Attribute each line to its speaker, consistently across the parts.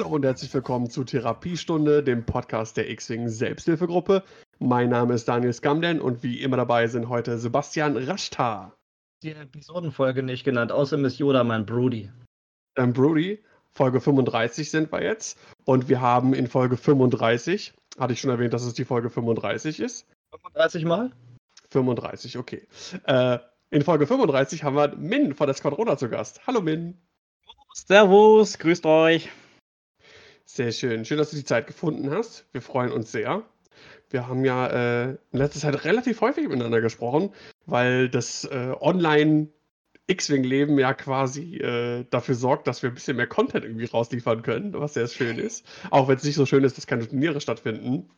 Speaker 1: Hallo und herzlich willkommen zu Therapiestunde, dem Podcast der X-Wing Selbsthilfegruppe. Mein Name ist Daniel Skamden und wie immer dabei sind heute Sebastian Rashtar.
Speaker 2: Die Episodenfolge nicht genannt, außerdem ist Yoda mein Brody.
Speaker 1: Dann Brody, Folge 35 sind wir jetzt und wir haben in Folge 35, hatte ich schon erwähnt, dass es die Folge 35 ist.
Speaker 2: 35 Mal?
Speaker 1: 35, okay. Äh, in Folge 35 haben wir Min von der Squadrona zu Gast. Hallo Min.
Speaker 3: Servus, grüßt euch.
Speaker 1: Sehr schön. Schön, dass du die Zeit gefunden hast. Wir freuen uns sehr. Wir haben ja äh, in letzter Zeit relativ häufig miteinander gesprochen, weil das äh, Online X-Wing-Leben ja quasi äh, dafür sorgt, dass wir ein bisschen mehr Content irgendwie rausliefern können, was sehr schön ist. Auch wenn es nicht so schön ist, dass keine Turniere stattfinden.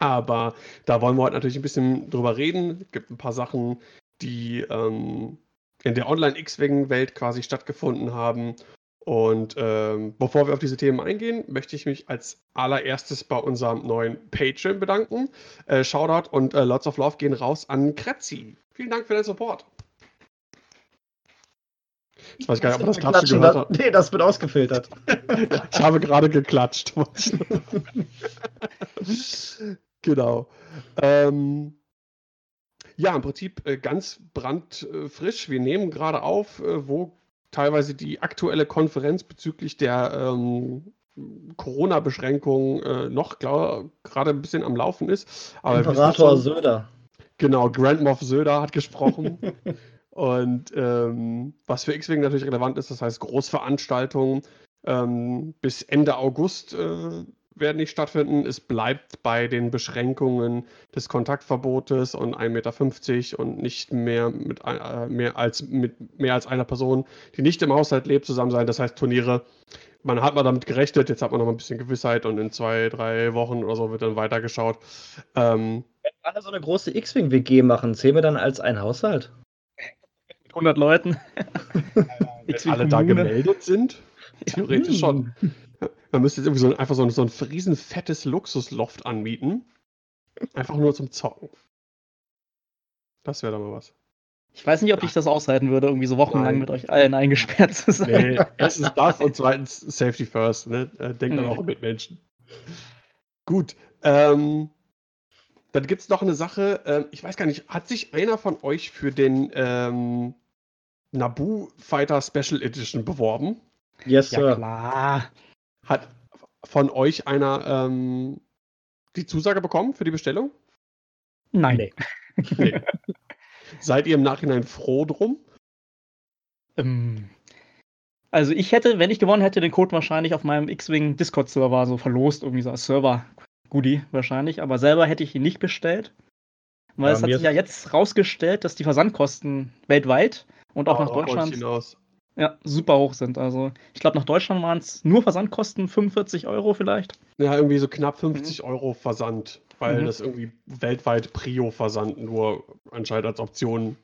Speaker 1: Aber da wollen wir heute natürlich ein bisschen drüber reden. Es gibt ein paar Sachen, die ähm, in der Online-X-Wing-Welt quasi stattgefunden haben. Und ähm, bevor wir auf diese Themen eingehen, möchte ich mich als allererstes bei unserem neuen Patreon bedanken. Äh, Shoutout und äh, Lots of Love gehen raus an Kretzi. Vielen Dank für den Support.
Speaker 2: Ich weiß gar nicht, ob das Klatschen gehört hat. Nee, das wird ausgefiltert.
Speaker 1: ich habe gerade geklatscht. genau. Ähm, ja, im Prinzip äh, ganz brandfrisch. Wir nehmen gerade auf, äh, wo teilweise die aktuelle Konferenz bezüglich der ähm, Corona-Beschränkungen äh, noch gerade ein bisschen am Laufen ist.
Speaker 2: Aber Imperator Söder.
Speaker 1: Genau, Grand Moff Söder hat gesprochen. Und ähm, was für X-Wing natürlich relevant ist, das heißt Großveranstaltungen ähm, bis Ende August äh, werden nicht stattfinden. Es bleibt bei den Beschränkungen des Kontaktverbotes und 1,50 Meter und nicht mehr mit äh, mehr als mit mehr als einer Person, die nicht im Haushalt lebt, zusammen sein. Das heißt Turniere. Man hat mal damit gerechnet, jetzt hat man noch ein bisschen Gewissheit und in zwei, drei Wochen oder so wird dann weitergeschaut.
Speaker 2: Ähm, Wenn alle so eine große X-Wing-WG machen, zählen wir dann als ein Haushalt?
Speaker 3: 100 Leuten.
Speaker 1: Wenn alle da gemeldet sind, theoretisch schon. Man müsste jetzt irgendwie so, einfach so ein, so ein riesenfettes Luxusloft anmieten. Einfach nur zum Zocken. Das wäre doch mal was.
Speaker 3: Ich weiß nicht, ob ich das aushalten würde, irgendwie so wochenlang Nein. mit euch allen eingesperrt zu sein. Nee,
Speaker 1: erstens das und zweitens Safety First. Ne? Äh, denkt dann auch mit Menschen. Gut. Ähm, dann gibt es noch eine Sache, äh, ich weiß gar nicht, hat sich einer von euch für den ähm, Naboo Fighter Special Edition beworben?
Speaker 2: Yes, Sir.
Speaker 3: Ja, klar.
Speaker 1: Hat von euch einer ähm, die Zusage bekommen für die Bestellung?
Speaker 3: Nein. Nee.
Speaker 1: nee. Seid ihr im Nachhinein froh drum?
Speaker 3: Ähm, also ich hätte, wenn ich gewonnen hätte, den Code wahrscheinlich auf meinem X-Wing Discord-Server so verlost, irgendwie so als Server Goodie wahrscheinlich, aber selber hätte ich ihn nicht bestellt. Weil ja, es hat sich ja jetzt rausgestellt, dass die Versandkosten weltweit und auch oh, nach Deutschland ja, super hoch sind. Also ich glaube, nach Deutschland waren es nur Versandkosten 45 Euro vielleicht.
Speaker 1: Ja, irgendwie so knapp 50 mhm. Euro Versand, weil mhm. das irgendwie weltweit Prio-Versand nur anscheinend als Option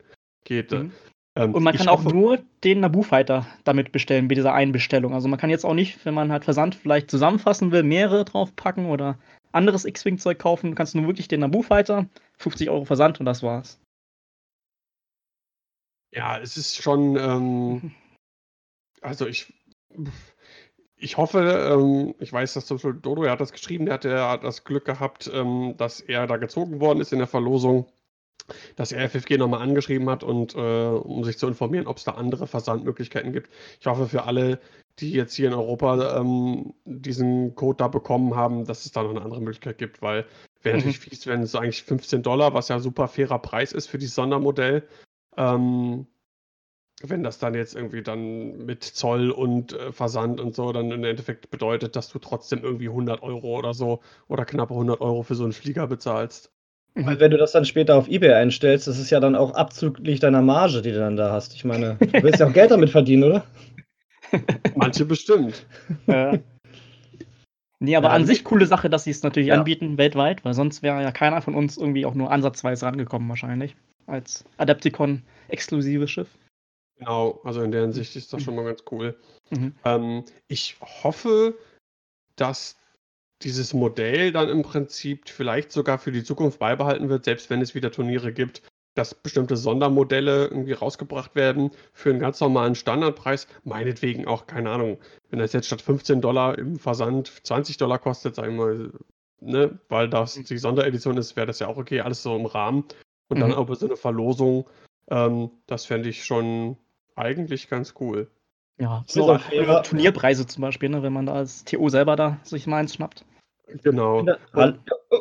Speaker 1: geht. Mhm.
Speaker 3: Ähm, und man kann auch nur den Naboo-Fighter damit bestellen, bei dieser einen Bestellung. Also man kann jetzt auch nicht, wenn man halt Versand vielleicht zusammenfassen will, mehrere draufpacken oder anderes X-Wing-Zeug kaufen, kannst du nur wirklich den Naboo-Fighter, 50 Euro Versand und das war's.
Speaker 1: Ja, es ist schon, ähm, also ich, ich hoffe, ähm, ich weiß, dass zum Beispiel Dodo, er hat das geschrieben, der hat, hat das Glück gehabt, ähm, dass er da gezogen worden ist in der Verlosung, dass er FFG nochmal angeschrieben hat und äh, um sich zu informieren, ob es da andere Versandmöglichkeiten gibt. Ich hoffe für alle, die jetzt hier in Europa ähm, diesen Code da bekommen haben, dass es da noch eine andere Möglichkeit gibt, weil wäre mhm. natürlich fies, wenn es eigentlich 15 Dollar, was ja super fairer Preis ist für dieses Sondermodell, ähm, wenn das dann jetzt irgendwie dann mit Zoll und äh, Versand und so dann im Endeffekt bedeutet, dass du trotzdem irgendwie 100 Euro oder so oder knappe 100 Euro für so einen Flieger bezahlst.
Speaker 2: Weil wenn du das dann später auf Ebay einstellst, das ist ja dann auch abzüglich deiner Marge, die du dann da hast. Ich meine, du willst ja auch Geld damit verdienen, oder?
Speaker 1: Manche bestimmt.
Speaker 3: Ja. Nee, aber ja, an sich coole Sache, dass sie es natürlich ja. anbieten weltweit, weil sonst wäre ja keiner von uns irgendwie auch nur ansatzweise rangekommen wahrscheinlich. Als Adepticon-exklusives Schiff.
Speaker 1: Genau, also in der Hinsicht ist das schon mal ganz cool. Mhm. Ähm, ich hoffe, dass dieses Modell dann im Prinzip vielleicht sogar für die Zukunft beibehalten wird, selbst wenn es wieder Turniere gibt, dass bestimmte Sondermodelle irgendwie rausgebracht werden für einen ganz normalen Standardpreis. Meinetwegen auch, keine Ahnung, wenn das jetzt statt 15 Dollar im Versand 20 Dollar kostet, sagen wir mal, ne, weil das die Sonderedition ist, wäre das ja auch okay, alles so im Rahmen. Und dann
Speaker 3: Mhm.
Speaker 1: aber so eine Verlosung, ähm, das fände ich schon eigentlich ganz cool.
Speaker 3: Ja, so
Speaker 2: auch
Speaker 3: Turnierpreise zum Beispiel, ne, wenn man da als TO selber da sich meins schnappt.
Speaker 1: Genau.
Speaker 2: finde- Hall- Oh,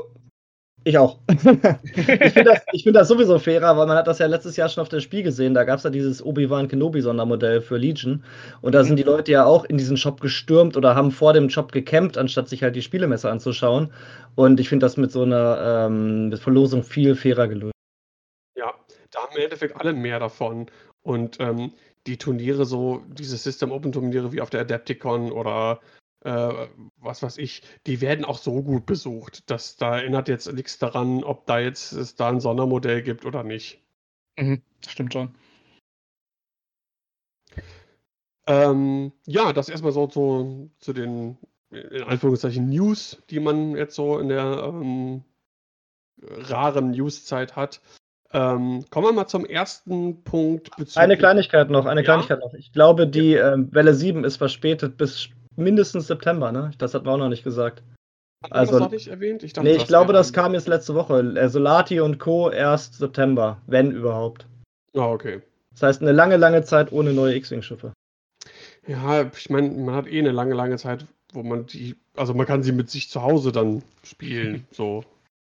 Speaker 2: Ich auch. ich finde das, ich find das sowieso fairer, weil man hat das ja letztes Jahr schon auf dem Spiel gesehen. Da gab es ja dieses Obi-Wan Kenobi-Sondermodell für Legion. Und da sind die Leute ja auch in diesen Shop gestürmt oder haben vor dem Shop gecampt, anstatt sich halt die Spielemesse anzuschauen. Und ich finde das mit so einer ähm, mit Verlosung viel fairer gelöst.
Speaker 1: Ja, da haben im Endeffekt alle mehr davon. Und ähm, die Turniere, so diese System Open Turniere wie auf der Adepticon oder äh, was weiß ich, die werden auch so gut besucht, dass da erinnert jetzt nichts daran, ob da jetzt es da ein Sondermodell gibt oder nicht.
Speaker 3: Mhm, stimmt schon.
Speaker 1: Ähm, ja, das erstmal so zu, zu den in Anführungszeichen News, die man jetzt so in der ähm, raren News-Zeit hat. Ähm, kommen wir mal zum ersten Punkt.
Speaker 2: Eine Kleinigkeit noch, eine
Speaker 1: Ja?
Speaker 2: Kleinigkeit noch. Ich glaube, die ähm, Welle 7 ist verspätet bis mindestens September, ne? Das hat man auch noch nicht gesagt.
Speaker 1: Hat
Speaker 2: also-
Speaker 1: das noch nicht erwähnt? Ich dachte,
Speaker 2: Nee, ich glaube, das kam jetzt letzte Woche. Äh, Solati und Co. erst September, wenn überhaupt.
Speaker 1: Ah, okay.
Speaker 2: Das heißt, eine lange, lange Zeit ohne neue X-Wing-Schiffe.
Speaker 1: Ja, ich meine, man hat eh eine lange, lange Zeit, wo man die, also man kann sie mit sich zu Hause dann spielen, so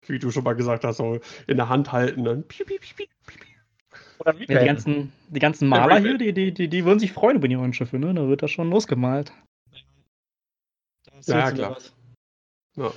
Speaker 1: wie du schon mal gesagt hast, so in der Hand halten, dann piu, piu, piu, piu, piu.
Speaker 2: Oder
Speaker 3: Ja, die, ganzen, die ganzen Maler hier, die, die, die, die würden sich freuen über die neuen Schiffe, ne? Da wird das schon losgemalt.
Speaker 1: Ja, ja, klar. Ja.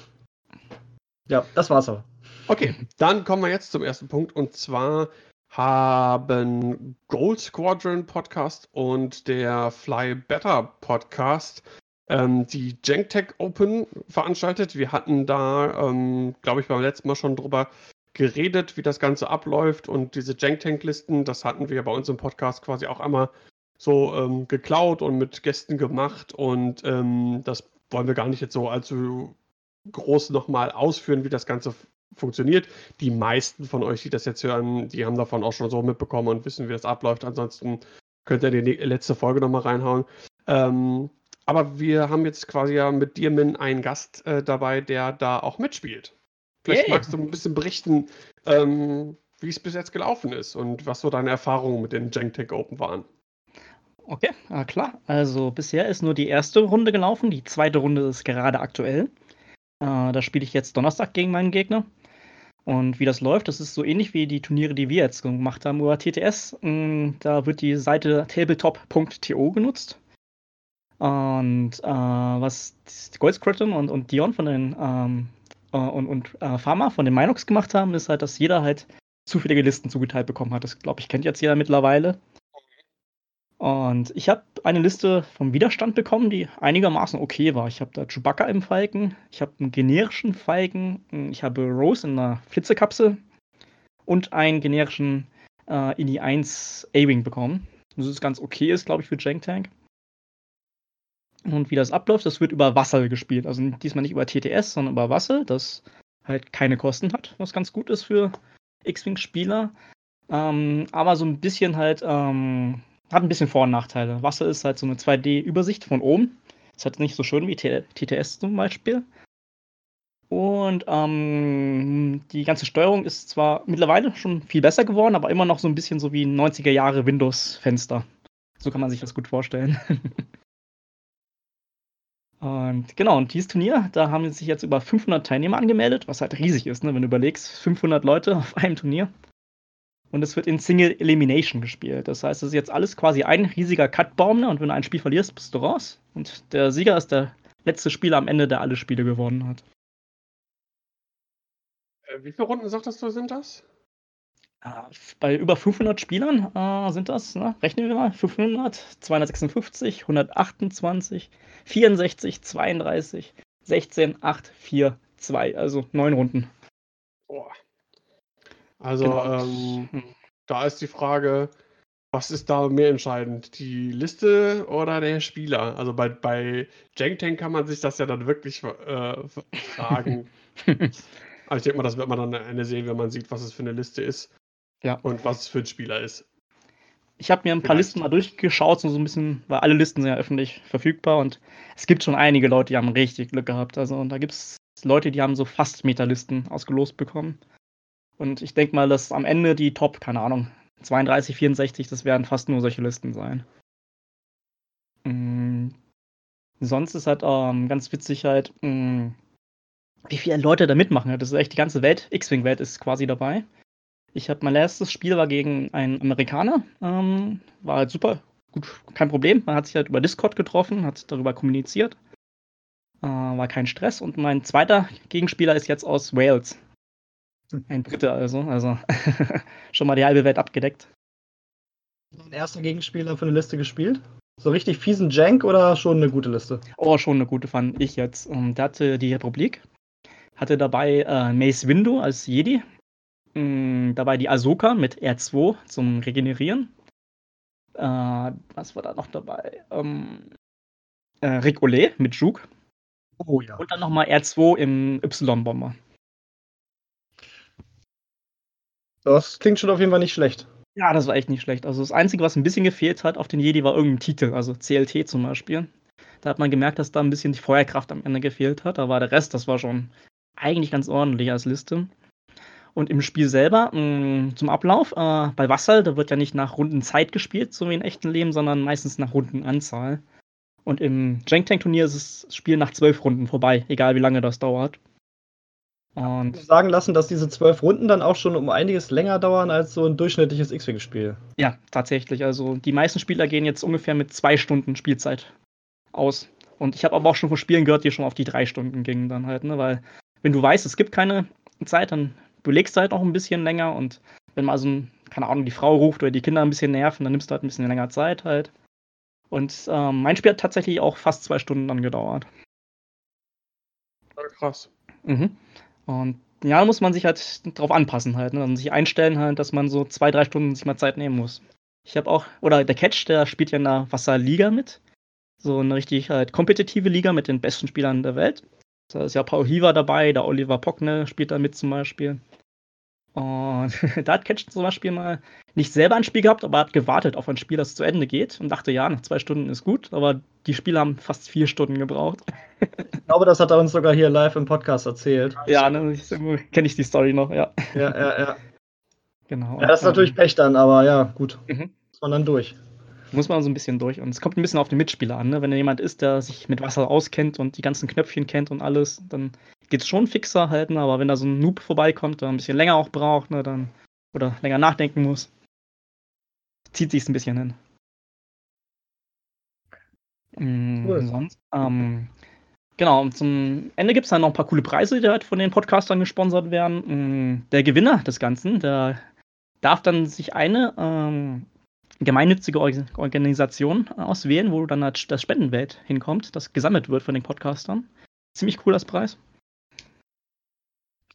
Speaker 2: Ja, das war's aber.
Speaker 1: Okay, dann kommen wir jetzt zum ersten Punkt und zwar haben Gold Squadron Podcast und der Fly Better Podcast ähm, die Genktech Open veranstaltet. Wir hatten da, ähm, glaube ich, beim letzten Mal schon drüber geredet, wie das Ganze abläuft und diese Genktech-Listen, das hatten wir bei uns im Podcast quasi auch einmal so ähm, geklaut und mit Gästen gemacht und ähm, das wollen wir gar nicht jetzt so allzu groß nochmal ausführen, wie das Ganze funktioniert. Die meisten von euch, die das jetzt hören, die haben davon auch schon so mitbekommen und wissen, wie das abläuft. Ansonsten könnt ihr die letzte Folge nochmal reinhauen. Ähm, aber wir haben jetzt quasi ja mit dir, Min, einen Gast äh, dabei, der da auch mitspielt. Vielleicht
Speaker 3: Yay.
Speaker 1: magst du ein bisschen berichten, ähm, wie es bis jetzt gelaufen ist und was so deine Erfahrungen mit den Genktech Open waren.
Speaker 3: Okay, ah, klar. Also bisher ist nur die erste Runde gelaufen. Die zweite Runde ist gerade aktuell. Äh, da spiele ich jetzt Donnerstag gegen meinen Gegner. Und wie das läuft, das ist so ähnlich wie die Turniere, die wir jetzt gemacht haben über TTS. Mm, Da wird die Seite tabletop.to genutzt. Und äh, was Gold Squadron und, und Dion von den ähm, äh, und, und äh, Pharma von den Minox gemacht haben, ist halt, dass jeder halt zufällige Listen zugeteilt bekommen hat. Das glaube ich kennt jetzt jeder mittlerweile. Und ich habe eine Liste vom Widerstand bekommen, die einigermaßen okay war. Ich habe da Chewbacca im Falken, ich habe einen generischen Falken, ich habe Rose in einer Flitzekapsel und einen generischen äh, INI 1 A-Wing bekommen. Das ist ganz okay ist, glaube ich, für Jank Tank. Und wie das abläuft, das wird über Wassel gespielt. Also diesmal nicht über TTS, sondern über Wassel, das halt keine Kosten hat, was ganz gut ist für X-Wing-Spieler. Ähm, aber so ein bisschen halt, ähm, hat ein bisschen Vor- und Nachteile. Wasser ist halt so eine 2D-Übersicht von oben. Ist halt nicht so schön wie T TTS zum Beispiel. Und ähm, die ganze Steuerung ist zwar mittlerweile schon viel besser geworden, aber immer noch so ein bisschen so wie ein 90er Jahre Windows-Fenster. So kann man sich das gut vorstellen. und genau, und dieses Turnier, da haben sich jetzt über 500 Teilnehmer angemeldet, was halt riesig ist, ne, wenn du überlegst, 500 Leute auf einem Turnier. Und es wird in Single Elimination gespielt. Das heißt, es ist jetzt alles quasi ein riesiger Cutbaum. Ne? Und wenn du ein Spiel verlierst, bist du raus. Und der Sieger ist der letzte Spieler am Ende, der alle Spiele gewonnen hat.
Speaker 1: Äh, wie viele Runden sagtest du, sind das?
Speaker 3: Ah, Bei über 500 Spielern äh, sind das, ne? rechnen wir mal, 500, 256, 128, 64, 32, 16, 8, 4, 2. Also neun Runden.
Speaker 1: Boah. Also,
Speaker 3: Genau.
Speaker 1: ähm,
Speaker 3: Hm.
Speaker 1: da ist die Frage, was ist da mehr entscheidend? Die Liste oder der Spieler? Also bei, bei Jank Tank kann man sich das ja dann wirklich äh, fragen. Aber ich denke mal, das wird man dann am Ende sehen, wenn man sieht, was es für eine Liste ist.
Speaker 3: Ja.
Speaker 1: Und was es für ein Spieler ist.
Speaker 3: Ich habe mir ein paar
Speaker 1: Vielleicht.
Speaker 3: Listen mal durchgeschaut, so ein bisschen, weil alle Listen sind ja öffentlich verfügbar und es gibt schon einige Leute, die haben richtig Glück gehabt. Also und da gibt es Leute, die haben so fast Metalisten ausgelost bekommen. Und ich denke mal, dass am Ende die Top, keine Ahnung, 32, 64, das werden fast nur solche Listen sein. Mm, sonst ist halt ähm, ganz witzig halt, mm, wie viele Leute da mitmachen. Das ist echt die ganze Welt, X-Wing-Welt ist quasi dabei. Ich habe mein erstes Spiel war gegen einen Amerikaner. Ähm, war halt super, gut, kein Problem. Man hat sich halt über Discord getroffen, hat darüber kommuniziert. Äh, war kein Stress. Und mein zweiter Gegenspieler ist jetzt aus Wales. Ein Brite also. Also schon mal die halbe Welt abgedeckt.
Speaker 2: Dein erster Gegenspieler für eine Liste gespielt? So richtig fiesen Jank oder schon eine gute Liste?
Speaker 3: Oh, schon eine gute fand ich jetzt. Ähm, der hatte die Republik. Hatte dabei äh, Mace Windu als Jedi. Mm, dabei die Ahsoka mit R2 zum Regenerieren. Äh, was war da noch dabei? Ähm, äh, Rick Olé mit Juke.
Speaker 2: Oh ja.
Speaker 3: Und dann nochmal R2 im Y-Bomber.
Speaker 2: Das klingt schon auf jeden Fall nicht schlecht.
Speaker 3: Ja, das war echt nicht schlecht. Also das Einzige, was ein bisschen gefehlt hat auf den Jedi, war irgendein Titel, also CLT zum Beispiel. Da hat man gemerkt, dass da ein bisschen die Feuerkraft am Ende gefehlt hat, aber der Rest, das war schon eigentlich ganz ordentlich als Liste. Und im Spiel selber, mh, zum Ablauf, äh, bei Wassal, da wird ja nicht nach Rundenzeit gespielt, so wie im echten Leben, sondern meistens nach Rundenanzahl. Und im Jank Tank Turnier ist das Spiel nach zwölf Runden vorbei, egal wie lange das dauert. Und
Speaker 2: Sagen lassen, dass diese zwölf Runden dann auch schon um einiges länger dauern als so ein durchschnittliches X-Wing-Spiel.
Speaker 3: Ja, tatsächlich. Also die meisten Spieler gehen jetzt ungefähr mit zwei Stunden Spielzeit aus. Und ich habe aber auch schon von Spielen gehört, die schon auf die drei Stunden gingen dann halt, ne? Weil wenn du weißt, es gibt keine Zeit, dann du halt noch ein bisschen länger und wenn mal so ein, keine Ahnung, die Frau ruft oder die Kinder ein bisschen nerven, dann nimmst du halt ein bisschen länger Zeit halt. Und ähm, mein Spiel hat tatsächlich auch fast zwei Stunden dann gedauert.
Speaker 1: Ja, krass.
Speaker 3: Mhm. Und ja, da muss man sich halt drauf anpassen halt, ne? Also sich einstellen halt, dass man so zwei, drei Stunden sich mal Zeit nehmen muss. Ich habe auch, oder der Catch, der spielt ja in der Wasserliga mit. So eine richtig halt kompetitive Liga mit den besten Spielern der Welt. Da ist ja Paul Hiva dabei, der Oliver Pockne spielt da mit zum Beispiel. Und da hat Catch zum Beispiel mal nicht selber ein Spiel gehabt, aber hat gewartet auf ein Spiel, das zu Ende geht und dachte, ja, nach zwei Stunden ist gut, aber die Spiele haben fast vier Stunden gebraucht.
Speaker 2: Ich glaube, das hat er uns sogar hier live im Podcast erzählt.
Speaker 3: Ja, ne, kenne ich die Story noch, ja.
Speaker 2: Ja, ja, ja.
Speaker 3: Genau.
Speaker 2: Ja, das ist natürlich Pech dann, aber ja, gut.
Speaker 3: Mhm.
Speaker 2: Ist man dann durch.
Speaker 3: Muss man so ein bisschen durch. Und es kommt ein bisschen auf den Mitspieler an. Ne? Wenn da jemand ist, der sich mit Wasser auskennt und die ganzen Knöpfchen kennt und alles, dann geht's schon fixer halt. Ne? Aber wenn da so ein Noob vorbeikommt, der ein bisschen länger auch braucht, ne? dann oder länger nachdenken muss, zieht sich's ein bisschen hin. Mm,
Speaker 2: Cool.
Speaker 3: Sonst, ähm, genau, und zum Ende gibt es dann noch ein paar coole Preise, die halt von den Podcastern gesponsert werden. Mm, Der Gewinner des Ganzen, der darf dann sich eine ähm, gemeinnützige Org- Organisation auswählen, wo dann das Spendenwelt hinkommt, das gesammelt wird von den Podcastern. Ziemlich cool das Preis.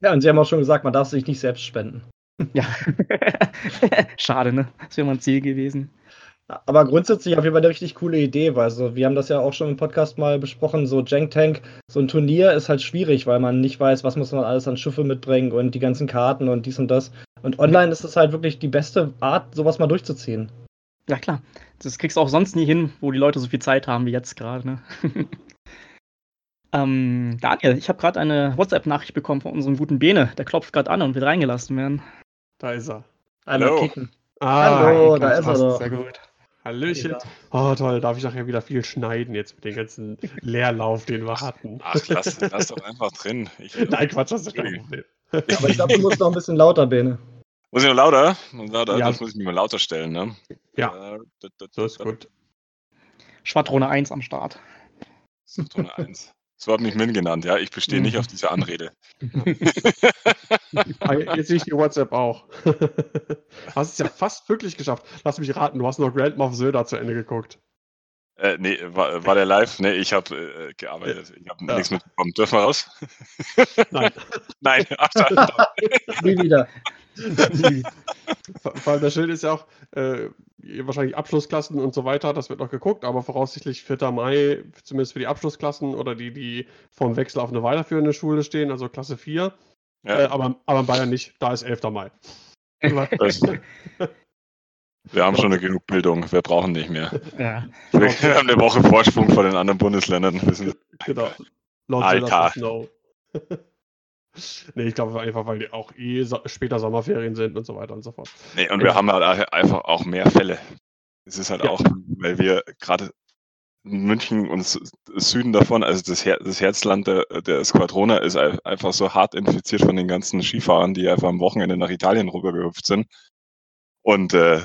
Speaker 2: Ja, und Sie haben auch schon gesagt, man darf sich nicht selbst spenden.
Speaker 3: Ja. Schade, ne? Das wäre mal ein Ziel gewesen.
Speaker 2: Aber grundsätzlich auf jeden Fall eine richtig coole Idee, weil so, wir haben das ja auch schon im Podcast mal besprochen, so Jank Tank, so ein Turnier ist halt schwierig, weil man nicht weiß, was muss man alles an Schiffe mitbringen und die ganzen Karten und dies und das. Und online ist es halt wirklich die beste Art, sowas mal durchzuziehen.
Speaker 3: Ja, klar. Das kriegst du auch sonst nie hin, wo die Leute so viel Zeit haben wie jetzt gerade. Ne? ähm, Daniel, ich habe gerade eine WhatsApp-Nachricht bekommen von unserem guten Bene. Der klopft gerade an und will reingelassen werden.
Speaker 1: Da ist er.
Speaker 4: Hallo.
Speaker 1: Ah,
Speaker 2: Hallo, da ist er doch.
Speaker 1: Sehr gut. Hallöchen.
Speaker 2: Ja.
Speaker 1: Oh, toll. Darf ich nachher wieder viel schneiden jetzt mit dem ganzen Leerlauf, den wir hatten.
Speaker 4: Ach, lass, lass doch einfach drin. Ich,
Speaker 1: Nein, Quatsch, das ist kein Problem.
Speaker 2: Aber ich glaube, du musst noch ein bisschen lauter, Bene.
Speaker 4: Muss ich noch lauter? lauter?
Speaker 1: Ja.
Speaker 4: Das muss ich mir mal lauter stellen, ne?
Speaker 1: Ja.
Speaker 4: Äh, da- da-
Speaker 1: So ist
Speaker 4: da-
Speaker 1: gut.
Speaker 3: Schwadrone 1 am Start.
Speaker 4: Zone 1. So hat mich Min genannt, ja. Ich bestehe nicht auf diese Anrede.
Speaker 1: Ah, Jetzt sehe ich die WhatsApp auch. Hast es ja fast wirklich geschafft. Lass mich raten, du hast noch Grand Moff Söder zu Ende geguckt.
Speaker 4: Äh, nee, war, war der live? Nee, ich habe äh, gearbeitet. Ich habe
Speaker 1: Ja.
Speaker 4: nichts mitbekommen. Dürfen wir raus?
Speaker 1: Nein.
Speaker 4: Nein. Ach, da, da.
Speaker 2: Nie wieder.
Speaker 1: Vor vor allem das Schild ist ja auch äh, wahrscheinlich Abschlussklassen und so weiter, das wird noch geguckt, aber voraussichtlich 4. Mai, zumindest für die Abschlussklassen oder die, die vom Wechsel auf eine weiterführende Schule stehen, also Klasse 4. Äh,
Speaker 4: Ja.
Speaker 1: aber, aber in Bayern nicht, da ist 11. Mai.
Speaker 4: Wir haben schon eine genug Bildung, wir brauchen nicht mehr.
Speaker 3: Ja.
Speaker 4: Wir haben eine Woche Vorsprung vor den anderen Bundesländern. Wir sind,
Speaker 1: Genau.
Speaker 4: Alter.
Speaker 1: nee, ich glaube einfach, weil die auch eh später Sommerferien sind und so weiter und so fort.
Speaker 4: nee, und wir haben halt einfach auch mehr Fälle. Es ist halt
Speaker 1: Ja.
Speaker 4: auch, weil wir gerade in München und Süden davon, also das, Her das Herzland der, der Squadrona ist ei- einfach so hart infiziert von den ganzen Skifahrern, die einfach am Wochenende nach Italien rübergehüpft sind. Und äh,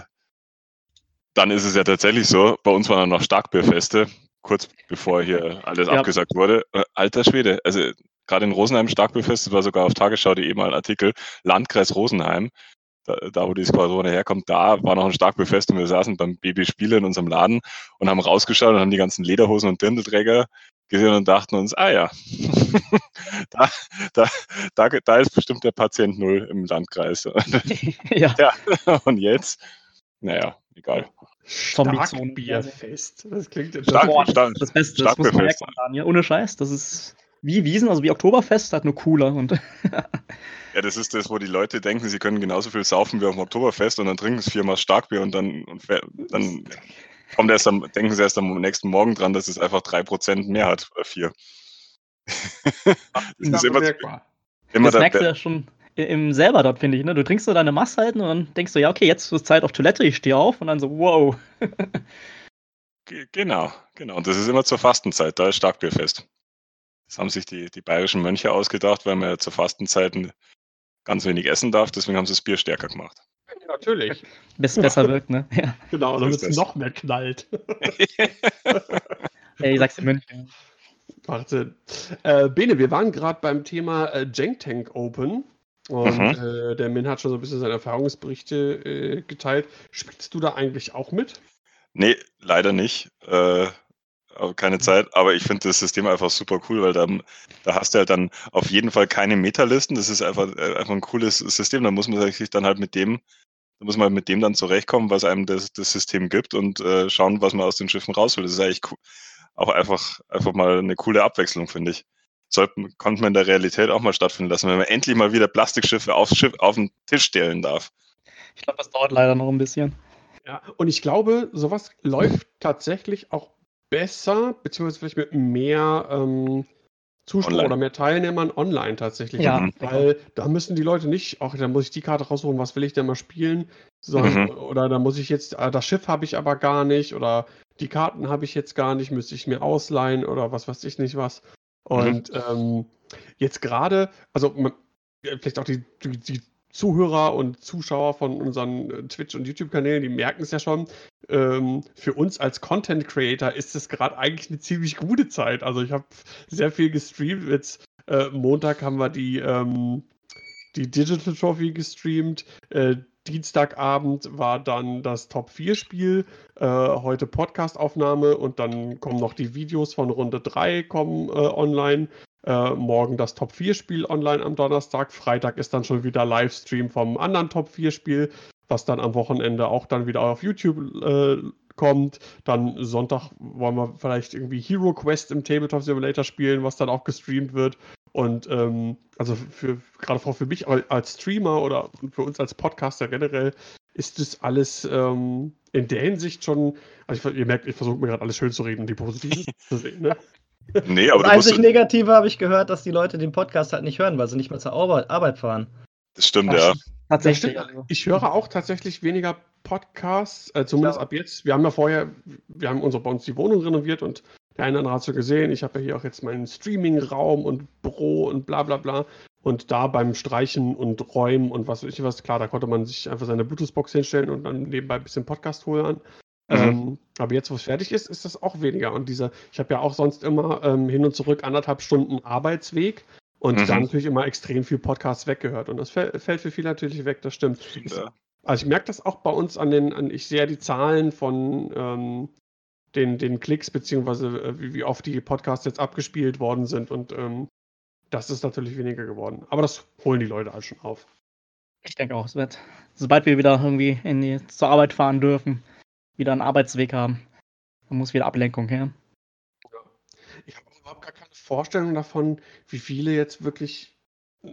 Speaker 4: dann ist es ja tatsächlich so, bei uns waren dann noch Starkbierfeste, kurz bevor hier alles
Speaker 3: Ja.
Speaker 4: abgesagt wurde. Äh, alter Schwede, also gerade in Rosenheim Starkbierfest, das war sogar auf Tagesschau.de mal ein Artikel, Landkreis Rosenheim, da, da wo die Squadrone herkommt, da war noch ein Starkbierfest und wir saßen beim Baby Spiele in unserem Laden und haben rausgeschaut und haben die ganzen Lederhosen und Dirndlträger gesehen und dachten uns, ah ja, da, da, da, da ist bestimmt der Patient Null im Landkreis.
Speaker 3: ja.
Speaker 4: Und jetzt, naja, egal.
Speaker 3: Zombie-Zone.
Speaker 1: Starkbierfest. Das klingt jetzt
Speaker 4: Stark-
Speaker 3: das
Speaker 4: stark-
Speaker 3: das Beste. Das muss man merken, Daniel. Ohne Scheiß. Das ist wie Wiesen, also wie Oktoberfest, halt nur cooler. Und
Speaker 4: Ja, das ist das, wo die Leute denken, sie können genauso viel saufen wie auf dem Oktoberfest und dann trinken sie viermal Starkbier und dann, und dann kommt erst am, denken sie erst am nächsten Morgen dran, dass es einfach 3% mehr hat oder vier. das ist immer, immer
Speaker 3: das merkst du ja schon im selber dort, finde ich. Ne? Du trinkst so deine Masse halten und dann denkst du, ja, okay, jetzt ist Zeit auf Toilette, ich stehe auf und dann so, wow.
Speaker 4: Ge- Genau, genau. Und das ist immer zur Fastenzeit, da ist Starkbierfest. Das haben sich die, die bayerischen Mönche ausgedacht, weil man ja zur Fastenzeit ganz wenig essen darf, deswegen haben sie das Bier stärker gemacht.
Speaker 1: Ja, natürlich.
Speaker 3: Bis besser wirkt, ne? Ja.
Speaker 1: Genau, damit es noch mehr knallt.
Speaker 3: Ey, ich sag's dir, München.
Speaker 1: Macht Sinn. Äh, Bene, wir waren gerade beim Thema äh, Jank Tank Open. Und
Speaker 4: Mhm.
Speaker 1: äh, der Min hat schon so ein bisschen seine Erfahrungsberichte äh, geteilt. Spielst du da eigentlich auch mit?
Speaker 4: Nee, leider nicht. Äh, keine Zeit, aber ich finde das System einfach super cool, weil da, da hast du halt dann auf jeden Fall keine Metalisten. Das ist einfach, äh, einfach ein cooles System. Da muss man sich dann halt mit dem, da muss man mit dem dann zurechtkommen, was einem das, das System gibt und äh, schauen, was man aus den Schiffen raus will. Das ist eigentlich cool. auch einfach, einfach mal eine coole Abwechslung, finde ich. Sollte, konnte man in der Realität auch mal stattfinden lassen, wenn man endlich mal wieder Plastikschiffe aufs Schiff, auf den Tisch stellen darf.
Speaker 3: Ich glaube, das dauert leider noch ein bisschen.
Speaker 1: Ja, und ich glaube, sowas läuft tatsächlich auch besser, beziehungsweise vielleicht mit mehr ähm, Zuschauern
Speaker 4: Online.
Speaker 1: oder mehr Teilnehmern online tatsächlich.
Speaker 3: Ja,
Speaker 4: Mhm.
Speaker 1: Weil da müssen die Leute nicht, ach, da muss ich die Karte raussuchen, was will ich denn mal spielen? Sondern,
Speaker 4: Mhm.
Speaker 1: Oder da muss ich jetzt, ah, das Schiff habe ich aber gar nicht oder die Karten habe ich jetzt gar nicht, müsste ich mir ausleihen oder was weiß ich nicht was. Und ähm, jetzt gerade, also man, vielleicht auch die, die, die Zuhörer und Zuschauer von unseren äh, Twitch- und YouTube-Kanälen, die merken es ja schon. Ähm, für uns als Content Creator ist es gerade eigentlich eine ziemlich gute Zeit. Also ich habe sehr viel gestreamt. Jetzt äh, Montag haben wir die, ähm, die Digital Trophy gestreamt. Äh, Dienstagabend war dann das Top 4 Spiel. Äh, heute Podcast-Aufnahme und dann kommen noch die Videos von Runde 3 kommen äh, online. Äh, morgen das Top 4 Spiel online am Donnerstag. Freitag ist dann schon wieder Livestream vom anderen Top 4 Spiel, was dann am Wochenende auch dann wieder auf YouTube äh, kommt. Dann Sonntag wollen wir vielleicht irgendwie Hero Quest im Tabletop Simulator spielen, was dann auch gestreamt wird. Und ähm, also für gerade für für mich al- als Streamer oder für uns als Podcaster generell ist das alles ähm, in der Hinsicht schon, also ich, ihr merkt, ich versuche mir gerade alles schön zu reden und die Positiven zu sehen. Ne?
Speaker 4: Nee, aber
Speaker 2: Das
Speaker 4: du
Speaker 2: einzig Negative habe ich gehört, dass die Leute den Podcast halt nicht hören, weil sie nicht mehr zur Arbeit, fahren.
Speaker 4: das stimmt,
Speaker 1: Ach,
Speaker 4: ja.
Speaker 3: Tatsächlich.
Speaker 1: stimmt.
Speaker 3: Also.
Speaker 1: Ich höre auch tatsächlich weniger Podcasts, äh, zumindest ab jetzt. Wir haben ja vorher, wir haben unsere, bei uns die Wohnung renoviert und der eine oder andere hat so gesehen, ich habe ja hier auch jetzt meinen Streaming-Raum und Büro und bla bla bla. Und da beim Streichen und Räumen und was weiß ich was, klar, da konnte man sich einfach seine Bluetooth-Box hinstellen und dann nebenbei ein bisschen Podcast holen.
Speaker 4: Mhm.
Speaker 1: Ähm, aber jetzt, wo es fertig ist, ist das auch weniger. Und dieser, ich habe ja auch sonst immer ähm, hin und zurück anderthalb Stunden Arbeitsweg und
Speaker 4: Mhm.
Speaker 1: dann natürlich immer extrem viel Podcasts weggehört. Und das fäll- fällt für viele natürlich weg, das stimmt.
Speaker 4: Ja.
Speaker 1: Also ich merke das auch bei uns an den, an, ich sehe ja die Zahlen von ähm, den, den Klicks, beziehungsweise äh, wie, wie oft die Podcasts jetzt abgespielt worden sind und ähm, das ist natürlich weniger geworden. Aber das holen die Leute halt schon auf.
Speaker 3: Ich denke auch, es wird, sobald wir wieder irgendwie in die, zur Arbeit fahren dürfen, wieder einen Arbeitsweg haben, dann muss wieder Ablenkung her.
Speaker 1: Ich habe auch überhaupt gar keine Vorstellung davon, wie viele jetzt wirklich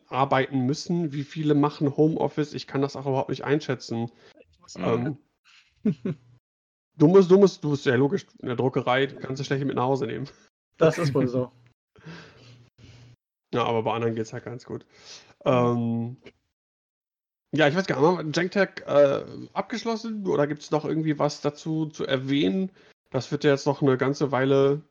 Speaker 1: arbeiten müssen, wie viele machen Homeoffice. Ich kann das auch überhaupt nicht einschätzen. Ähm, du musst, du musst, du musst ja logisch in der Druckerei, kannst du schlecht mit nach Hause nehmen.
Speaker 2: Das ist wohl so.
Speaker 1: Ja, aber bei anderen geht es halt ganz gut. Ähm, ja, ich weiß gar nicht, haben wir JankTag äh, abgeschlossen oder gibt es noch irgendwie was dazu zu erwähnen? Das wird ja jetzt noch eine ganze Weile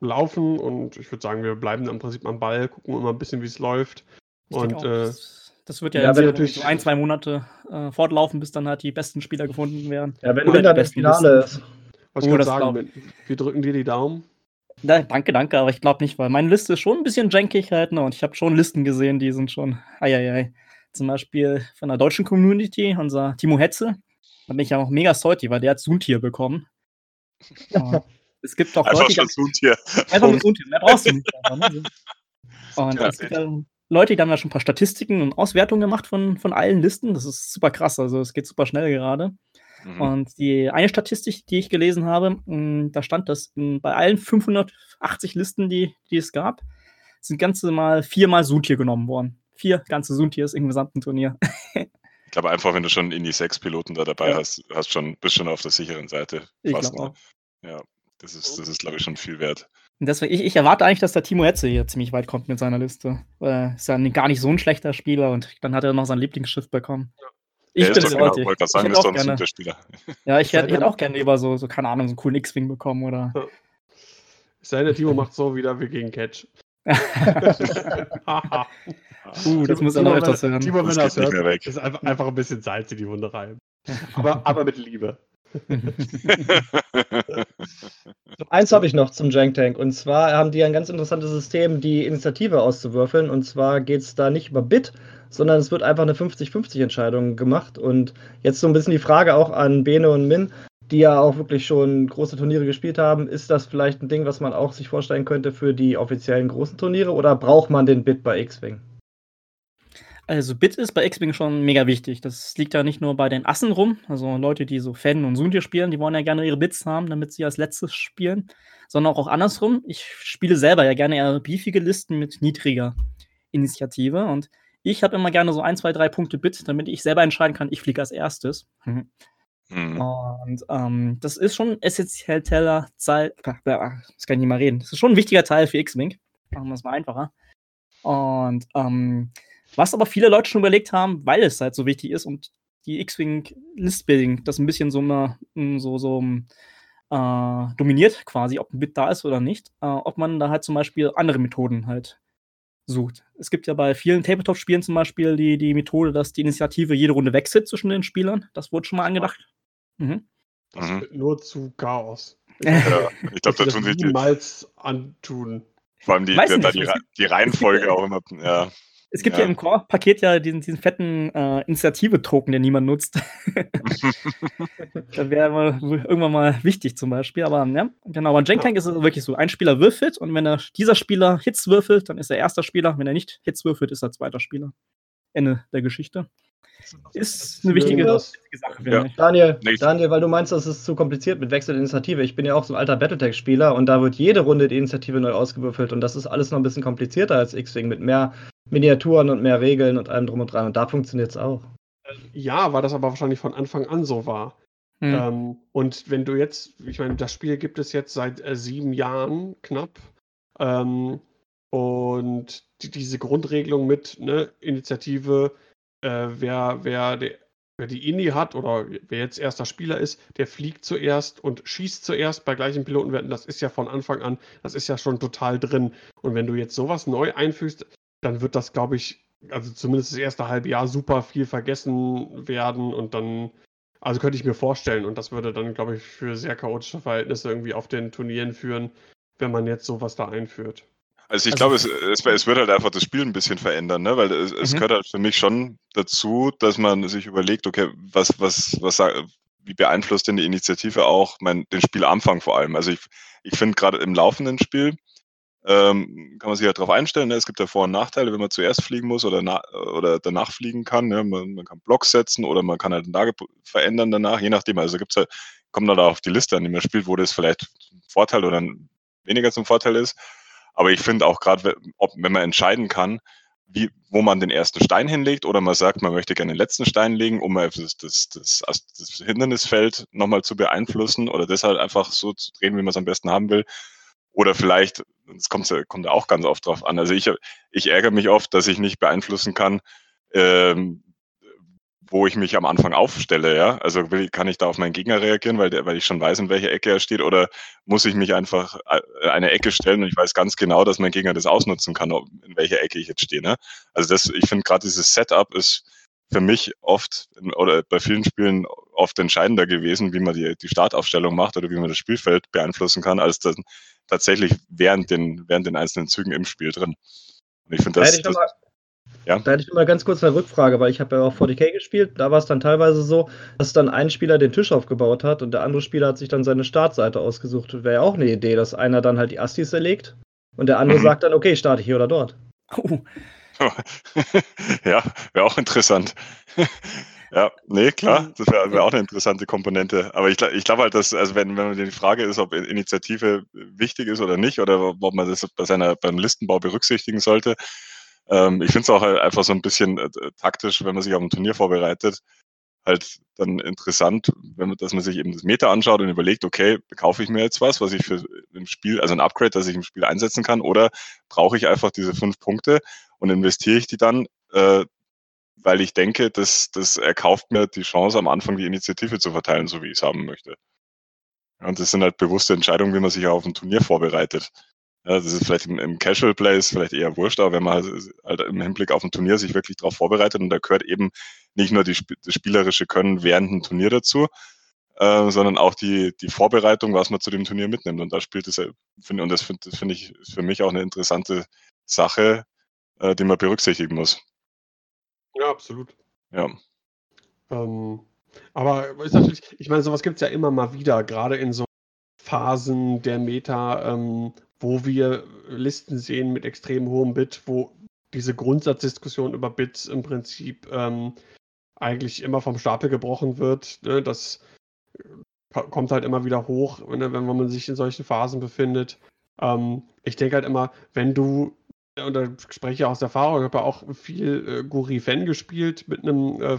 Speaker 1: laufen und ich würde sagen, wir bleiben im Prinzip am Ball, gucken immer ein bisschen, wie es läuft.
Speaker 3: Ich
Speaker 1: Und
Speaker 3: auch,
Speaker 1: äh,
Speaker 3: das, das wird ja,
Speaker 2: Ja, wenn
Speaker 1: natürlich-
Speaker 3: so ein, zwei Monate äh, fortlaufen, bis dann halt die besten Spieler gefunden werden.
Speaker 2: Ja, wenn
Speaker 3: Oder
Speaker 2: Win dann
Speaker 3: die
Speaker 2: im
Speaker 3: besten
Speaker 2: Finale ist.
Speaker 1: was
Speaker 3: Oh,
Speaker 1: ich gerade
Speaker 3: das
Speaker 1: sagen,
Speaker 3: glaub-
Speaker 1: wir, drücken dir die Daumen.
Speaker 3: Da, danke, danke, aber ich glaube nicht, weil meine Liste ist schon ein bisschen jankig halt, ne? Und ich habe schon Listen gesehen, die sind schon, eieiei. Zum Beispiel von der deutschen Community, unser Timo Hetze. Da bin ich ja auch mega salty, weil der hat Zoom-Tier bekommen. Und es gibt auch
Speaker 4: Einfach
Speaker 3: Leute, die
Speaker 4: schon so hier.
Speaker 3: Einfach mit Zoom-Tier, mehr brauchst du nicht. Einfach, ne? Und
Speaker 4: Ja,
Speaker 3: es gibt ja Leute, die haben ja schon ein paar Statistiken und Auswertungen gemacht von, von allen Listen. Das ist super krass, also es geht super schnell gerade.
Speaker 4: Mhm.
Speaker 3: Und die eine Statistik, die ich gelesen habe, mh, da stand, dass in, bei allen 580 Listen, die, die es gab, sind ganze mal viermal Soontier genommen worden. Vier ganze Soontiers im gesamten Turnier.
Speaker 4: Ich glaube einfach, wenn du schon in die sechs Piloten da dabei
Speaker 3: Ja.
Speaker 4: hast, hast schon, bist schon auf der sicheren Seite.
Speaker 3: Ich
Speaker 4: fast,
Speaker 3: glaube
Speaker 4: ne?
Speaker 3: auch.
Speaker 4: Ja, das ist, das ist glaube ich, schon viel wert.
Speaker 3: Und deswegen, ich, ich erwarte eigentlich, dass der Timo Hetze hier ziemlich weit kommt mit seiner Liste. Weil er ist ja gar nicht so ein schlechter Spieler und dann hat er noch sein Lieblingsschiff bekommen. Ich
Speaker 4: Er
Speaker 3: bin
Speaker 4: genau,
Speaker 3: Ich
Speaker 4: sagen,
Speaker 3: hätte
Speaker 4: ist
Speaker 3: auch
Speaker 4: doch ein
Speaker 3: gerne-. Ja, ich hätte, ich hätte auch gerne lieber so, so, keine Ahnung, so einen coolen X-Wing bekommen oder.
Speaker 1: Es sei denn, der Timo macht so wieder wie gegen Catch.
Speaker 3: Uh, das muss er noch öfters hören.
Speaker 1: Timo, wenn
Speaker 4: Das
Speaker 1: hört,
Speaker 4: weg.
Speaker 1: ist einfach, einfach ein bisschen Salz in die Wunde rein. Aber, aber mit Liebe.
Speaker 2: Eins habe ich noch zum Jank Tank. Und zwar haben die ein ganz interessantes System, die Initiative auszuwürfeln. Und zwar geht es da nicht über Bit, sondern es wird einfach eine 50-50-Entscheidung gemacht. Und jetzt so ein bisschen die Frage auch an Bene und Min, die ja auch wirklich schon große Turniere gespielt haben. Ist das vielleicht ein Ding, was man auch sich vorstellen könnte für die offiziellen großen Turniere? Oder braucht man den Bit bei X-Wing?
Speaker 3: Also Bit ist bei X-Wing schon mega wichtig. Das liegt ja nicht nur bei den Assen rum, also Leute, die so Fan und Soontier spielen, die wollen ja gerne ihre Bits haben, damit sie als letztes spielen, sondern auch andersrum. Ich spiele selber ja gerne eher beefige Listen mit niedriger Initiative und ich habe immer gerne so ein, zwei, drei Punkte Bit, damit ich selber entscheiden kann, ich fliege als erstes. Mhm.
Speaker 4: Hm.
Speaker 3: Und ähm, das ist schon essentieller Teil. Das kann ich nicht mal reden. Das ist schon ein wichtiger Teil für X-Wing. Machen wir es mal einfacher. Und ähm, was aber viele Leute schon überlegt haben, weil es halt so wichtig ist und die X-Wing List-Building das ein bisschen so, immer, mm, so, so äh, dominiert, quasi, ob ein Bit da ist oder nicht, äh, ob man da halt zum Beispiel andere Methoden halt sucht. Es gibt ja bei vielen Tabletop-Spielen zum Beispiel die, die Methode, dass die Initiative jede Runde wechselt zwischen den Spielern. Das wurde schon mal angedacht. Mhm.
Speaker 1: Das
Speaker 4: Mhm.
Speaker 1: wird nur zu Chaos.
Speaker 4: Ja, ich glaube, da
Speaker 1: das
Speaker 4: tun sich die,
Speaker 1: niemals antun.
Speaker 4: vor allem die,
Speaker 3: Weiß
Speaker 4: die,
Speaker 3: nicht,
Speaker 4: die,
Speaker 3: es
Speaker 4: Re-
Speaker 3: gibt-
Speaker 4: die Reihenfolge auch immer. Ja,
Speaker 3: Es gibt ja,
Speaker 4: Ja.
Speaker 3: im Core-Paket ja diesen, diesen fetten äh, Initiative-Token, den niemand nutzt. das wäre irgendwann mal wichtig zum Beispiel. Aber ja, genau, bei Jank Tank ist es wirklich so: ein Spieler würfelt und wenn er, dieser Spieler Hits würfelt, dann ist er erster Spieler. Wenn er nicht Hits würfelt, ist er zweiter Spieler. Ende der Geschichte. Ist eine wichtige, wichtige Sache, finde
Speaker 4: Ja.
Speaker 3: ich.
Speaker 2: Daniel. Daniel, weil du meinst, das ist zu kompliziert mit Wechsel der Initiative. Ich bin ja auch so ein alter Battletech-Spieler und da wird jede Runde die Initiative neu ausgewürfelt und das ist alles noch ein bisschen komplizierter als X-Wing mit mehr Miniaturen und mehr Regeln und allem drum und dran. Und da funktioniert es auch.
Speaker 1: Ja, weil das aber wahrscheinlich von Anfang an so war.
Speaker 3: Hm.
Speaker 1: Ähm, und wenn du jetzt, ich meine, das Spiel gibt es jetzt seit äh, sieben Jahren knapp. Ähm, und die, diese Grundregelung mit ne, Initiative, äh, wer, wer, der, wer die Indie hat oder wer jetzt erster Spieler ist, der fliegt zuerst und schießt zuerst bei gleichen Pilotenwerten. Das ist ja von Anfang an, das ist ja schon total drin. Und wenn du jetzt sowas neu einfügst, dann wird das, glaube ich, also zumindest das erste halbe Jahr super viel vergessen werden und dann, also könnte ich mir vorstellen, und das würde dann, glaube ich, für sehr chaotische Verhältnisse irgendwie auf den Turnieren führen, wenn man jetzt sowas da einführt.
Speaker 4: Also ich
Speaker 3: Also-
Speaker 4: glaube, es, es, es wird halt einfach das Spiel ein bisschen verändern, ne? weil es, es
Speaker 3: Mhm.
Speaker 4: gehört halt für mich schon dazu, dass man sich überlegt, okay, was, was, was, wie beeinflusst denn die Initiative auch mein, den Spielanfang vor allem? Also ich, ich finde gerade im laufenden Spiel ähm, kann man sich halt darauf einstellen, ne? es gibt ja Vor- und Nachteile, wenn man zuerst fliegen muss oder, na, oder danach fliegen kann. Ne? Man, man kann Blocks setzen oder man kann halt eine Lage verändern danach, je nachdem. Also gibt's halt, kommt dann auf die Liste an, die man spielt, wo das vielleicht ein Vorteil oder ein, weniger zum Vorteil ist. Aber ich finde auch gerade, wenn man entscheiden kann, wie, wo man den ersten Stein hinlegt oder man sagt, man möchte gerne den letzten Stein legen, um das, das, das, das Hindernisfeld nochmal zu beeinflussen oder das halt einfach so zu drehen, wie man es am besten haben will. Oder vielleicht, das kommt, kommt auch ganz oft drauf an. Also ich, ich ärgere mich oft, dass ich nicht beeinflussen kann, ähm, wo ich mich am Anfang aufstelle, ja. Also will, kann ich da auf meinen Gegner reagieren, weil, der, weil ich schon weiß, in welcher Ecke er steht, oder muss ich mich einfach äh, eine Ecke stellen und ich weiß ganz genau, dass mein Gegner das ausnutzen kann, in welcher Ecke ich jetzt stehe. Ne? Also das, ich finde gerade dieses Setup ist für mich oft oder bei vielen Spielen oft entscheidender gewesen, wie man die, die Startaufstellung macht oder wie man das Spielfeld beeinflussen kann, als dann tatsächlich während den, während den einzelnen Zügen im Spiel drin. Und ich finde das, das,
Speaker 2: ja. Da hätte ich mal ganz kurz eine Rückfrage, weil ich habe ja auch 40k gespielt. Da war es dann teilweise so, dass dann ein Spieler den Tisch aufgebaut hat und der andere Spieler hat sich dann seine Startseite ausgesucht. Wäre ja auch eine Idee, dass einer dann halt die Astis erlegt und der andere mhm. sagt dann, okay, starte hier oder dort.
Speaker 4: Oh. ja, wäre auch interessant. ja, nee, klar, das wäre wär auch eine interessante Komponente. Aber ich, ich glaube halt, dass, also wenn, wenn die Frage ist, ob Initiative wichtig ist oder nicht, oder ob man das bei seiner, beim Listenbau berücksichtigen sollte, ähm, ich finde es auch halt einfach so ein bisschen äh, taktisch, wenn man sich auf ein Turnier vorbereitet, halt dann interessant, wenn man, dass man sich eben das Meta anschaut und überlegt, okay, kaufe ich mir jetzt was, was ich für ein Spiel, also ein Upgrade, das ich im Spiel einsetzen kann, oder brauche ich einfach diese fünf Punkte und investiere ich die dann, äh, weil ich denke, dass das erkauft mir die Chance, am Anfang die Initiative zu verteilen, so wie ich es haben möchte. und das sind halt bewusste Entscheidungen, wie man sich auf ein Turnier vorbereitet. Ja, das ist vielleicht im, im Casual Play ist vielleicht eher wurscht, aber wenn man halt, halt im Hinblick auf ein Turnier sich wirklich darauf vorbereitet und da gehört eben nicht nur die, das spielerische Können während dem Turnier dazu, äh, sondern auch die, die Vorbereitung, was man zu dem Turnier mitnimmt. Und da spielt es, finde und das finde find ich für mich auch eine interessante Sache, äh, die man berücksichtigen muss.
Speaker 1: Ja, absolut.
Speaker 4: Ja.
Speaker 1: Ähm, aber ist natürlich, ich meine, sowas gibt es ja immer mal wieder, gerade in so Phasen der Meta, ähm, wo wir Listen sehen mit extrem hohem Bit, wo diese Grundsatzdiskussion über Bits im Prinzip ähm, eigentlich immer vom Stapel gebrochen wird. Ne? Das äh, kommt halt immer wieder hoch, ne? wenn man sich in solchen Phasen befindet. Ähm, ich denke halt immer, wenn du, und da spreche ich aus Erfahrung, ich habe ja auch viel äh, Guri-Fan gespielt mit einem äh,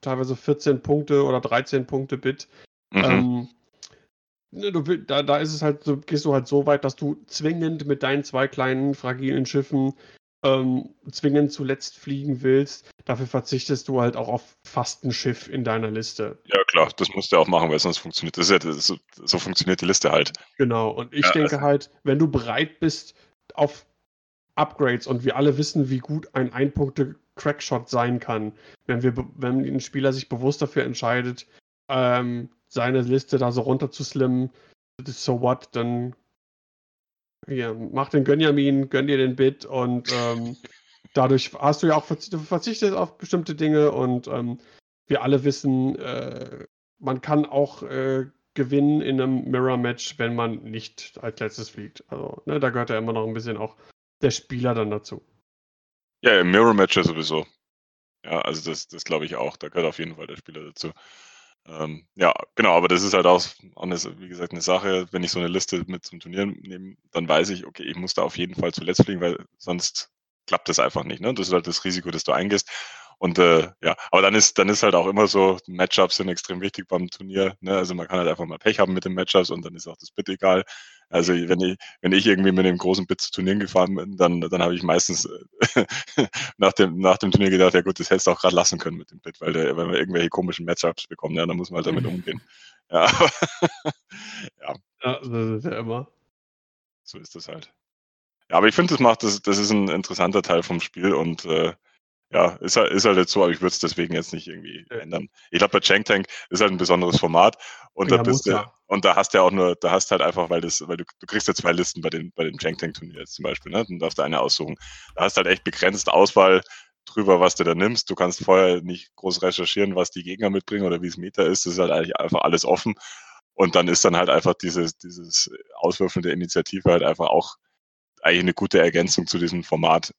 Speaker 1: teilweise 14 Punkte oder 13 Punkte Bit. Mhm. Ähm, du, da, da ist es halt so, gehst du halt so weit, dass du zwingend mit deinen zwei kleinen fragilen Schiffen ähm, zwingend zuletzt fliegen willst. Dafür verzichtest du halt auch auf fast ein Schiff in deiner Liste.
Speaker 4: Ja, klar, das musst du auch machen, weil sonst funktioniert das ja, das, so, so, funktioniert die Liste halt.
Speaker 1: Genau, und ich ja, denke also halt, wenn du bereit bist auf Upgrades und wir alle wissen, wie gut ein Ein-Punkte-Crackshot sein kann, wenn, wir, wenn ein Spieler sich bewusst dafür entscheidet, ähm, seine Liste da so runter zu slimmen, so what, dann ja, mach den Gönjamin, gönn dir den Bit und ähm, dadurch hast du ja auch verzichtet, verzichtet auf bestimmte Dinge und ähm, wir alle wissen, äh, man kann auch äh, gewinnen in einem Mirror-Match, wenn man nicht als letztes fliegt. Also, ne, da gehört ja immer noch ein bisschen auch der Spieler dann dazu.
Speaker 4: Ja, im Mirror-Match sowieso. Ja, also das, das glaube ich auch. Da gehört auf jeden Fall der Spieler dazu. Ähm, ja, genau, aber das ist halt auch, eine, wie gesagt, eine Sache, wenn ich so eine Liste mit zum Turnier nehme, dann weiß ich, okay, ich muss da auf jeden Fall zuletzt fliegen, weil sonst klappt das einfach nicht. Ne? Das ist halt das Risiko, das du eingehst. Und äh, ja, aber dann ist, dann ist halt auch immer so, Matchups sind extrem wichtig beim Turnier. Ne? Also man kann halt einfach mal Pech haben mit den Matchups und dann ist auch das Bit egal. Also wenn ich, wenn ich irgendwie mit dem großen Bit zu Turnieren gefahren bin, dann, dann habe ich meistens äh, nach, dem, nach dem Turnier gedacht, ja gut, das hättest du auch gerade lassen können mit dem Bit, weil der, wenn wir irgendwelche komischen Matchups bekommen, ja, dann muss man halt damit umgehen. Ja,
Speaker 1: ja. ja das ist ja immer.
Speaker 4: So ist das halt. Ja, aber ich finde, das macht das, das ist ein interessanter Teil vom Spiel und äh, ja, ist halt, ist halt jetzt so, aber ich würde es deswegen jetzt nicht irgendwie ändern. Ich glaube, bei Chang Tank ist halt ein besonderes Format und ja, da bist du, ja. und da hast du ja auch nur, da hast halt einfach, weil das, weil du, du kriegst ja zwei Listen bei den, bei dem Chang Tank Turnier jetzt zum Beispiel, ne? Dann darfst du eine aussuchen. Da hast du halt echt begrenzt Auswahl drüber, was du da nimmst. Du kannst vorher nicht groß recherchieren, was die Gegner mitbringen oder wie es Meta ist. Das ist halt eigentlich einfach alles offen. Und dann ist dann halt einfach dieses, dieses Auswürfeln der Initiative halt einfach auch eigentlich eine gute Ergänzung zu diesem Format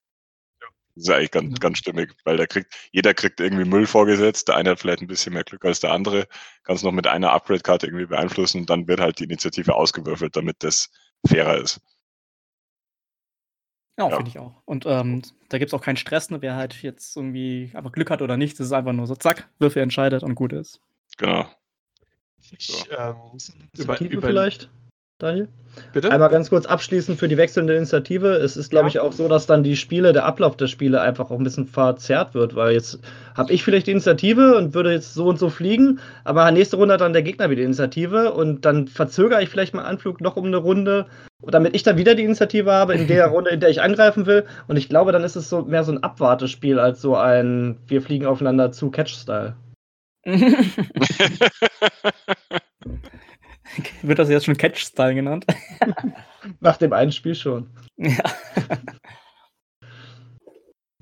Speaker 4: das ist eigentlich ganz, ganz stimmig, weil da kriegt, jeder kriegt irgendwie Müll vorgesetzt. Der eine hat vielleicht ein bisschen mehr Glück als der andere, kann es noch mit einer Upgrade-Karte irgendwie beeinflussen und dann wird halt die Initiative ausgewürfelt, damit das fairer ist.
Speaker 3: Ja, finde ich auch. Und ähm, da gibt es auch keinen Stress, ne? wer halt jetzt irgendwie einfach Glück hat oder nicht. Das ist einfach nur so, zack, Würfel entscheidet und gut ist.
Speaker 4: Genau.
Speaker 1: Ich, ähm,
Speaker 2: über, über, vielleicht? Daniel?
Speaker 1: Bitte?
Speaker 2: Einmal ganz kurz abschließend für die wechselnde Initiative. Es ist, glaube ja. ich, auch so, dass dann die Spiele, der Ablauf der Spiele einfach auch ein bisschen verzerrt wird, weil jetzt habe ich vielleicht die Initiative und würde jetzt so und so fliegen, aber nächste Runde hat dann der Gegner wieder die Initiative und dann verzögere ich vielleicht meinen Anflug noch um eine Runde, damit ich dann wieder die Initiative habe in der Runde, in der ich angreifen will. Und ich glaube, dann ist es so mehr so ein Abwartespiel als so ein Wir fliegen aufeinander zu Catch-Style.
Speaker 3: Wird das jetzt schon Catch-Style genannt?
Speaker 2: Nach dem einen Spiel schon.
Speaker 3: Ja.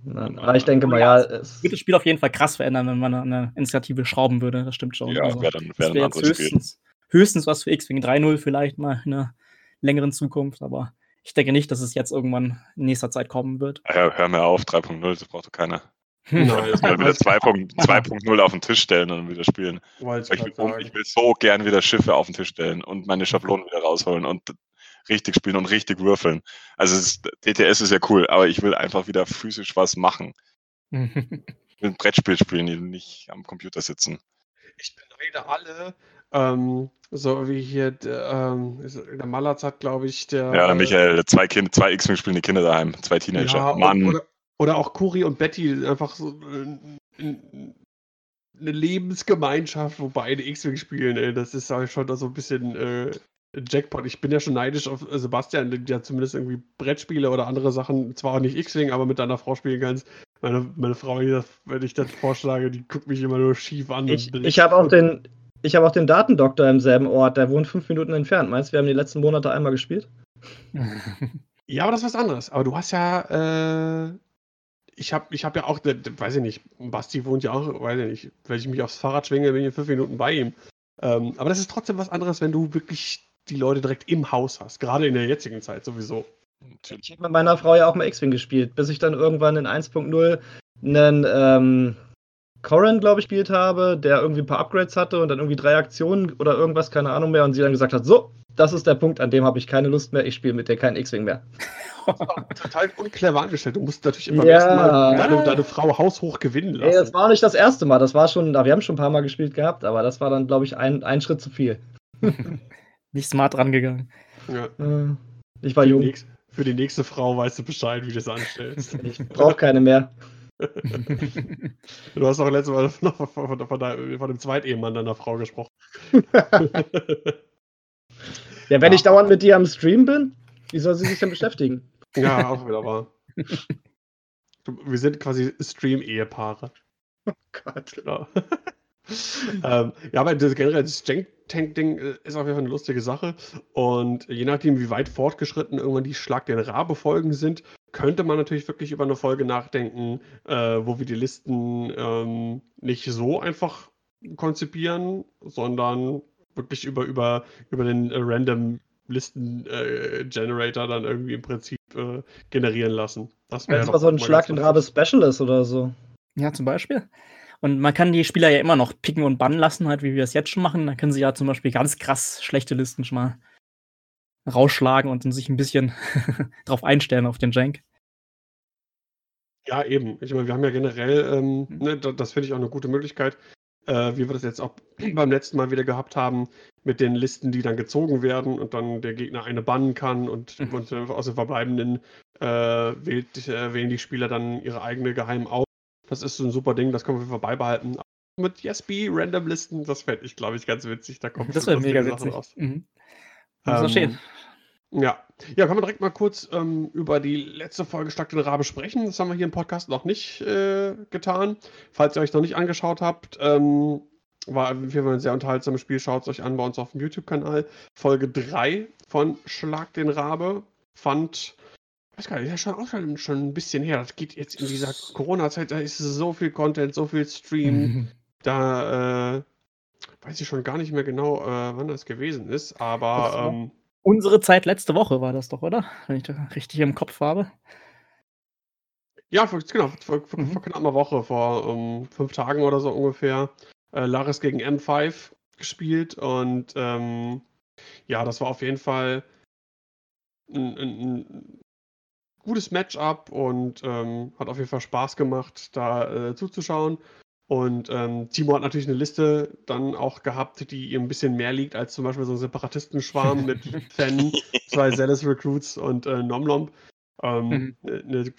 Speaker 2: Nein, aber ich denke mal, ja. Es
Speaker 3: würde das Spiel auf jeden Fall krass verändern, wenn man eine Initiative schrauben würde. Das stimmt schon.
Speaker 4: Ja, also, wäre dann wär
Speaker 3: ein anderes höchstens, höchstens was für X-Wing 3.0 vielleicht mal in einer längeren Zukunft, aber ich denke nicht, dass es jetzt irgendwann in nächster Zeit kommen wird.
Speaker 4: Ja, hör mir auf, 3.0, das braucht doch keiner. Nein, jetzt mal wieder 2.0 auf den Tisch stellen und wieder spielen. Ich, ich, will so gern wieder Schiffe auf den Tisch stellen und meine Schablonen wieder rausholen und richtig spielen und richtig würfeln. Also ist, DTS ist ja cool, aber ich will einfach wieder physisch was machen. ich will ein Brettspiel spielen, nicht am Computer sitzen.
Speaker 1: Ich beneide alle, ähm, so wie hier ähm, der Malatz hat, glaube ich, der.
Speaker 4: Ja, Michael, zwei, kind, zwei X-Wing spielende Kinder daheim, zwei Teenager. Ja, Mann.
Speaker 1: Oder, oder auch Kuri und Betty, einfach so äh, eine Lebensgemeinschaft, wo beide X-Wing spielen, ey. Das ist halt schon so ein bisschen äh, Jackpot. Ich bin ja schon neidisch auf Sebastian, der zumindest irgendwie Brettspiele oder andere Sachen, zwar auch nicht X-Wing, aber mit deiner Frau spielen kannst. Meine, meine Frau, wenn ich das vorschlage, die guckt mich immer nur schief an.
Speaker 2: Ich, ich habe auch den, ich habe auch den Datendoktor im selben Ort, der wohnt fünf Minuten entfernt. Meinst du, wir haben die letzten Monate einmal gespielt?
Speaker 1: ja, aber das ist was anderes. Aber du hast ja, äh, ich habe ich hab ja auch, weiß ich nicht, Basti wohnt ja auch, weiß ich nicht, wenn ich mich aufs Fahrrad schwinge, bin ich in fünf Minuten bei ihm. Ähm, aber das ist trotzdem was anderes, wenn du wirklich die Leute direkt im Haus hast, gerade in der jetzigen Zeit sowieso.
Speaker 2: Ich habe mit meiner Frau ja auch mal X-Wing gespielt, bis ich dann irgendwann in 1.0 einen ähm, Corran, glaube ich, gespielt habe, der irgendwie ein paar Upgrades hatte und dann irgendwie drei Aktionen oder irgendwas, keine Ahnung mehr, und sie dann gesagt hat, so, das ist der Punkt, an dem habe ich keine Lust mehr, ich spiele mit dir keinen X-Wing mehr.
Speaker 1: Total unclever angestellt. Du musst natürlich immer ja. Mal deine, deine, Frau haushoch gewinnen lassen.
Speaker 2: Ey, das war nicht das erste Mal. Das war schon, wir haben schon ein paar Mal gespielt gehabt, aber das war dann, glaube ich, ein, ein Schritt zu viel.
Speaker 3: nicht smart rangegangen.
Speaker 2: Ja. Äh, ich war für jung.
Speaker 1: Die nächste, für die nächste Frau weißt du Bescheid, wie du das anstellst.
Speaker 2: ich brauche keine mehr.
Speaker 1: du hast auch letztes Mal von, von, von, von dem Zweitehemann deiner Frau gesprochen.
Speaker 2: ja, wenn ja. ich dauernd mit dir am Stream bin, wie soll sie sich denn beschäftigen?
Speaker 1: Ja, auch wieder wahr. Wir sind quasi Stream-Ehepaare.
Speaker 2: Oh Gott.
Speaker 1: Genau. ähm, ja, aber das, generell das Tank-Ding äh, ist auf jeden Fall eine lustige Sache. Und je nachdem, wie weit fortgeschritten irgendwann die Schlag den Rabe-Folgen sind, könnte man natürlich wirklich über eine Folge nachdenken, äh, wo wir die Listen ähm, nicht so einfach konzipieren, sondern wirklich über, über, über den äh, Random Listen-Generator äh, dann irgendwie im Prinzip äh, generieren lassen.
Speaker 2: Das wäre ja, so ein Schlag den Rabe Specialist oder so.
Speaker 3: Ja, zum Beispiel. Und man kann die Spieler ja immer noch picken und bannen lassen, halt, wie wir es jetzt schon machen. Dann können sie ja zum Beispiel ganz krass schlechte Listen schon mal rausschlagen und sich ein bisschen drauf einstellen auf den Jank.
Speaker 1: Ja, eben. Ich meine, wir haben ja generell, ähm, mhm. ne, das finde ich auch eine gute Möglichkeit, äh, wie wir das jetzt auch beim letzten Mal wieder gehabt haben, mit den Listen, die dann gezogen werden und dann der Gegner eine bannen kann und, mhm. und aus den verbleibenden äh, wählt, äh, wählen die Spieler dann ihre eigene geheimen aus. Das ist so ein super Ding, das können wir beibehalten. mit Yesby, Random-Listen, das fände ich, glaube ich, ganz witzig. Da kommt
Speaker 3: das wäre mega witzig. Raus. Mhm. Ähm,
Speaker 1: ja. Ja, können wir direkt mal kurz ähm, über die letzte Folge Schlag den Rabe sprechen. Das haben wir hier im Podcast noch nicht äh, getan. Falls ihr euch noch nicht angeschaut habt, ähm, war auf jeden Fall ein sehr unterhaltsames Spiel. Schaut es euch an bei uns auf dem YouTube-Kanal. Folge 3 von Schlag den Rabe fand, ich weiß gar nicht, ist ja schon auch schon, schon ein bisschen her. Das geht jetzt in dieser Corona-Zeit, da ist so viel Content, so viel Stream. Da äh, weiß ich schon gar nicht mehr genau, äh, wann das gewesen ist, aber. Ähm,
Speaker 3: Unsere Zeit letzte Woche war das doch, oder? Wenn ich das richtig im Kopf habe.
Speaker 1: Ja, vor, genau, vor, vor, mhm. vor knapp einer Woche, vor um, ähm, fünf Tagen oder so ungefähr, äh, Laris gegen M5 gespielt und ähm, ja, das war auf jeden Fall ein, ein, ein gutes Matchup und ähm, hat auf jeden Fall Spaß gemacht, da äh, zuzuschauen. Und ähm, Timo hat natürlich eine Liste dann auch gehabt, die ihm ein bisschen mehr liegt als zum Beispiel so ein Separatistenschwarm mit Fan, zwei Zealous Recruits und äh, Nomlomb. Ähm,
Speaker 3: Mhm.
Speaker 1: ne, ne,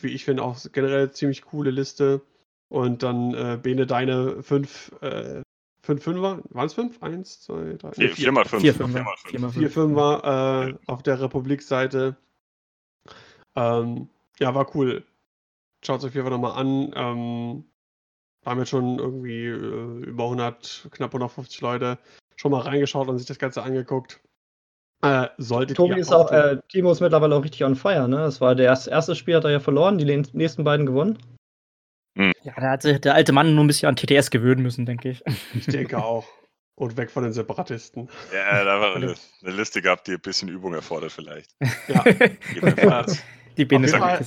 Speaker 1: wie ich finde, auch generell ziemlich coole Liste. Und dann äh, Bene, deine fünf, äh, fünf Fünfer, waren es fünf? Eins, zwei, drei,
Speaker 4: Vier,
Speaker 1: nee,
Speaker 4: vier mal fünf.
Speaker 3: Vier,
Speaker 4: Vier
Speaker 3: fünf,
Speaker 4: mal fünf.
Speaker 3: vier
Speaker 1: vier. Fünfer äh, auf der Republik-Seite. Ähm, ja, war cool. Schaut es euch einfach nochmal an. Ähm, haben jetzt schon irgendwie äh, über 100, knapp 150 Leute schon mal reingeschaut und sich das Ganze angeguckt. Äh, solltet
Speaker 2: Tobi ist auch, äh, Timo ist mittlerweile auch richtig on fire, ne? Das war der erste, erste Spiel, hat er ja verloren, die nächsten beiden gewonnen.
Speaker 3: Ja, da hat sich der alte Mann nur ein bisschen an TTS gewöhnen müssen, denke ich.
Speaker 1: Ich denke auch. Und weg von den Separatisten.
Speaker 4: Ja, da war eine, eine Liste gehabt, die ein bisschen Übung erfordert vielleicht.
Speaker 1: Ja.
Speaker 3: Die.
Speaker 1: Ja,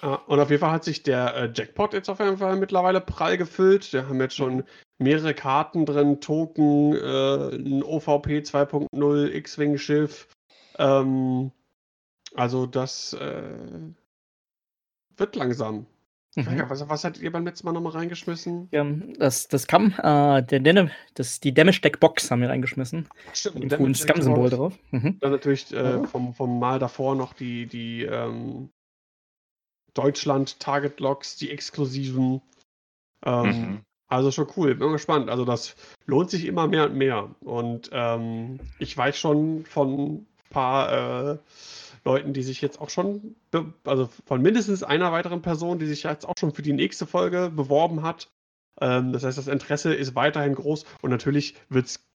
Speaker 1: und auf jeden Fall hat sich der äh, Jackpot jetzt auf jeden Fall mittlerweile prall gefüllt. Wir haben jetzt schon mehrere Karten drin, Token, äh, ein OVP 2.0, X-Wing-Schiff. Ähm, also das äh, wird langsam.
Speaker 3: Mhm.
Speaker 1: Was, was hattet ihr beim letzten Mal nochmal reingeschmissen?
Speaker 3: Ja, das, das kam, äh, der, der, das, die Damage Deck Box haben wir reingeschmissen.
Speaker 1: Stimmt,
Speaker 3: Mit dem coolen Scum-Symbol drauf. Mhm.
Speaker 1: Dann natürlich äh, vom, vom Mal davor noch die, die ähm, Deutschland-Target-Logs, die exklusiven. Ähm,
Speaker 4: Mhm.
Speaker 1: Also schon cool, bin mal gespannt. Also das lohnt sich immer mehr und mehr. Und ähm, ich weiß schon von ein paar äh, Leuten, die sich jetzt auch schon, also von mindestens einer weiteren Person, die sich jetzt auch schon für die nächste Folge beworben hat. Ähm, das heißt, das Interesse ist weiterhin groß und natürlich wird es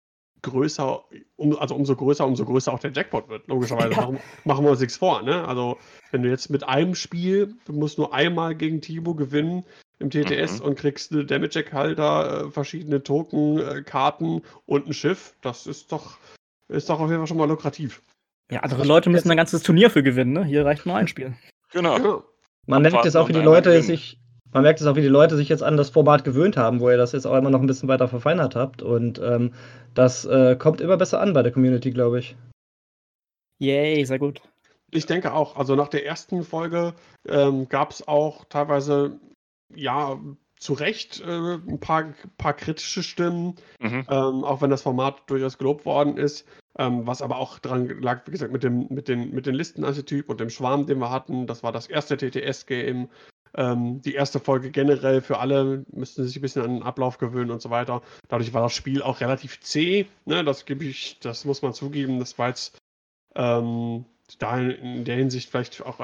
Speaker 1: größer, um, also umso größer, umso größer auch der Jackpot wird, logischerweise.
Speaker 3: Ja.
Speaker 1: Machen, machen wir uns nichts vor, ne? Also, wenn du jetzt mit einem Spiel, du musst nur einmal gegen Timo gewinnen im TTS
Speaker 4: Mhm.
Speaker 1: und kriegst eine Damage-Jack-Halter, äh, verschiedene Token, äh, Karten und ein Schiff, das ist doch, ist doch auf jeden Fall schon mal lukrativ.
Speaker 3: Ja, andere Leute müssen ein ganzes Turnier für gewinnen, ne? Hier reicht nur ein Spiel.
Speaker 4: Genau.
Speaker 1: Ja.
Speaker 2: Man merkt jetzt auch, wie die Leute sich, man merkt es auch, wie die Leute sich jetzt an das Format gewöhnt haben, wo ihr das jetzt auch immer noch ein bisschen weiter verfeinert habt. Und ähm, das äh, kommt immer besser an bei der Community, glaube ich.
Speaker 3: Yay, sehr gut.
Speaker 1: Ich denke auch. Also nach der ersten Folge ähm, gab es auch teilweise, ja, zu Recht äh, ein paar, paar kritische Stimmen,
Speaker 4: Mhm.
Speaker 1: ähm, auch wenn das Format durchaus gelobt worden ist. Ähm, was aber auch dran lag, wie gesagt, mit dem, mit den, mit den Listenarchetyp und dem Schwarm, den wir hatten. Das war das erste TTS-Game. Ähm, die erste Folge generell für alle müssten sich ein bisschen an den Ablauf gewöhnen und so weiter. Dadurch war das Spiel auch relativ zäh. Ne? Das gebe ich, das muss man zugeben. Das war jetzt ähm, da in der Hinsicht vielleicht auch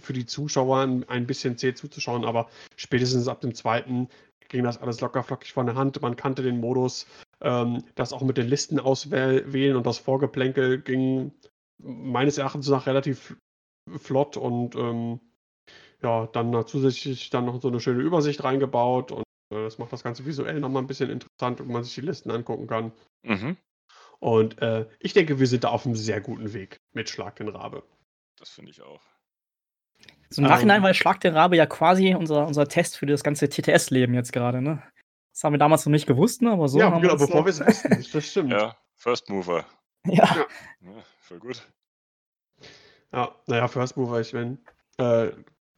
Speaker 1: für die Zuschauer ein, bisschen zäh zuzuschauen, aber spätestens ab dem zweiten ging das alles locker flockig von der Hand. Man kannte den Modus, ähm, das auch mit den Listen auswählen und das Vorgeplänkel ging meines Erachtens nach relativ flott und ähm, ja, dann noch zusätzlich dann noch so eine schöne Übersicht reingebaut und äh, das macht das Ganze visuell nochmal ein bisschen interessant, wenn man sich die Listen angucken kann.
Speaker 4: Mhm.
Speaker 1: Und äh, ich denke, wir sind da auf einem sehr guten Weg mit Schlag den Rabe.
Speaker 4: Das finde ich auch.
Speaker 3: So im Nachhinein
Speaker 1: Ähm.
Speaker 3: war Schlag der Rabe ja quasi unser, unser Test für das ganze TTS-Leben jetzt gerade, ne? Das haben wir damals noch nicht gewusst, ne? Aber so
Speaker 1: ja,
Speaker 3: haben
Speaker 1: genau,
Speaker 3: wir
Speaker 1: bevor wir es wussten. Das stimmt. Ja,
Speaker 4: Ja, First Mover.
Speaker 3: Ja,
Speaker 4: Ja, voll gut.
Speaker 1: naja, First Mover, ich meine, äh,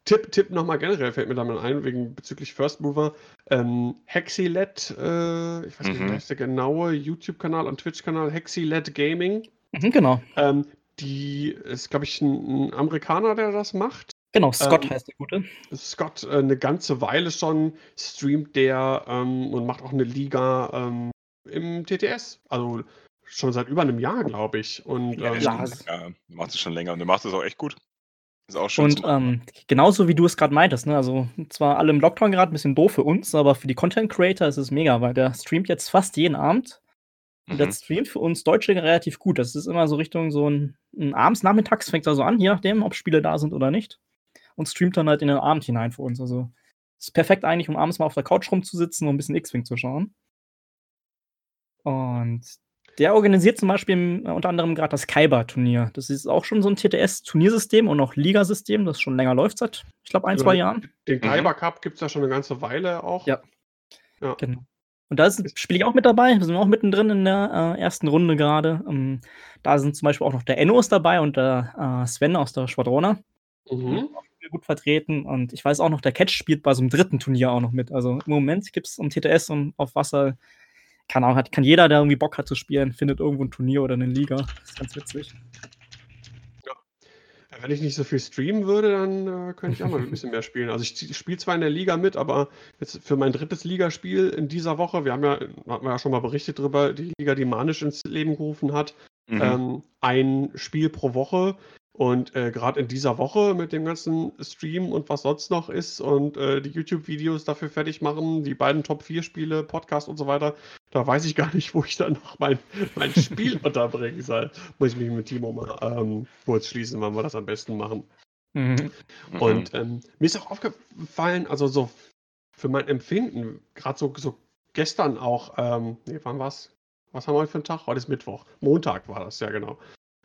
Speaker 1: Tipp, Tipp nochmal generell fällt mir damit ein, wegen bezüglich First Mover. Ähm, Hexilet, äh, ich weiß nicht,
Speaker 4: Mhm.
Speaker 1: wie heißt der genaue YouTube-Kanal und Twitch-Kanal, Hexilet Gaming.
Speaker 3: mhm, genau.
Speaker 1: Ähm, die ist, glaube ich, ein, ein Amerikaner, der das macht.
Speaker 3: Genau, Scott
Speaker 1: Ähm,
Speaker 3: heißt der Gute.
Speaker 1: Scott äh, eine ganze Weile schon streamt der ähm, und macht auch eine Liga ähm, im TTS. Also schon seit über einem Jahr, glaube ich. Und
Speaker 4: Ja,
Speaker 1: ähm,
Speaker 3: Ja,
Speaker 4: macht es schon länger und der macht es auch echt gut. Ist auch schon
Speaker 3: Und ähm, genauso wie du es gerade meintest, ne? Also zwar alle im Lockdown gerade ein bisschen doof für uns, aber für die Content Creator ist es mega, weil der streamt jetzt fast jeden Abend. Und der
Speaker 4: Mhm.
Speaker 3: streamt für uns Deutsche relativ gut. Das ist immer so Richtung so ein, ein abends, nachmittags fängt er so an, je nachdem, ob Spiele da sind oder nicht. Und streamt dann halt in den Abend hinein für uns. Also ist perfekt eigentlich, um abends mal auf der Couch rumzusitzen und ein bisschen X-Wing zu schauen. Und der organisiert zum Beispiel äh, unter anderem gerade das Kaiba-Turnier. Das ist auch schon so ein TTS-Turniersystem und auch Ligasystem, das schon länger läuft seit, ich glaube, ein,
Speaker 1: Genau.
Speaker 3: zwei Jahren.
Speaker 1: Den
Speaker 4: Mhm.
Speaker 1: Kaiba Cup gibt es ja schon eine ganze Weile auch.
Speaker 3: Ja.
Speaker 1: Ja.
Speaker 3: Genau. Und da spiele ich auch mit dabei. Wir sind auch mittendrin in der äh, ersten Runde gerade. Ähm, da sind zum Beispiel auch noch der Enno ist dabei und der äh, Sven aus der Schwadrona. Mhm. Gut vertreten und ich weiß auch noch, der Catch spielt bei so einem dritten Turnier auch noch mit. Also im Moment gibt es um TTS und auf Wasser, keine Ahnung, hat, kann jeder, der irgendwie Bock hat zu spielen, findet irgendwo ein Turnier oder eine Liga. Das ist ganz witzig.
Speaker 1: Wenn ich nicht so viel streamen würde, dann äh, könnte ich auch mal ein bisschen mehr spielen. Also ich spiele zwar in der Liga mit, aber jetzt für mein drittes Ligaspiel in dieser Woche, wir haben ja, hatten wir ja schon mal berichtet darüber, die Liga, die Manisch ins Leben gerufen hat, mhm. ähm, ein Spiel pro Woche. Und äh, gerade in dieser Woche mit dem ganzen Stream und was sonst noch ist und äh, die YouTube-Videos dafür fertig machen, die beiden Top-4-Spiele, Podcast und so weiter, da weiß ich gar nicht, wo ich dann noch mein, mein Spiel unterbringen soll. Muss ich mich mit Timo mal ähm, kurz schließen, wann wir das am besten machen. Mhm. Und ähm, mir ist auch aufgefallen, also so für mein Empfinden, gerade so, so gestern auch, ähm, nee, wann war's? Was haben wir heute für einen Tag? Heute ist Mittwoch. Montag war das, ja genau.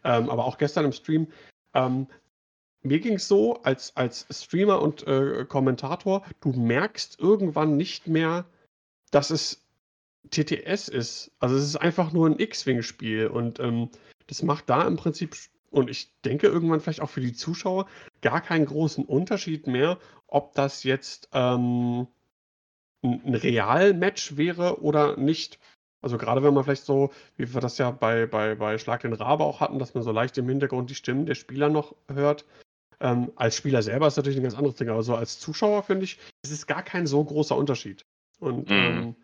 Speaker 1: Ähm, aber auch gestern im Stream, ähm, mir ging es so, als, als Streamer und äh, Kommentator, du merkst irgendwann nicht mehr, dass es TTS ist. Also es ist einfach nur ein X-Wing-Spiel und ähm, das macht da im Prinzip, und ich denke irgendwann vielleicht auch für die Zuschauer, gar keinen großen Unterschied mehr, ob das jetzt ähm, ein, ein Real-Match wäre oder nicht. Also gerade wenn man vielleicht so, wie wir das ja bei, bei, bei Schlag den Rabe auch hatten, dass man so leicht im Hintergrund die Stimmen der Spieler noch hört. Ähm, als Spieler selber ist natürlich ein ganz anderes Ding, aber so als Zuschauer finde ich, es ist gar kein so großer Unterschied. Und mhm. ähm,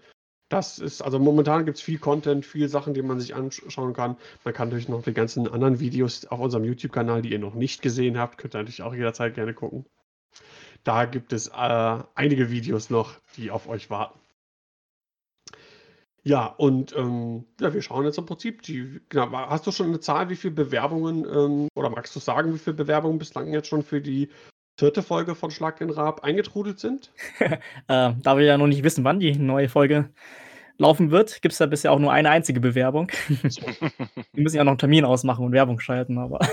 Speaker 1: das ist, also momentan gibt es viel Content, viele Sachen, die man sich anschauen kann. Man kann natürlich noch die ganzen anderen Videos auf unserem YouTube-Kanal, die ihr noch nicht gesehen habt, könnt ihr natürlich auch jederzeit gerne gucken. Da gibt es äh, einige Videos noch, die auf euch warten. Ja, und ähm, ja, wir schauen jetzt im Prinzip, die, genau, hast du schon eine Zahl, wie viele Bewerbungen, ähm, oder magst du sagen, wie viele Bewerbungen bislang jetzt schon für die vierte Folge von Schlag den Raab eingetrudelt sind?
Speaker 3: äh, da wir ja noch nicht wissen, wann die neue Folge laufen wird, gibt es da bisher auch nur eine einzige Bewerbung. wir müssen ja noch einen Termin ausmachen und Werbung schalten, aber.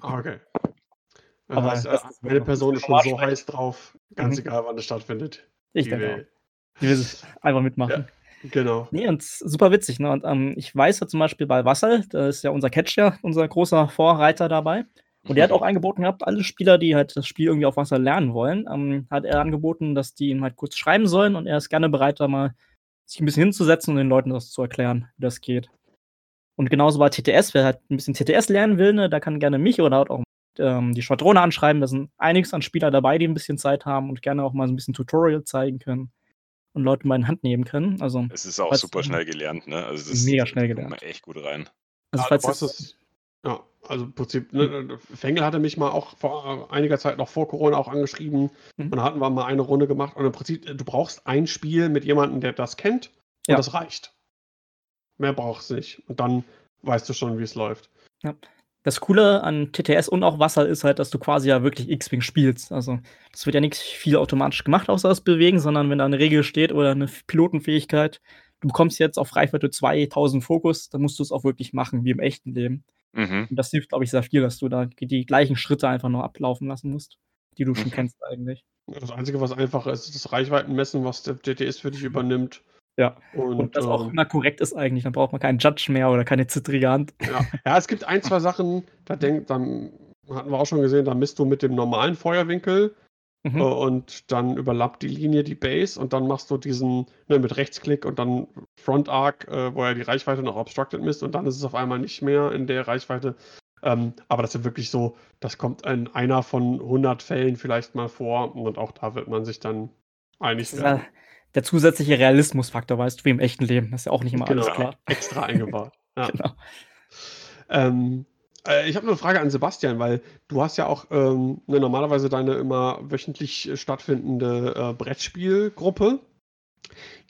Speaker 1: Ah, okay. aber heißt, äh, eine Person ist schon so heiß drauf, ganz mhm. egal, wann es stattfindet.
Speaker 3: Ich denke will. auch. Die will einfach mitmachen. Ja.
Speaker 1: Genau.
Speaker 3: Nee, und super witzig. Ne? Und ähm, ich weiß ja zum Beispiel bei Wassel, da ist ja unser Catcher, unser großer Vorreiter dabei. Und der hat auch angeboten gehabt, alle Spieler, die halt das Spiel irgendwie auf Wasser lernen wollen, ähm, hat er angeboten, dass die ihm halt kurz schreiben sollen und er ist gerne bereit, da mal sich ein bisschen hinzusetzen und den Leuten das zu erklären, wie das geht. Und genauso bei TTS, wer halt ein bisschen TTS lernen will, ne, da kann gerne mich oder auch ähm, die Schwadrone anschreiben. Da sind einiges an Spieler dabei, die ein bisschen Zeit haben und gerne auch mal so ein bisschen Tutorial zeigen können und Leute mal in Hand nehmen können. Also,
Speaker 4: es ist auch super schnell gelernt, ne?
Speaker 3: Also das mega schnell gelernt. Kommt
Speaker 4: echt gut rein.
Speaker 1: Also, falls ja, es, ja, also im Prinzip, ne, Fengel hatte mich mal auch vor einiger Zeit noch vor Corona auch angeschrieben mhm. und da hatten wir mal eine Runde gemacht und im Prinzip, du brauchst ein Spiel mit jemandem, der das kennt und ja. das reicht. Mehr brauchst du nicht. Und dann weißt du schon, wie es läuft.
Speaker 3: Ja. Das Coole an TTS und auch Wasser ist halt, dass du quasi ja wirklich X-Wing spielst. Also, das wird ja nicht viel automatisch gemacht, außer das Bewegen, sondern wenn da eine Regel steht oder eine Pilotenfähigkeit, du bekommst jetzt auf Reichweite 2000 Fokus, dann musst du es auch wirklich machen, wie im echten Leben. Mhm. Und das hilft, glaube ich, sehr viel, dass du da die gleichen Schritte einfach nur ablaufen lassen musst, die du schon mhm. kennst eigentlich.
Speaker 1: Das Einzige, was einfacher ist, ist das Reichweitenmessen, was der TTS für dich übernimmt.
Speaker 3: Ja, und, und das auch immer korrekt ist eigentlich. Dann braucht man keinen Judge mehr oder keine zittrige Hand.
Speaker 1: Ja. ja, es gibt ein, zwei Sachen, da denk, dann hatten wir auch schon gesehen, da misst du mit dem normalen Feuerwinkel mhm. äh, und dann überlappt die Linie die Base und dann machst du diesen ne, mit Rechtsklick und dann Front Arc, äh, wo er die Reichweite noch obstructed misst und dann ist es auf einmal nicht mehr in der Reichweite. Ähm, aber das ist wirklich so, das kommt in einer von 100 Fällen vielleicht mal vor und auch da wird man sich dann einig werden
Speaker 3: der zusätzliche Realismusfaktor, weißt du, wie im echten Leben. Das ist ja auch nicht immer genau, alles klar.
Speaker 1: Extra eingebaut. Ja. genau. Ähm, äh, ich habe eine Frage an Sebastian, weil du hast ja auch ähm, ne, normalerweise deine immer wöchentlich stattfindende äh, Brettspielgruppe.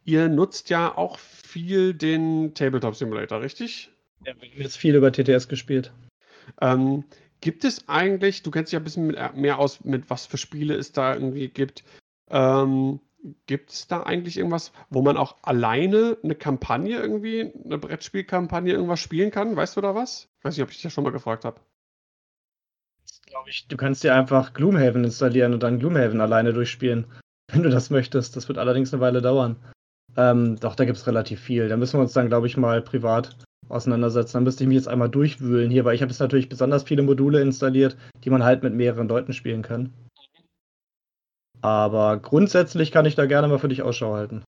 Speaker 1: Ihr nutzt ja auch viel den Tabletop Simulator, richtig?
Speaker 2: Ja, wir haben jetzt viel über TTS gespielt.
Speaker 1: Ähm, gibt es eigentlich, du kennst dich ja ein bisschen äh, mehr aus, mit was für Spiele es da irgendwie gibt. Ähm, Gibt es da eigentlich irgendwas, wo man auch alleine eine Kampagne irgendwie, eine Brettspielkampagne irgendwas spielen kann? Weißt du da was? Ich weiß nicht, ob ich dich ja schon mal gefragt habe.
Speaker 2: Glaube ich, du kannst dir einfach Gloomhaven installieren und dann Gloomhaven alleine durchspielen, wenn du das möchtest. Das wird allerdings eine Weile dauern. Ähm, doch, da gibt es relativ viel. Da müssen wir uns dann, glaube ich, mal privat auseinandersetzen. Dann müsste ich mich jetzt einmal durchwühlen hier, weil ich habe jetzt natürlich besonders viele Module installiert, die man halt mit mehreren Leuten spielen kann. Aber grundsätzlich kann ich da gerne mal für dich Ausschau halten.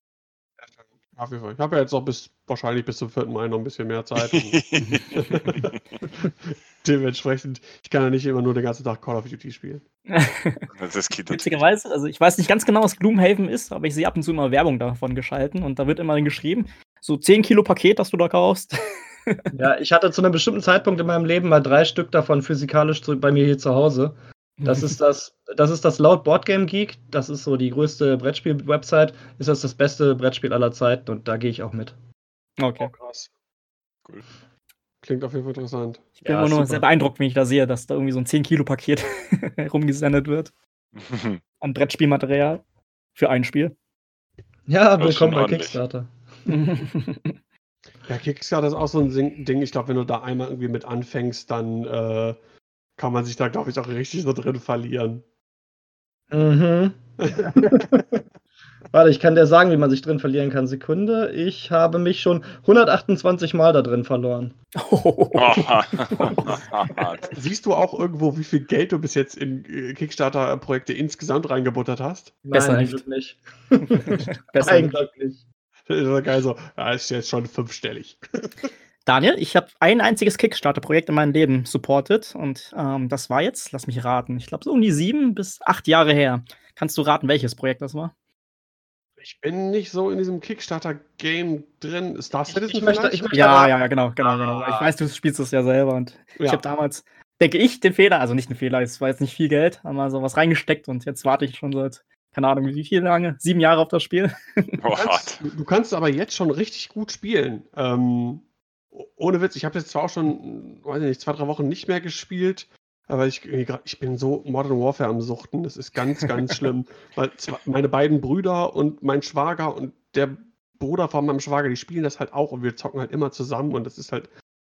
Speaker 1: Auf jeden Fall. Ich habe ja jetzt noch bis wahrscheinlich bis zum 4. Mai noch ein bisschen mehr Zeit. Dementsprechend, ich kann ja nicht immer nur den ganzen Tag Call of Duty spielen.
Speaker 4: Das geht.
Speaker 3: Witzigerweise, also ich weiß nicht ganz genau, was Gloomhaven ist, aber ich sehe ab und zu immer Werbung davon geschalten und da wird immer geschrieben, so 10 Kilo Paket, das du da kaufst.
Speaker 2: Ja, ich hatte zu einem bestimmten Zeitpunkt in meinem Leben mal drei Stück davon physikalisch bei mir hier zu Hause. Das ist das, das ist das laut Boardgame Geek, das ist so die größte Brettspiel-Website, ist das das beste Brettspiel aller Zeiten und da gehe ich auch mit.
Speaker 3: Okay.
Speaker 1: krass.
Speaker 4: Cool.
Speaker 1: Klingt auf jeden Fall interessant.
Speaker 3: Ich bin
Speaker 2: Ja,
Speaker 3: immer nur
Speaker 2: super.
Speaker 3: sehr beeindruckt, wenn ich da sehe, dass da irgendwie so ein 10-Kilo-Paket rumgesendet wird an Brettspielmaterial für ein Spiel.
Speaker 2: Ja, willkommen bei
Speaker 4: ordentlich.
Speaker 2: Kickstarter.
Speaker 1: Ja, Kickstarter ist auch so ein Ding. Ich glaube, wenn du da einmal irgendwie mit anfängst, dann äh, kann man sich da, glaube ich, auch richtig so drin verlieren.
Speaker 2: Mhm. Warte, ich kann dir sagen, wie man sich drin verlieren kann. Sekunde. Ich habe mich schon 128 Mal da drin verloren.
Speaker 1: Siehst du auch irgendwo, wie viel Geld du bis jetzt in äh, Kickstarter-Projekte insgesamt reingebuttert hast?
Speaker 3: Besser
Speaker 2: Nein,
Speaker 3: nicht.
Speaker 2: eigentlich nicht.
Speaker 3: Besser.
Speaker 2: Eigentlich nicht.
Speaker 1: Das ist geil so, ja, ist jetzt schon fünfstellig.
Speaker 3: Daniel, ich habe ein einziges Kickstarter-Projekt in meinem Leben supportet und ähm, das war jetzt, lass mich raten, ich glaube so um die sieben bis acht Jahre her. Kannst du raten, welches Projekt das war?
Speaker 1: Ich bin nicht so in diesem Kickstarter-Game drin. Star
Speaker 2: Ich-
Speaker 1: Citizen
Speaker 2: ich möchte-
Speaker 1: vielleicht?
Speaker 2: ich möchte-
Speaker 3: Ja, ja, ja, genau, genau, genau. Ich
Speaker 1: Ah.
Speaker 3: weiß, du spielst es ja selber und ich
Speaker 1: Ja.
Speaker 3: habe damals, denke ich, den Fehler, also nicht den Fehler, es war jetzt nicht viel Geld, haben mal sowas reingesteckt und jetzt warte ich schon seit, keine Ahnung, wie viel lange, sieben Jahre auf das Spiel.
Speaker 1: Du kannst, du kannst aber jetzt schon richtig gut spielen. Ähm, ohne Witz, ich habe jetzt zwar auch schon, weiß ich nicht, zwei, drei Wochen nicht mehr gespielt, aber ich, ich bin so Modern Warfare am Suchten. Das ist ganz, ganz schlimm. Weil meine beiden Brüder und mein Schwager und der Bruder von meinem Schwager, die spielen das halt auch und wir zocken halt immer zusammen und das ist halt,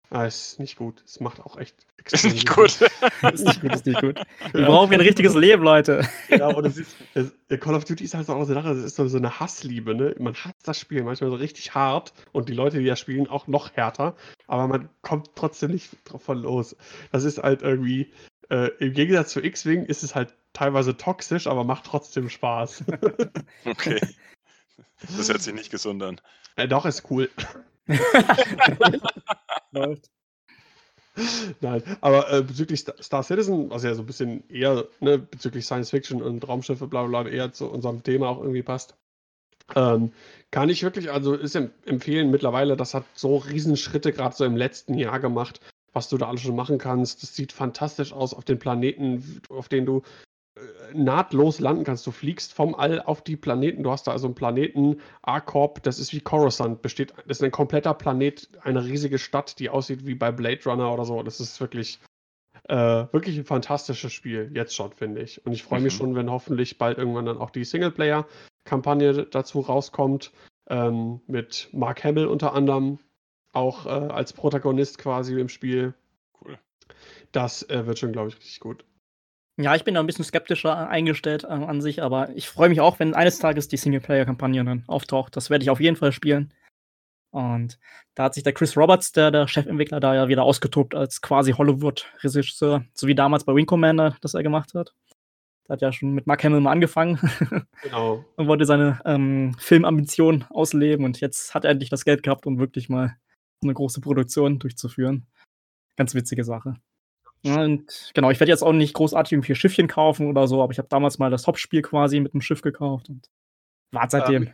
Speaker 1: ah, ist nicht gut. Es macht auch echt
Speaker 4: Ist
Speaker 1: extrem
Speaker 4: nicht
Speaker 1: Sinn.
Speaker 4: gut.
Speaker 3: ist nicht gut, ist nicht gut. Wir
Speaker 1: Ja.
Speaker 3: brauchen ein richtiges Leben, Leute.
Speaker 1: Ja, und es ist, es, Call of Duty ist halt so auch so eine Sache, es ist so, so eine Hassliebe, ne? Man hasst das Spiel manchmal so richtig hart und die Leute, die das spielen, auch noch härter, aber man kommt trotzdem nicht davon los. Das ist halt irgendwie, äh, im Gegensatz zu X-Wing ist es halt teilweise toxisch, aber macht trotzdem Spaß.
Speaker 4: Okay. Das hört sich nicht gesund an.
Speaker 1: äh, doch, ist cool.
Speaker 3: Läuft.
Speaker 1: Nein, aber äh, bezüglich Star, Citizen, was ja so ein bisschen eher ne, bezüglich Science Fiction und Raumschiffe, bla bla eher zu unserem Thema auch irgendwie passt, ähm, kann ich wirklich, also ist em empfehlen mittlerweile, das hat so Riesenschritte gerade so im letzten Jahr gemacht, was du da alles schon machen kannst. Das sieht fantastisch aus auf den Planeten, auf denen du nahtlos landen kannst. Du fliegst vom All auf die Planeten. Du hast da also einen Planeten, A-Corp, das ist wie Coruscant, besteht, das ist ein kompletter Planet, eine riesige Stadt, die aussieht wie bei Blade Runner oder so. Das ist wirklich, äh, wirklich ein fantastisches Spiel, jetzt schon, finde ich. Und ich freue mich
Speaker 4: Mhm.
Speaker 1: schon, wenn hoffentlich bald irgendwann dann auch die Singleplayer-Kampagne dazu rauskommt, ähm, mit Mark Hamill unter anderem auch äh, als Protagonist quasi im Spiel.
Speaker 4: Cool.
Speaker 1: Das äh, wird schon, glaube ich, richtig gut.
Speaker 3: Ja, ich bin da ein bisschen skeptischer eingestellt äh, an sich, aber ich freue mich auch, wenn eines Tages die Singleplayer-Kampagne dann auftaucht. Das werde ich auf jeden Fall spielen. Und da hat sich der Chris Roberts, der, der Chefentwickler, da ja wieder ausgetobt als quasi Hollywood-Regisseur, so wie damals bei Wing Commander, das er gemacht hat. Der hat ja schon mit Mark Hamill mal angefangen
Speaker 1: Genau.
Speaker 3: und wollte seine ähm, Filmambition ausleben und jetzt hat er endlich das Geld gehabt, um wirklich mal eine große Produktion durchzuführen. Ganz witzige Sache. Und genau, ich werde jetzt auch nicht großartig irgendwie Schiffchen kaufen oder so, aber ich habe damals mal das Hauptspiel quasi mit dem Schiff gekauft und warte seitdem.
Speaker 1: Ähm,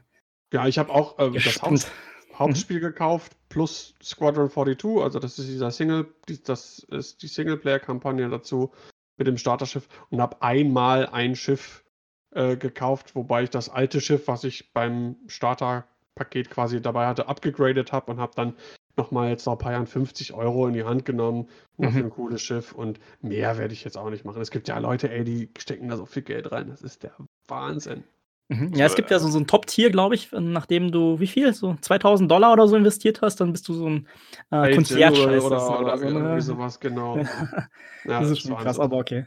Speaker 1: Ja, ich habe auch äh, das. Haupt, Hauptspiel gekauft plus Squadron 42, also das ist dieser Single, die, das ist die Singleplayer-Kampagne dazu mit dem Starterschiff und habe einmal ein Schiff äh, gekauft, wobei ich das alte Schiff, was ich beim Starterpaket quasi dabei hatte, abgegradet habe und habe dann nochmal jetzt nach ein paar Jahren 50 Euro in die Hand genommen noch
Speaker 3: Mhm.
Speaker 1: für ein cooles Schiff und mehr werde ich jetzt auch nicht machen. Es gibt ja Leute, ey, die stecken da so viel Geld rein, das ist der Wahnsinn.
Speaker 3: Mhm. Ja, es gibt ja so, so ein Top-Tier, glaube ich, nachdem du, wie viel? So 2000 Dollar oder so investiert hast, dann bist du so ein äh, Concierge
Speaker 1: oder, oder,
Speaker 3: das,
Speaker 1: oder,
Speaker 3: so, ne?
Speaker 1: irgendwie sowas, genau.
Speaker 3: Ja.
Speaker 1: Ja,
Speaker 3: das ist schon krass, aber okay.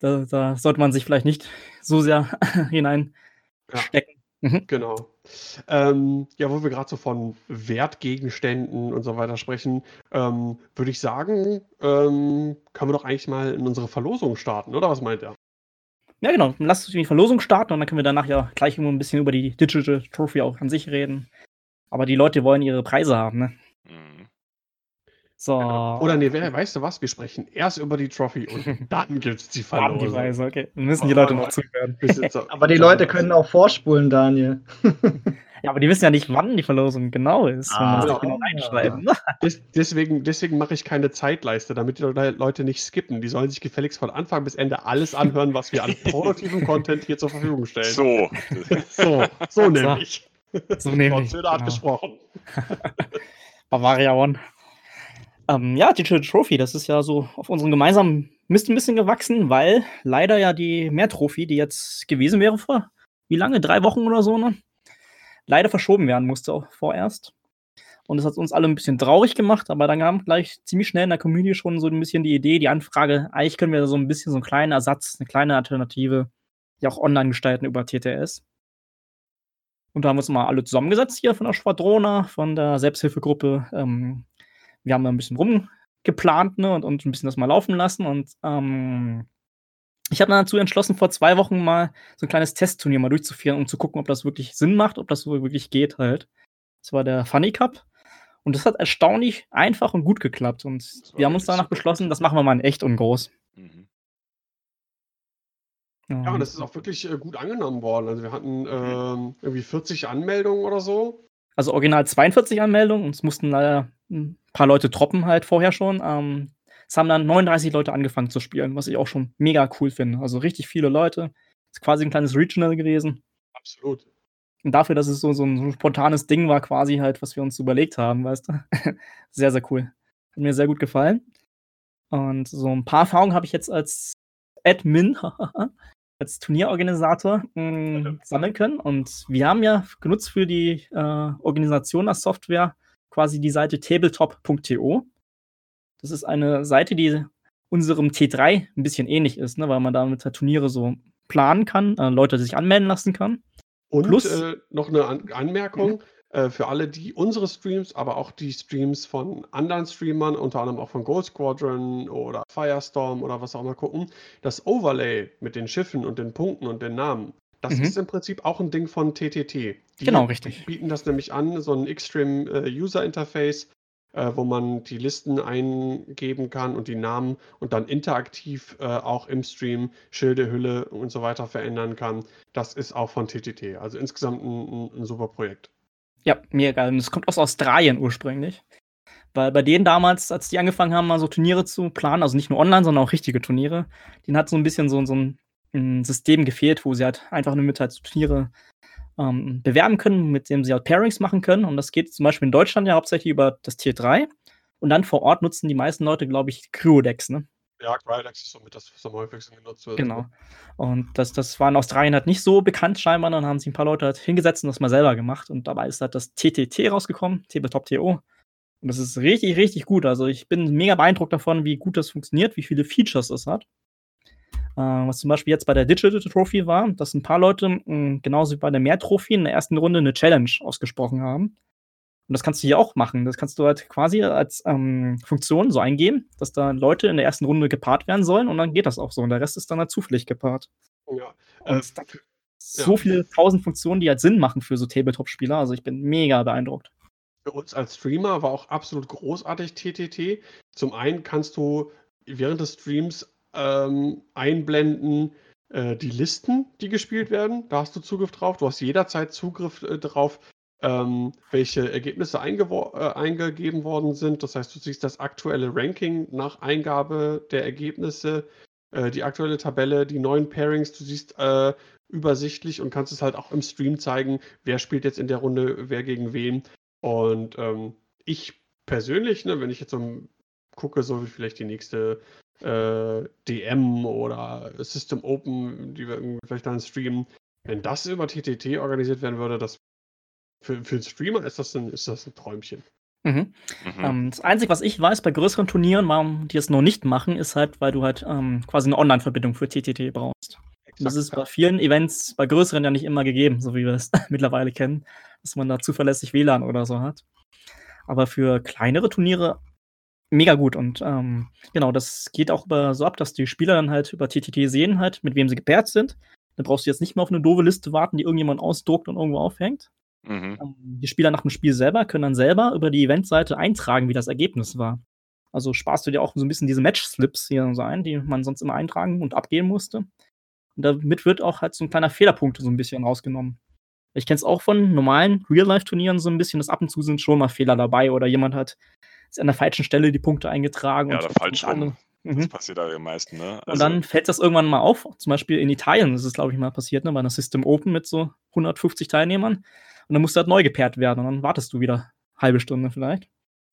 Speaker 3: Da, da sollte man sich vielleicht nicht so sehr
Speaker 1: Ja.
Speaker 3: hineinstecken.
Speaker 1: Genau. Ähm, ja, wo wir gerade so von Wertgegenständen und so weiter sprechen, ähm, würde ich sagen, ähm, können wir doch eigentlich mal in unsere Verlosung starten, oder was meint ihr?
Speaker 3: Ja, genau. Lass uns die Verlosung starten und dann können wir danach ja gleich ein bisschen über die Digital Trophy auch an sich reden. Aber die Leute wollen ihre Preise haben, ne? Mhm.
Speaker 1: So. Genau. Oder nee, weißt du was? Wir sprechen erst über die Trophy und dann gibt es die Verlosung.
Speaker 3: die Preise, okay. Dann müssen die Leute noch zuhören.
Speaker 2: aber die Leute können auch vorspulen, Daniel.
Speaker 3: ja, aber die wissen ja nicht, wann die Verlosung genau ist, ah, genau. genau
Speaker 1: reinschreiben. Des, deswegen deswegen mache ich keine Zeitleiste, damit die Leute nicht skippen. Die sollen sich gefälligst von Anfang bis Ende alles anhören, was wir an produktivem Content hier zur Verfügung stellen.
Speaker 4: So.
Speaker 1: so, so nämlich.
Speaker 3: So nämlich.
Speaker 1: Von genau. gesprochen.
Speaker 3: Bavaria One. Ähm, ja, Digital Trophy, das ist ja so auf unseren gemeinsamen Mist ein bisschen gewachsen, weil leider ja die Mehr-Trophy, die jetzt gewesen wäre vor wie lange? Drei Wochen oder so, ne? Leider verschoben werden musste auch vorerst. Und das hat uns alle ein bisschen traurig gemacht, aber dann kam gleich ziemlich schnell in der Community schon so ein bisschen die Idee, die Anfrage, eigentlich können wir so ein bisschen so einen kleinen Ersatz, eine kleine Alternative ja auch online gestalten über TTS. Und da haben wir uns mal alle zusammengesetzt hier von der Schwadrona, von der Selbsthilfegruppe ähm, wir haben da ein bisschen rumgeplant ne, und, und ein bisschen das mal laufen lassen. Und ähm, ich habe dann dazu entschlossen, vor zwei Wochen mal so ein kleines Testturnier mal durchzuführen, um zu gucken, ob das wirklich Sinn macht, ob das so wirklich geht halt. Das war der Funny Cup. Und das hat erstaunlich einfach und gut geklappt. Und wir haben uns danach beschlossen, das machen wir mal in echt und groß. Mhm.
Speaker 1: Ja, und das ist auch wirklich äh, gut angenommen worden. Also wir hatten ähm, irgendwie 40 Anmeldungen oder so.
Speaker 3: Also original 42 Anmeldungen und es mussten leider ein paar Leute droppen halt vorher schon. Ähm, es haben dann 39 Leute angefangen zu spielen, was ich auch schon mega cool finde. Also richtig viele Leute. Ist quasi ein kleines Regional gewesen.
Speaker 1: Absolut.
Speaker 3: Und dafür, dass es so, so ein spontanes Ding war, quasi halt, was wir uns überlegt haben, weißt du? sehr, sehr cool. Hat mir sehr gut gefallen. Und so ein paar Erfahrungen habe ich jetzt als Admin als Turnierorganisator mh, hm, sammeln können. Und wir haben ja genutzt für die äh, Organisation der Software quasi die Seite tabletop.to. Das ist eine Seite, die unserem T3 ein bisschen ähnlich ist, ne, weil man damit halt Turniere so planen kann, äh, Leute sich anmelden lassen kann.
Speaker 1: Und Plus, äh, noch eine An Anmerkung. Mhm äh, für alle, die unsere Streams, aber auch die Streams von anderen Streamern, unter anderem auch von Gold Squadron oder Firestorm oder was auch immer gucken, das Overlay mit den Schiffen und den Punkten und den Namen, das mhm. ist im Prinzip auch ein Ding von TTT.
Speaker 3: Die genau, richtig.
Speaker 1: bieten das nämlich an, so ein Xtreme äh, User Interface, äh, wo man die Listen eingeben kann und die Namen und dann interaktiv äh, auch im Stream Schilde, Hülle und so weiter verändern kann. Das ist auch von TTT. Also insgesamt ein, ein, ein super Projekt.
Speaker 3: Ja, mega. Und es kommt aus Australien ursprünglich. Weil bei denen damals, als die angefangen haben, mal so Turniere zu planen, also nicht nur online, sondern auch richtige Turniere, denen hat so ein bisschen so, so ein, ein System gefehlt, wo sie halt einfach nur mit halt Turniere ähm, bewerben können, mit dem sie halt Pairings machen können. Und das geht zum Beispiel in Deutschland ja hauptsächlich über das Tier 3. Und dann vor Ort nutzen die meisten Leute, glaube ich, Cryodex, ne?
Speaker 1: Ja, Crydex ist somit das, was am häufigsten genutzt wird.
Speaker 3: Genau. Und das, das war in Australien halt nicht so bekannt scheinbar. Dann haben sich ein paar Leute halt hingesetzt und das mal selber gemacht. Und dabei ist halt das TTT rausgekommen, Tabletop TO. Und das ist richtig, richtig gut. Also ich bin mega beeindruckt davon, wie gut das funktioniert, wie viele Features es hat. Äh, was zum Beispiel jetzt bei der Digital Trophy war, dass ein paar Leute, mh, genauso wie bei der Mehr Trophy, in der ersten Runde eine Challenge ausgesprochen haben. Und das kannst du hier auch machen. Das kannst du halt quasi als ähm, Funktion so eingeben, dass da Leute in der ersten Runde gepaart werden sollen und dann geht das auch so. Und der Rest ist dann halt zufällig gepaart. Ja. Äh, so ja. viele tausend Funktionen, die halt Sinn machen für so Tabletop-Spieler. Also ich bin mega beeindruckt.
Speaker 1: Für uns als Streamer war auch absolut großartig TTT. Zum einen kannst du während des Streams ähm, einblenden, äh, die Listen, die gespielt werden. Da hast du Zugriff drauf. Du hast jederzeit Zugriff äh, drauf, ähm, welche Ergebnisse äh, eingegeben worden sind. Das heißt, du siehst das aktuelle Ranking nach Eingabe der Ergebnisse, äh, die aktuelle Tabelle, die neuen Pairings. Du siehst äh, übersichtlich und kannst es halt auch im Stream zeigen, wer spielt jetzt in der Runde, wer gegen wen. Und ähm, ich persönlich, ne, wenn ich jetzt so gucke, so wie vielleicht die nächste äh, DM oder System Open, die wir vielleicht dann streamen, wenn das über TTT organisiert werden würde, das für, für einen Streamer ist das ein, ist das ein Träumchen.
Speaker 3: Mhm. Mhm. Ähm, das Einzige, was ich weiß bei größeren Turnieren, warum die es noch nicht machen, ist halt, weil du halt ähm, quasi eine Online-Verbindung für TTT brauchst. Das ist bei vielen Events, bei größeren ja nicht immer gegeben, so wie wir es mittlerweile kennen, dass man da zuverlässig WLAN oder so hat. Aber für kleinere Turniere mega gut. Und ähm, genau, das geht auch über, so ab, dass die Spieler dann halt über TTT sehen halt, mit wem sie gepaart sind. Dann brauchst du jetzt nicht mehr auf eine doofe Liste warten, die irgendjemand ausdruckt und irgendwo aufhängt.
Speaker 4: Mhm.
Speaker 3: Ähm, Die Spieler nach dem Spiel selber können dann selber über die Eventseite eintragen, wie das Ergebnis war. Also sparst du dir auch so ein bisschen diese Match-Slips hier so ein, die man sonst immer eintragen und abgeben musste. Und damit wird auch halt so ein kleiner Fehlerpunkt so ein bisschen rausgenommen. Ich kenne es auch von normalen Real-Life-Turnieren so ein bisschen, dass ab und zu sind schon mal Fehler dabei oder jemand hat ist an der falschen Stelle die Punkte eingetragen.
Speaker 4: Ja,
Speaker 3: und
Speaker 4: oder falsch rum.
Speaker 3: Mhm.
Speaker 4: Das passiert aber am meisten, ne?
Speaker 3: Und dann fällt das irgendwann mal auf. Zum Beispiel in Italien ist es, glaube ich, mal passiert, ne, bei einer System Open mit so 150 Teilnehmern. Und dann musst du halt neu gepaart werden und dann wartest du wieder halbe Stunde vielleicht.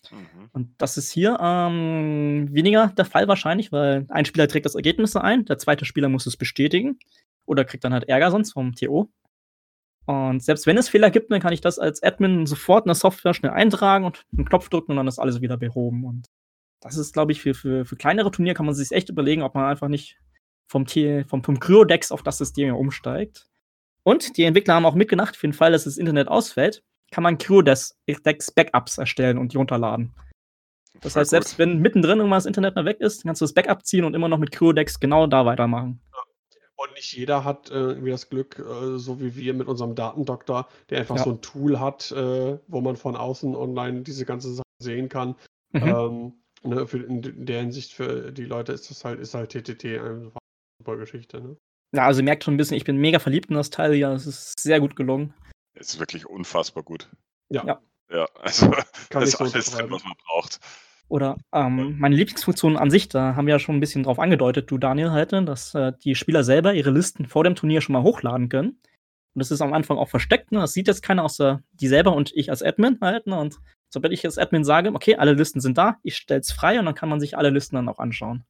Speaker 4: Mhm.
Speaker 3: Und das ist hier ähm, weniger der Fall wahrscheinlich, weil ein Spieler trägt das Ergebnis ein, der zweite Spieler muss es bestätigen oder kriegt dann halt Ärger sonst vom TO. Und selbst wenn es Fehler gibt, dann kann ich das als Admin sofort in der Software schnell eintragen und einen Knopf drücken und dann ist alles wieder behoben. Und das ist, glaube ich, für, für, für kleinere Turniere kann man sich echt überlegen, ob man einfach nicht vom, T vom, vom Cryo-Dex auf das System umsteigt. Und die Entwickler haben auch mitgedacht, für den Fall, dass das Internet ausfällt, kann man Cryo-Dex-Backups erstellen und die runterladen. Das heißt, selbst wenn mittendrin irgendwann das Internet mal weg ist, kannst du das Backup ziehen und immer noch mit Cryo-Dex genau da weitermachen.
Speaker 1: Und nicht jeder hat äh, irgendwie das Glück, äh, so wie wir mit unserem Datendoktor, der einfach
Speaker 3: Ja.
Speaker 1: so ein Tool hat, äh, wo man von außen online diese ganze Sache sehen kann.
Speaker 3: Mhm.
Speaker 1: Ähm, ne, für, in der Hinsicht für die Leute ist das halt, ist halt TTT eine super Geschichte. Ne?
Speaker 3: Ja, also ihr merkt schon ein bisschen, ich bin mega verliebt in das Teil hier. Es ist sehr gut gelungen.
Speaker 4: Es ist wirklich unfassbar gut.
Speaker 1: Ja.
Speaker 3: Ja.
Speaker 4: Ja, also
Speaker 1: Kann
Speaker 4: das ist
Speaker 1: so
Speaker 4: alles drin, was man braucht.
Speaker 3: Oder ähm, meine Lieblingsfunktion an sich, da haben wir ja schon ein bisschen drauf angedeutet, du Daniel halt, ne, dass äh, die Spieler selber ihre Listen vor dem Turnier schon mal hochladen können. Und das ist am Anfang auch versteckt, ne? Das sieht jetzt keiner außer die selber und ich als Admin halt, ne? Und sobald ich als Admin sage, okay, alle Listen sind da, ich stell's frei und dann kann man sich alle Listen dann auch anschauen.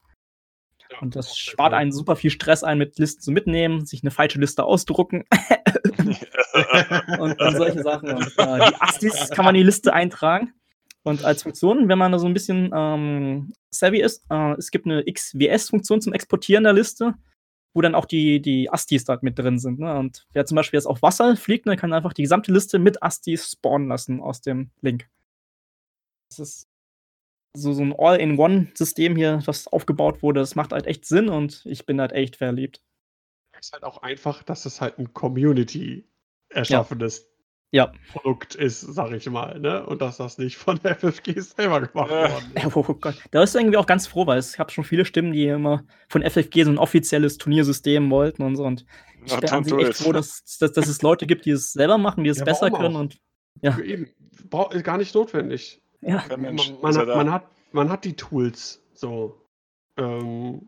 Speaker 1: Ja,
Speaker 3: Und das spart einen super viel Stress ein, mit Listen zu mitnehmen, sich eine falsche Liste ausdrucken und, und solche Sachen. Und, äh, die Astis kann man in die Liste eintragen. Und als Funktion, wenn man da so ein bisschen ähm, savvy ist, äh, es gibt eine XWS-Funktion zum Exportieren der Liste, wo dann auch die, die Astis dort mit drin sind. Ne? Und wer zum Beispiel jetzt auf Wasser fliegt, ne, kann einfach die gesamte Liste mit Astis spawnen lassen aus dem Link. Das ist so, so ein All-in-One-System hier, das aufgebaut wurde. Das macht halt echt Sinn und ich bin halt echt verliebt.
Speaker 1: ist halt auch einfach, dass es halt ein Community erschaffenes
Speaker 3: Ja.
Speaker 1: Produkt ist, sag ich mal, ne? Und dass das nicht von der FFG selber gemacht
Speaker 4: Ja.
Speaker 1: worden ist.
Speaker 3: Oh Gott, da ist irgendwie auch ganz froh, weil ich habe schon viele Stimmen, die immer von FFG so ein offizielles Turniersystem wollten und so. Und ich bin an sich echt
Speaker 4: it.
Speaker 3: froh, dass, dass, dass es Leute gibt, die es selber machen, die es
Speaker 1: Ja,
Speaker 3: besser können. Und ja,
Speaker 1: Eben, gar nicht notwendig.
Speaker 3: ja,
Speaker 4: Mensch.
Speaker 1: Man, hat, man, hat, man hat die Tools so. Ähm,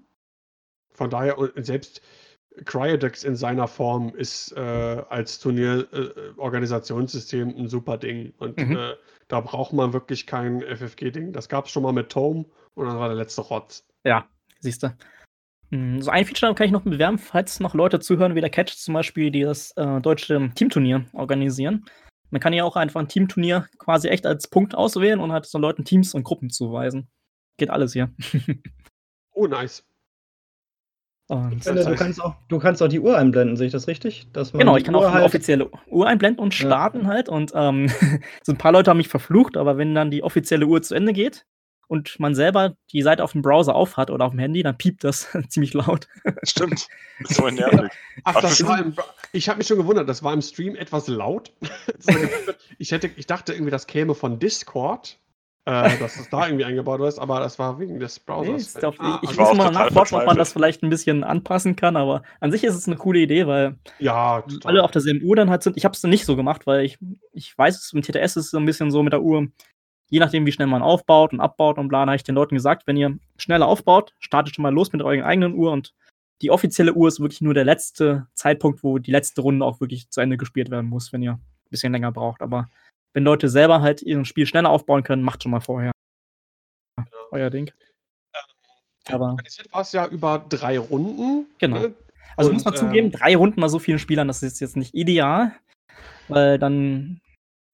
Speaker 1: von daher, und selbst Cryodex in seiner Form ist äh, als Turnierorganisationssystem ein super Ding. Und
Speaker 3: Mhm.
Speaker 1: äh, da braucht man wirklich kein FFG-Ding. Das gab es schon mal mit Tome und dann war der letzte Rotz.
Speaker 3: ja, siehst du. Hm, So ein Feature kann ich noch bewerben, falls noch Leute zuhören, wie der Catch zum Beispiel, die das äh, deutsche Teamturnier organisieren. Man kann ja auch einfach ein Teamturnier quasi echt als Punkt auswählen und halt so Leuten Teams und Gruppen zuweisen. Geht alles hier.
Speaker 1: Oh, nice.
Speaker 3: Und
Speaker 2: Finde, du, kannst auch, du kannst auch die Uhr einblenden, sehe ich das richtig? Dass man
Speaker 3: Genau,
Speaker 2: die
Speaker 3: ich kann
Speaker 2: Uhr
Speaker 3: auch eine offizielle Uhr einblenden und
Speaker 2: Ja.
Speaker 3: starten halt. Und ähm, so ein paar Leute haben mich verflucht, aber wenn dann die offizielle Uhr zu Ende geht und man selber die Seite auf dem Browser aufhat oder auf dem Handy, dann piept das ziemlich laut.
Speaker 4: Stimmt. So nervig.
Speaker 1: Ach, das war im, ich habe mich schon gewundert, das war im Stream etwas laut. Ich, hätte, ich dachte irgendwie, das käme von Discord, äh, dass es da irgendwie eingebaut ist, aber das war wegen des
Speaker 3: Nee,
Speaker 1: Browsers.
Speaker 3: auf,
Speaker 1: Ah,
Speaker 3: ich
Speaker 4: ich
Speaker 3: muss
Speaker 4: war auch
Speaker 3: mal nachforschen, ob man das vielleicht ein bisschen anpassen kann, aber an sich ist es eine coole Idee, weil
Speaker 1: ja, total.
Speaker 3: alle auf derselben Uhr dann halt sind. Ich habe es nicht so gemacht, weil ich, ich weiß, es im TTS ist es so ein bisschen so mit der Uhr, je nachdem, wie schnell man aufbaut und abbaut und bla, habe ich den Leuten gesagt, wenn ihr schneller aufbaut, startet schon mal los mit eurer eigenen Uhr und die offizielle Uhr ist wirklich nur der letzte Zeitpunkt, wo die letzte Runde auch wirklich zu Ende gespielt werden muss, wenn ihr ein bisschen länger braucht. Aber wenn Leute selber halt ihr Spiel schneller aufbauen können, macht schon mal vorher. Euer Ding. Aber
Speaker 1: Organisiert war es ja über drei Runden.
Speaker 3: Genau.
Speaker 1: ne?
Speaker 3: Also
Speaker 1: Und,
Speaker 3: muss man zugeben,
Speaker 1: ähm,
Speaker 3: drei Runden bei so vielen Spielern, das ist jetzt nicht ideal, weil dann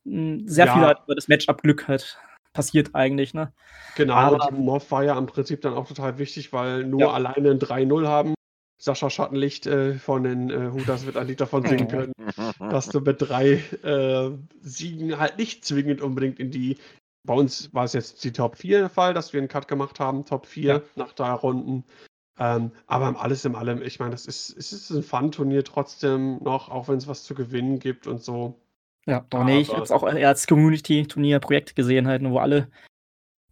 Speaker 3: mh, sehr
Speaker 1: Ja.
Speaker 3: viel halt über das Matchup-Glück halt passiert eigentlich, ne?
Speaker 1: Genau,
Speaker 3: Aber-
Speaker 1: und die Morph war ja im Prinzip dann auch total wichtig, weil nur
Speaker 3: Ja.
Speaker 1: alleine ein 3-0 haben Sascha Schattenlicht äh, von den äh, Hutas wird ein Lied davon singen können, dass du mit drei äh, Siegen halt nicht zwingend unbedingt in die. Bei uns war es jetzt die Top 4 der Fall, dass wir einen Cut gemacht haben, Top 4
Speaker 3: Ja.
Speaker 1: nach drei Runden. Ähm, aber alles in allem, ich meine, das ist, es ist ein Fun-Turnier trotzdem noch, auch wenn es was zu gewinnen gibt und so.
Speaker 3: Ja, oh nee, ich habe es auch eher als Community-Turnier-Projekt gesehen, halt, wo alle,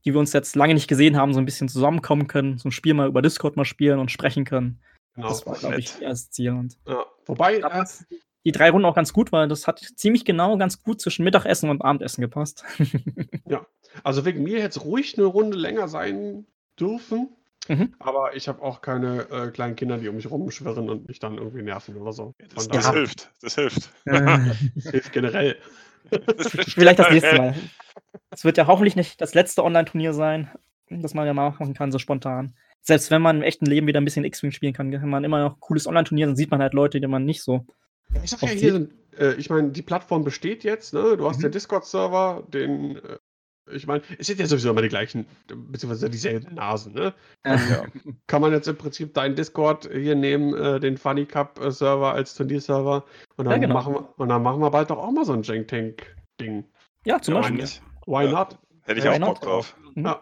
Speaker 3: die wir uns jetzt lange nicht gesehen haben, so ein bisschen zusammenkommen können, so ein Spiel mal über Discord mal spielen und sprechen können.
Speaker 1: Genau.
Speaker 3: Das war, glaube ich, das Ziel. Und
Speaker 1: Ja. Wobei, äh,
Speaker 3: das- die drei Runden auch ganz gut, weil das hat ziemlich genau ganz gut zwischen Mittagessen und Abendessen gepasst.
Speaker 1: Also wegen mir hätte es ruhig eine Runde länger sein dürfen.
Speaker 3: Mhm.
Speaker 1: Aber ich habe auch keine äh, kleinen Kinder, die um mich rumschwirren und mich dann irgendwie nerven oder so.
Speaker 4: Das, das hilft. Das hilft.
Speaker 1: das hilft generell.
Speaker 4: Das hilft
Speaker 3: Vielleicht das nächste. Mal. Es wird ja hoffentlich nicht das letzte Online-Turnier sein, das man ja mal machen kann, so spontan. Selbst wenn man im echten Leben wieder ein bisschen X-Wing spielen kann, wenn man immer noch cooles Online-Turnier, dann sieht man halt Leute, die man nicht so.
Speaker 1: Ich sag ja, hier sind, äh, ich meine, die Plattform besteht jetzt, ne? Du hast
Speaker 3: Mhm.
Speaker 1: den Discord-Server, den, äh, ich meine, es sind ja sowieso immer die gleichen, äh, beziehungsweise dieselben Nasen, ne?
Speaker 4: Ja.
Speaker 1: Kann man jetzt im Prinzip deinen Discord hier nehmen, äh, den Funny Cup-Server als Turnierserver und dann,
Speaker 3: Ja, genau.
Speaker 1: machen wir, und dann machen wir bald doch auch mal so ein Jank Tank-Ding.
Speaker 3: Ja, zum
Speaker 4: Ja,
Speaker 3: Beispiel.
Speaker 4: nicht.
Speaker 1: Why
Speaker 4: Ja.
Speaker 1: not?
Speaker 4: Hätte ich
Speaker 3: Ja,
Speaker 4: auch Bock drauf.
Speaker 3: Mhm.
Speaker 1: Ja.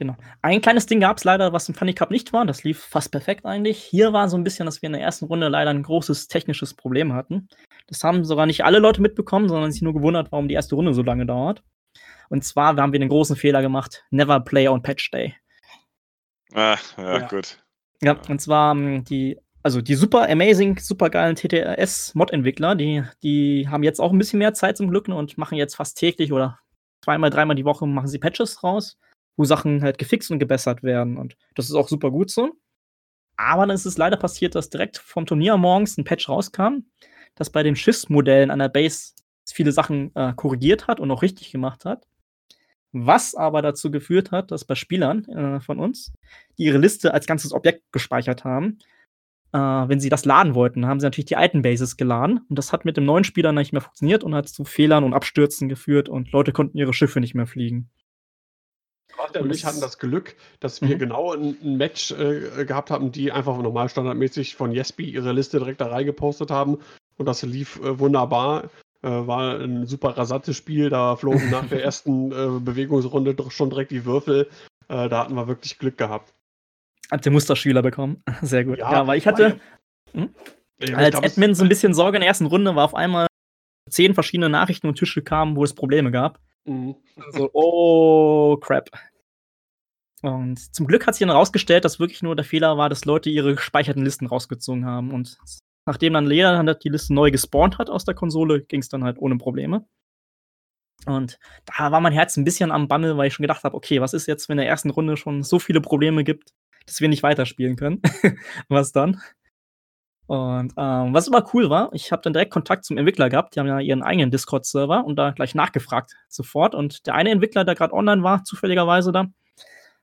Speaker 3: Genau. Ein kleines Ding gab es leider, was im Funny Cup nicht war. Das lief fast perfekt eigentlich. Hier war so ein bisschen, dass wir in der ersten Runde leider ein großes technisches Problem hatten. Das haben sogar nicht alle Leute mitbekommen, sondern sich nur gewundert, warum die erste Runde so lange dauert. Und zwar haben wir den großen Fehler gemacht: Never play on Patch Day.
Speaker 4: Ah, ja,
Speaker 1: Ja.
Speaker 4: gut.
Speaker 3: Ja, und zwar ähm, die, also die super amazing, super geilen TTS-Mod-Entwickler, die, die haben jetzt auch ein bisschen mehr Zeit zum Glück und machen jetzt fast täglich oder zweimal, dreimal die Woche machen sie Patches raus, wo Sachen halt gefixt und gebessert werden. Und das ist auch super gut so. Aber dann ist es leider passiert, dass direkt vom Turnier morgens ein Patch rauskam, das bei den Schiffsmodellen an der Base viele Sachen äh, korrigiert hat und auch richtig gemacht hat. Was aber dazu geführt hat, dass bei Spielern äh, von uns, die ihre Liste als ganzes Objekt gespeichert haben, äh, wenn sie das laden wollten, haben sie natürlich die alten Bases geladen. Und das hat mit dem neuen Spieler nicht mehr funktioniert und hat zu Fehlern und Abstürzen geführt und Leute konnten ihre Schiffe nicht mehr fliegen.
Speaker 1: Und ich hatten das Glück, dass wir
Speaker 3: Mhm.
Speaker 1: genau ein, ein Match äh, gehabt haben, die einfach normal standardmäßig von Jespi ihre Liste direkt da reingepostet haben. Und das lief äh, wunderbar. Äh, war ein super rasantes Spiel. Da flogen nach der ersten äh, Bewegungsrunde doch schon direkt die Würfel. Äh, da hatten wir wirklich Glück gehabt.
Speaker 3: Habt ihr Musterschüler bekommen? Sehr gut.
Speaker 1: Ja,
Speaker 3: Ja, weil ich hatte
Speaker 1: Ja, ich
Speaker 3: als
Speaker 1: glaub,
Speaker 3: Admin so ein bisschen Sorge in der ersten Runde, war auf einmal zehn verschiedene Nachrichten und Tische kamen, wo es Probleme gab.
Speaker 1: Mhm.
Speaker 3: So, oh, crap. Und zum Glück hat sich dann herausgestellt, dass wirklich nur der Fehler war, dass Leute ihre gespeicherten Listen rausgezogen haben. Und nachdem dann jeder dann die Liste neu gespawnt hat aus der Konsole, ging es dann halt ohne Probleme. Und da war mein Herz ein bisschen am Bammel, weil ich schon gedacht habe, okay, was ist jetzt, wenn in der ersten Runde schon so viele Probleme gibt, dass wir nicht weiterspielen können? was dann? Und ähm, was aber cool war, ich habe dann direkt Kontakt zum Entwickler gehabt. Die haben ja ihren eigenen Discord-Server und da gleich nachgefragt sofort. Und der eine Entwickler, der gerade online war, zufälligerweise da,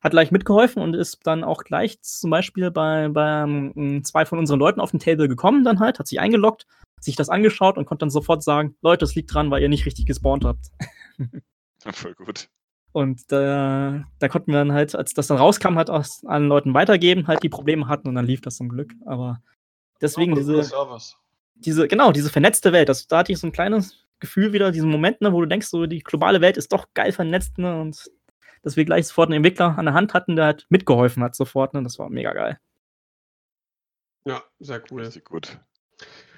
Speaker 3: hat gleich mitgeholfen und ist dann auch gleich zum Beispiel bei, bei ähm, zwei von unseren Leuten auf den Table gekommen, dann halt, hat sich eingeloggt, sich das angeschaut und konnte dann sofort sagen: Leute, es liegt dran, weil ihr nicht richtig gespawnt habt.
Speaker 4: Voll gut.
Speaker 3: Und da, da konnten wir dann halt, als das dann rauskam, halt aus allen Leuten weitergeben, halt die Probleme hatten und dann lief das zum Glück. Aber deswegen
Speaker 1: Aber
Speaker 3: diese,
Speaker 1: Servers.
Speaker 3: diese, genau, diese vernetzte Welt, das, da hatte ich so ein kleines Gefühl wieder, diesen Moment, ne, wo du denkst, so die globale Welt ist doch geil vernetzt, ne, und dass wir gleich sofort einen Entwickler an der Hand hatten, der halt mitgeholfen hat sofort, ne, das war mega geil.
Speaker 1: Ja, sehr cool.
Speaker 4: Richtig gut.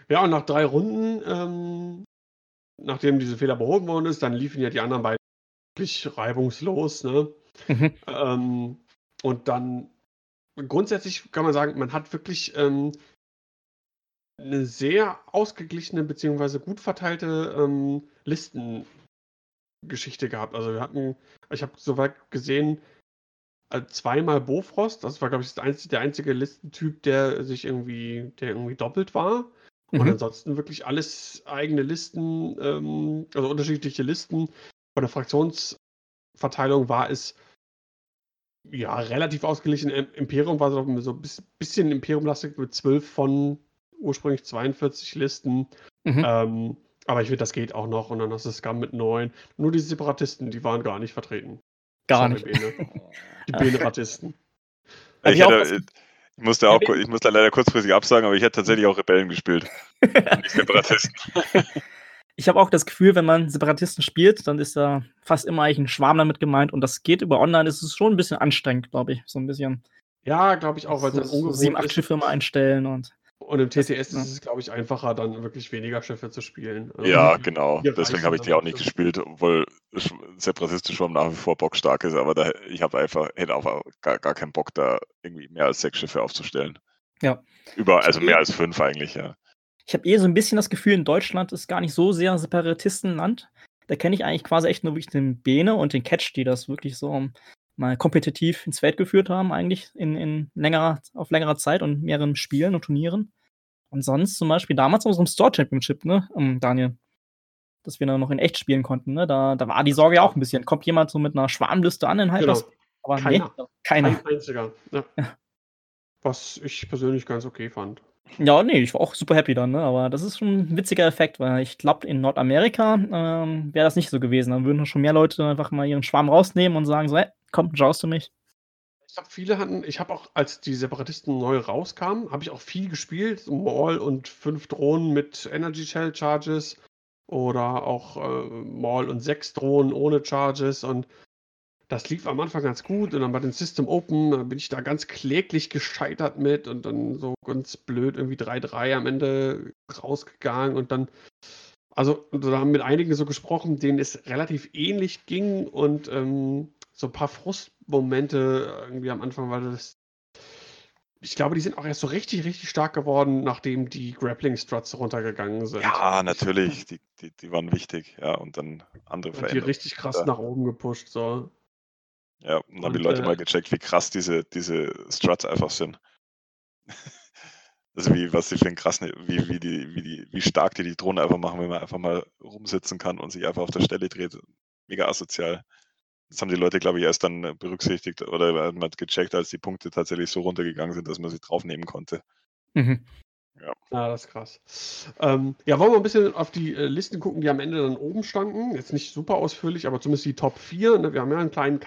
Speaker 1: Ja, und nach drei Runden, ähm, nachdem diese Fehler behoben worden ist, dann liefen ja die anderen beiden wirklich reibungslos. Ne?
Speaker 3: Mhm.
Speaker 1: Ähm, und dann grundsätzlich kann man sagen, man hat wirklich ähm, eine sehr ausgeglichene beziehungsweise gut verteilte ähm, Listengeschichte gehabt. Also wir hatten, ich habe soweit gesehen, äh, zweimal Bofrost. Das war, glaube ich, einzige, der einzige Listentyp, der sich irgendwie, der irgendwie doppelt war. Und
Speaker 3: Mhm.
Speaker 1: ansonsten wirklich alles eigene Listen, ähm, also unterschiedliche Listen. Von der Fraktionsverteilung war es ja relativ ausgeglichen. Im- Imperium war so, so ein bis- bisschen Imperium-lastig mit 12 von ursprünglich 42 Listen.
Speaker 3: Mhm.
Speaker 1: Ähm, aber ich finde, das geht auch noch. Und dann hast du Scum mit 9. Nur die Separatisten, die waren gar nicht vertreten.
Speaker 3: Gar
Speaker 1: Sorry,
Speaker 3: nicht.
Speaker 1: Bene. Die Beneratisten.
Speaker 4: Ich
Speaker 3: ich
Speaker 4: hätte, Ich musste, auch, ich musste leider kurzfristig absagen, aber ich hätte tatsächlich auch Rebellen gespielt. nicht Separatisten.
Speaker 3: Ich habe auch das Gefühl, wenn man Separatisten spielt, dann ist da fast immer eigentlich ein Schwarm damit gemeint und das geht über online, ist es schon ein bisschen anstrengend, glaube ich. So ein bisschen.
Speaker 1: Ja, glaube ich auch, weil
Speaker 3: so,
Speaker 1: so
Speaker 3: sieben, acht Schiffe mal einstellen und.
Speaker 1: Und im TTS ist es, glaube ich, einfacher, dann wirklich weniger Schiffe zu spielen.
Speaker 4: Also ja, genau. Deswegen habe ich die auch nicht gespielt, obwohl separatistisch schon nach wie vor bockstark ist, aber da, ich habe einfach, hätte auch gar, gar keinen Bock, da irgendwie mehr als sechs Schiffe aufzustellen.
Speaker 3: Ja.
Speaker 4: Über, also mehr als fünf eigentlich, ja.
Speaker 3: Ich habe eh so ein bisschen das Gefühl, in Deutschland ist gar nicht so sehr Separatistenland. Da kenne ich eigentlich quasi echt nur wirklich den Bene und den Catch, die das wirklich so mal kompetitiv ins Feld geführt haben, eigentlich in, in längerer, auf längerer Zeit und mehreren Spielen und Turnieren. Und sonst zum Beispiel damals in unserem Store Championship, ne, um, Daniel, dass wir dann noch in echt spielen konnten, ne, da, da war die Sorge ja auch ein bisschen. Kommt jemand so mit einer Schwarmliste an in Hyperspace? Genau.
Speaker 1: Aber keiner. nee, keiner. Kein einziger. Ja. Was ich persönlich ganz okay fand.
Speaker 3: Ja, nee, ich war auch super happy dann, ne? aber das ist schon ein witziger Effekt, weil ich glaube, in Nordamerika ähm, wäre das nicht so gewesen. Dann würden schon mehr Leute einfach mal ihren Schwarm rausnehmen und sagen so, hey, komm, jaust du mich.
Speaker 1: Ich glaube, viele hatten, ich habe auch, als die Separatisten neu rauskamen, habe ich auch viel gespielt, Maul und fünf Drohnen mit Energy Shell Charges oder auch äh, Maul und sechs Drohnen ohne Charges. Und das lief am Anfang ganz gut und dann bei den System Open bin ich da ganz kläglich gescheitert mit und dann so ganz blöd irgendwie 3-3 am Ende rausgegangen und dann, also da haben mit einigen so gesprochen, denen es relativ ähnlich ging und ähm, so ein paar Frustmomente irgendwie am Anfang, weil das, ich glaube, die sind auch erst so richtig, richtig stark geworden, nachdem die Grappling-Struts runtergegangen sind.
Speaker 4: Ja, natürlich, die, die, die waren wichtig, ja, und dann andere
Speaker 1: Veränderungen. Die richtig krass ja. nach oben gepusht, so.
Speaker 4: Ja, und dann haben die Leute äh, mal gecheckt, wie krass diese, diese Struts einfach sind. Also wie, was sie für einen krassen, wie, wie, die, wie, die, wie stark die die Drohne einfach machen, wenn man einfach mal rumsitzen kann und sich einfach auf der Stelle dreht. Mega asozial. Das haben die Leute, glaube ich, erst dann berücksichtigt oder man hat gecheckt, als die Punkte tatsächlich so runtergegangen sind, dass man sie draufnehmen konnte.
Speaker 1: Mhm. Ja. ja, das ist krass. Ähm, ja, wollen wir ein bisschen auf die äh, Listen gucken, die am Ende dann oben standen. Jetzt nicht super ausführlich, aber zumindest die Top 4. Ne? Wir haben ja einen kleinen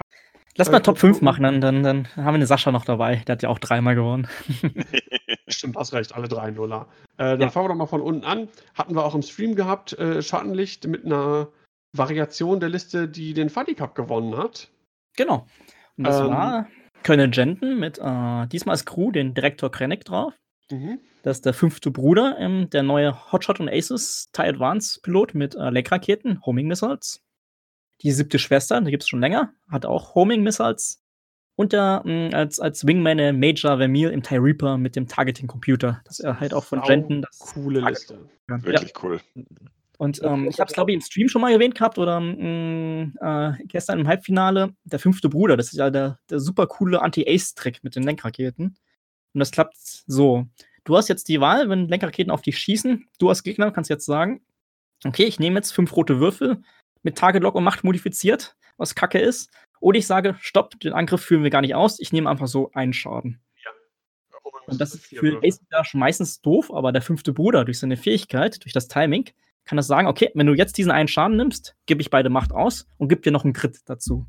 Speaker 3: Lass mal Top 5 machen, dann, dann, dann haben wir eine Sascha noch dabei. Der hat ja auch dreimal gewonnen.
Speaker 1: Stimmt, hast recht, alle drei Nuller. Äh, dann ja. fangen wir doch mal von unten an. Hatten wir auch im Stream gehabt, äh, Schattenlicht mit einer Variation der Liste, die den Funny Cup gewonnen hat.
Speaker 3: Genau. Und das ähm, war Colonel Jenton mit äh, diesmal als Crew den Direktor Krennic drauf. Mhm. Das ist der fünfte Bruder, ähm, der neue Hotshot und Aces TIE Advance Pilot mit äh, Leckraketen, Homing Missiles die siebte Schwester, die gibt es schon länger, hat auch Homing Missiles. Und der mh, mm, als, als Wingman Major Vermeil im TIE Reaper mit dem Targeting Computer. Das er halt auch von Jenton. Das
Speaker 1: coole Liste.
Speaker 4: Ja. Wirklich cool.
Speaker 3: Und ähm, ich habe es, glaube ich, im Stream schon mal erwähnt gehabt oder mh, mm, äh, gestern im Halbfinale. Der fünfte Bruder, das ist ja der, der super coole Anti-Ace-Trick mit den Lenkraketen. Und das klappt so. Du hast jetzt die Wahl, wenn Lenkraketen auf dich schießen, du als Gegner kannst jetzt sagen, okay, ich nehme jetzt fünf rote Würfel mit Target Lock und Macht modifiziert, was kacke ist. Oder ich sage, stopp, den Angriff führen wir gar nicht aus, ich nehme einfach so einen Schaden. Ja. Und das ist für Ace schon meistens doof, aber der fünfte Bruder durch seine Fähigkeit, durch das Timing, kann das sagen, okay, wenn du jetzt diesen einen Schaden nimmst, gebe ich beide Macht aus und gib dir noch einen Crit dazu.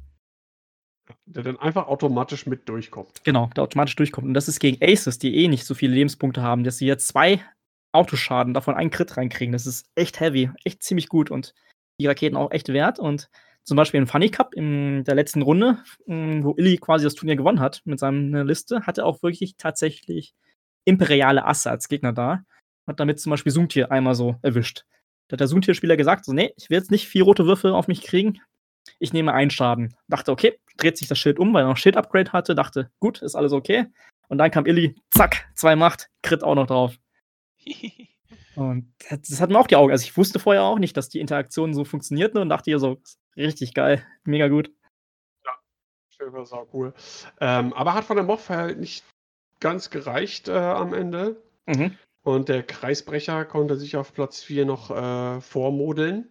Speaker 1: Der dann einfach automatisch mit durchkommt.
Speaker 3: Genau, der automatisch durchkommt. Und das ist gegen Aces, die eh nicht so viele Lebenspunkte haben, dass sie jetzt zwei Autoschaden davon einen Crit reinkriegen. Das ist echt heavy, echt ziemlich gut. Und die Raketen auch echt wert. Und zum Beispiel im Funny Cup in der letzten Runde, mm, wo Illy quasi das Turnier gewonnen hat mit seiner Liste, hatte auch wirklich tatsächlich imperiale Asse als Gegner da. Hat damit zum Beispiel Zoomtier einmal so erwischt. Da hat der Zoomtier-Spieler gesagt: so, nee, ich will jetzt nicht vier rote Würfel auf mich kriegen. Ich nehme einen Schaden. Dachte, okay, dreht sich das Schild um, weil er noch Schild-Upgrade hatte. Dachte, gut, ist alles okay. Und dann kam Illy, zack, zwei Macht, Crit auch noch drauf. Und das hat mir auch die Augen. Also ich wusste vorher auch nicht, dass die Interaktionen so funktionierten und dachte hier so, richtig geil, mega gut.
Speaker 1: Ja, schön, war auch cool. Ähm, aber hat von der Moff halt nicht ganz gereicht äh, am Ende. Mhm. Und der Kreisbrecher konnte sich auf Platz 4 noch äh, vormodeln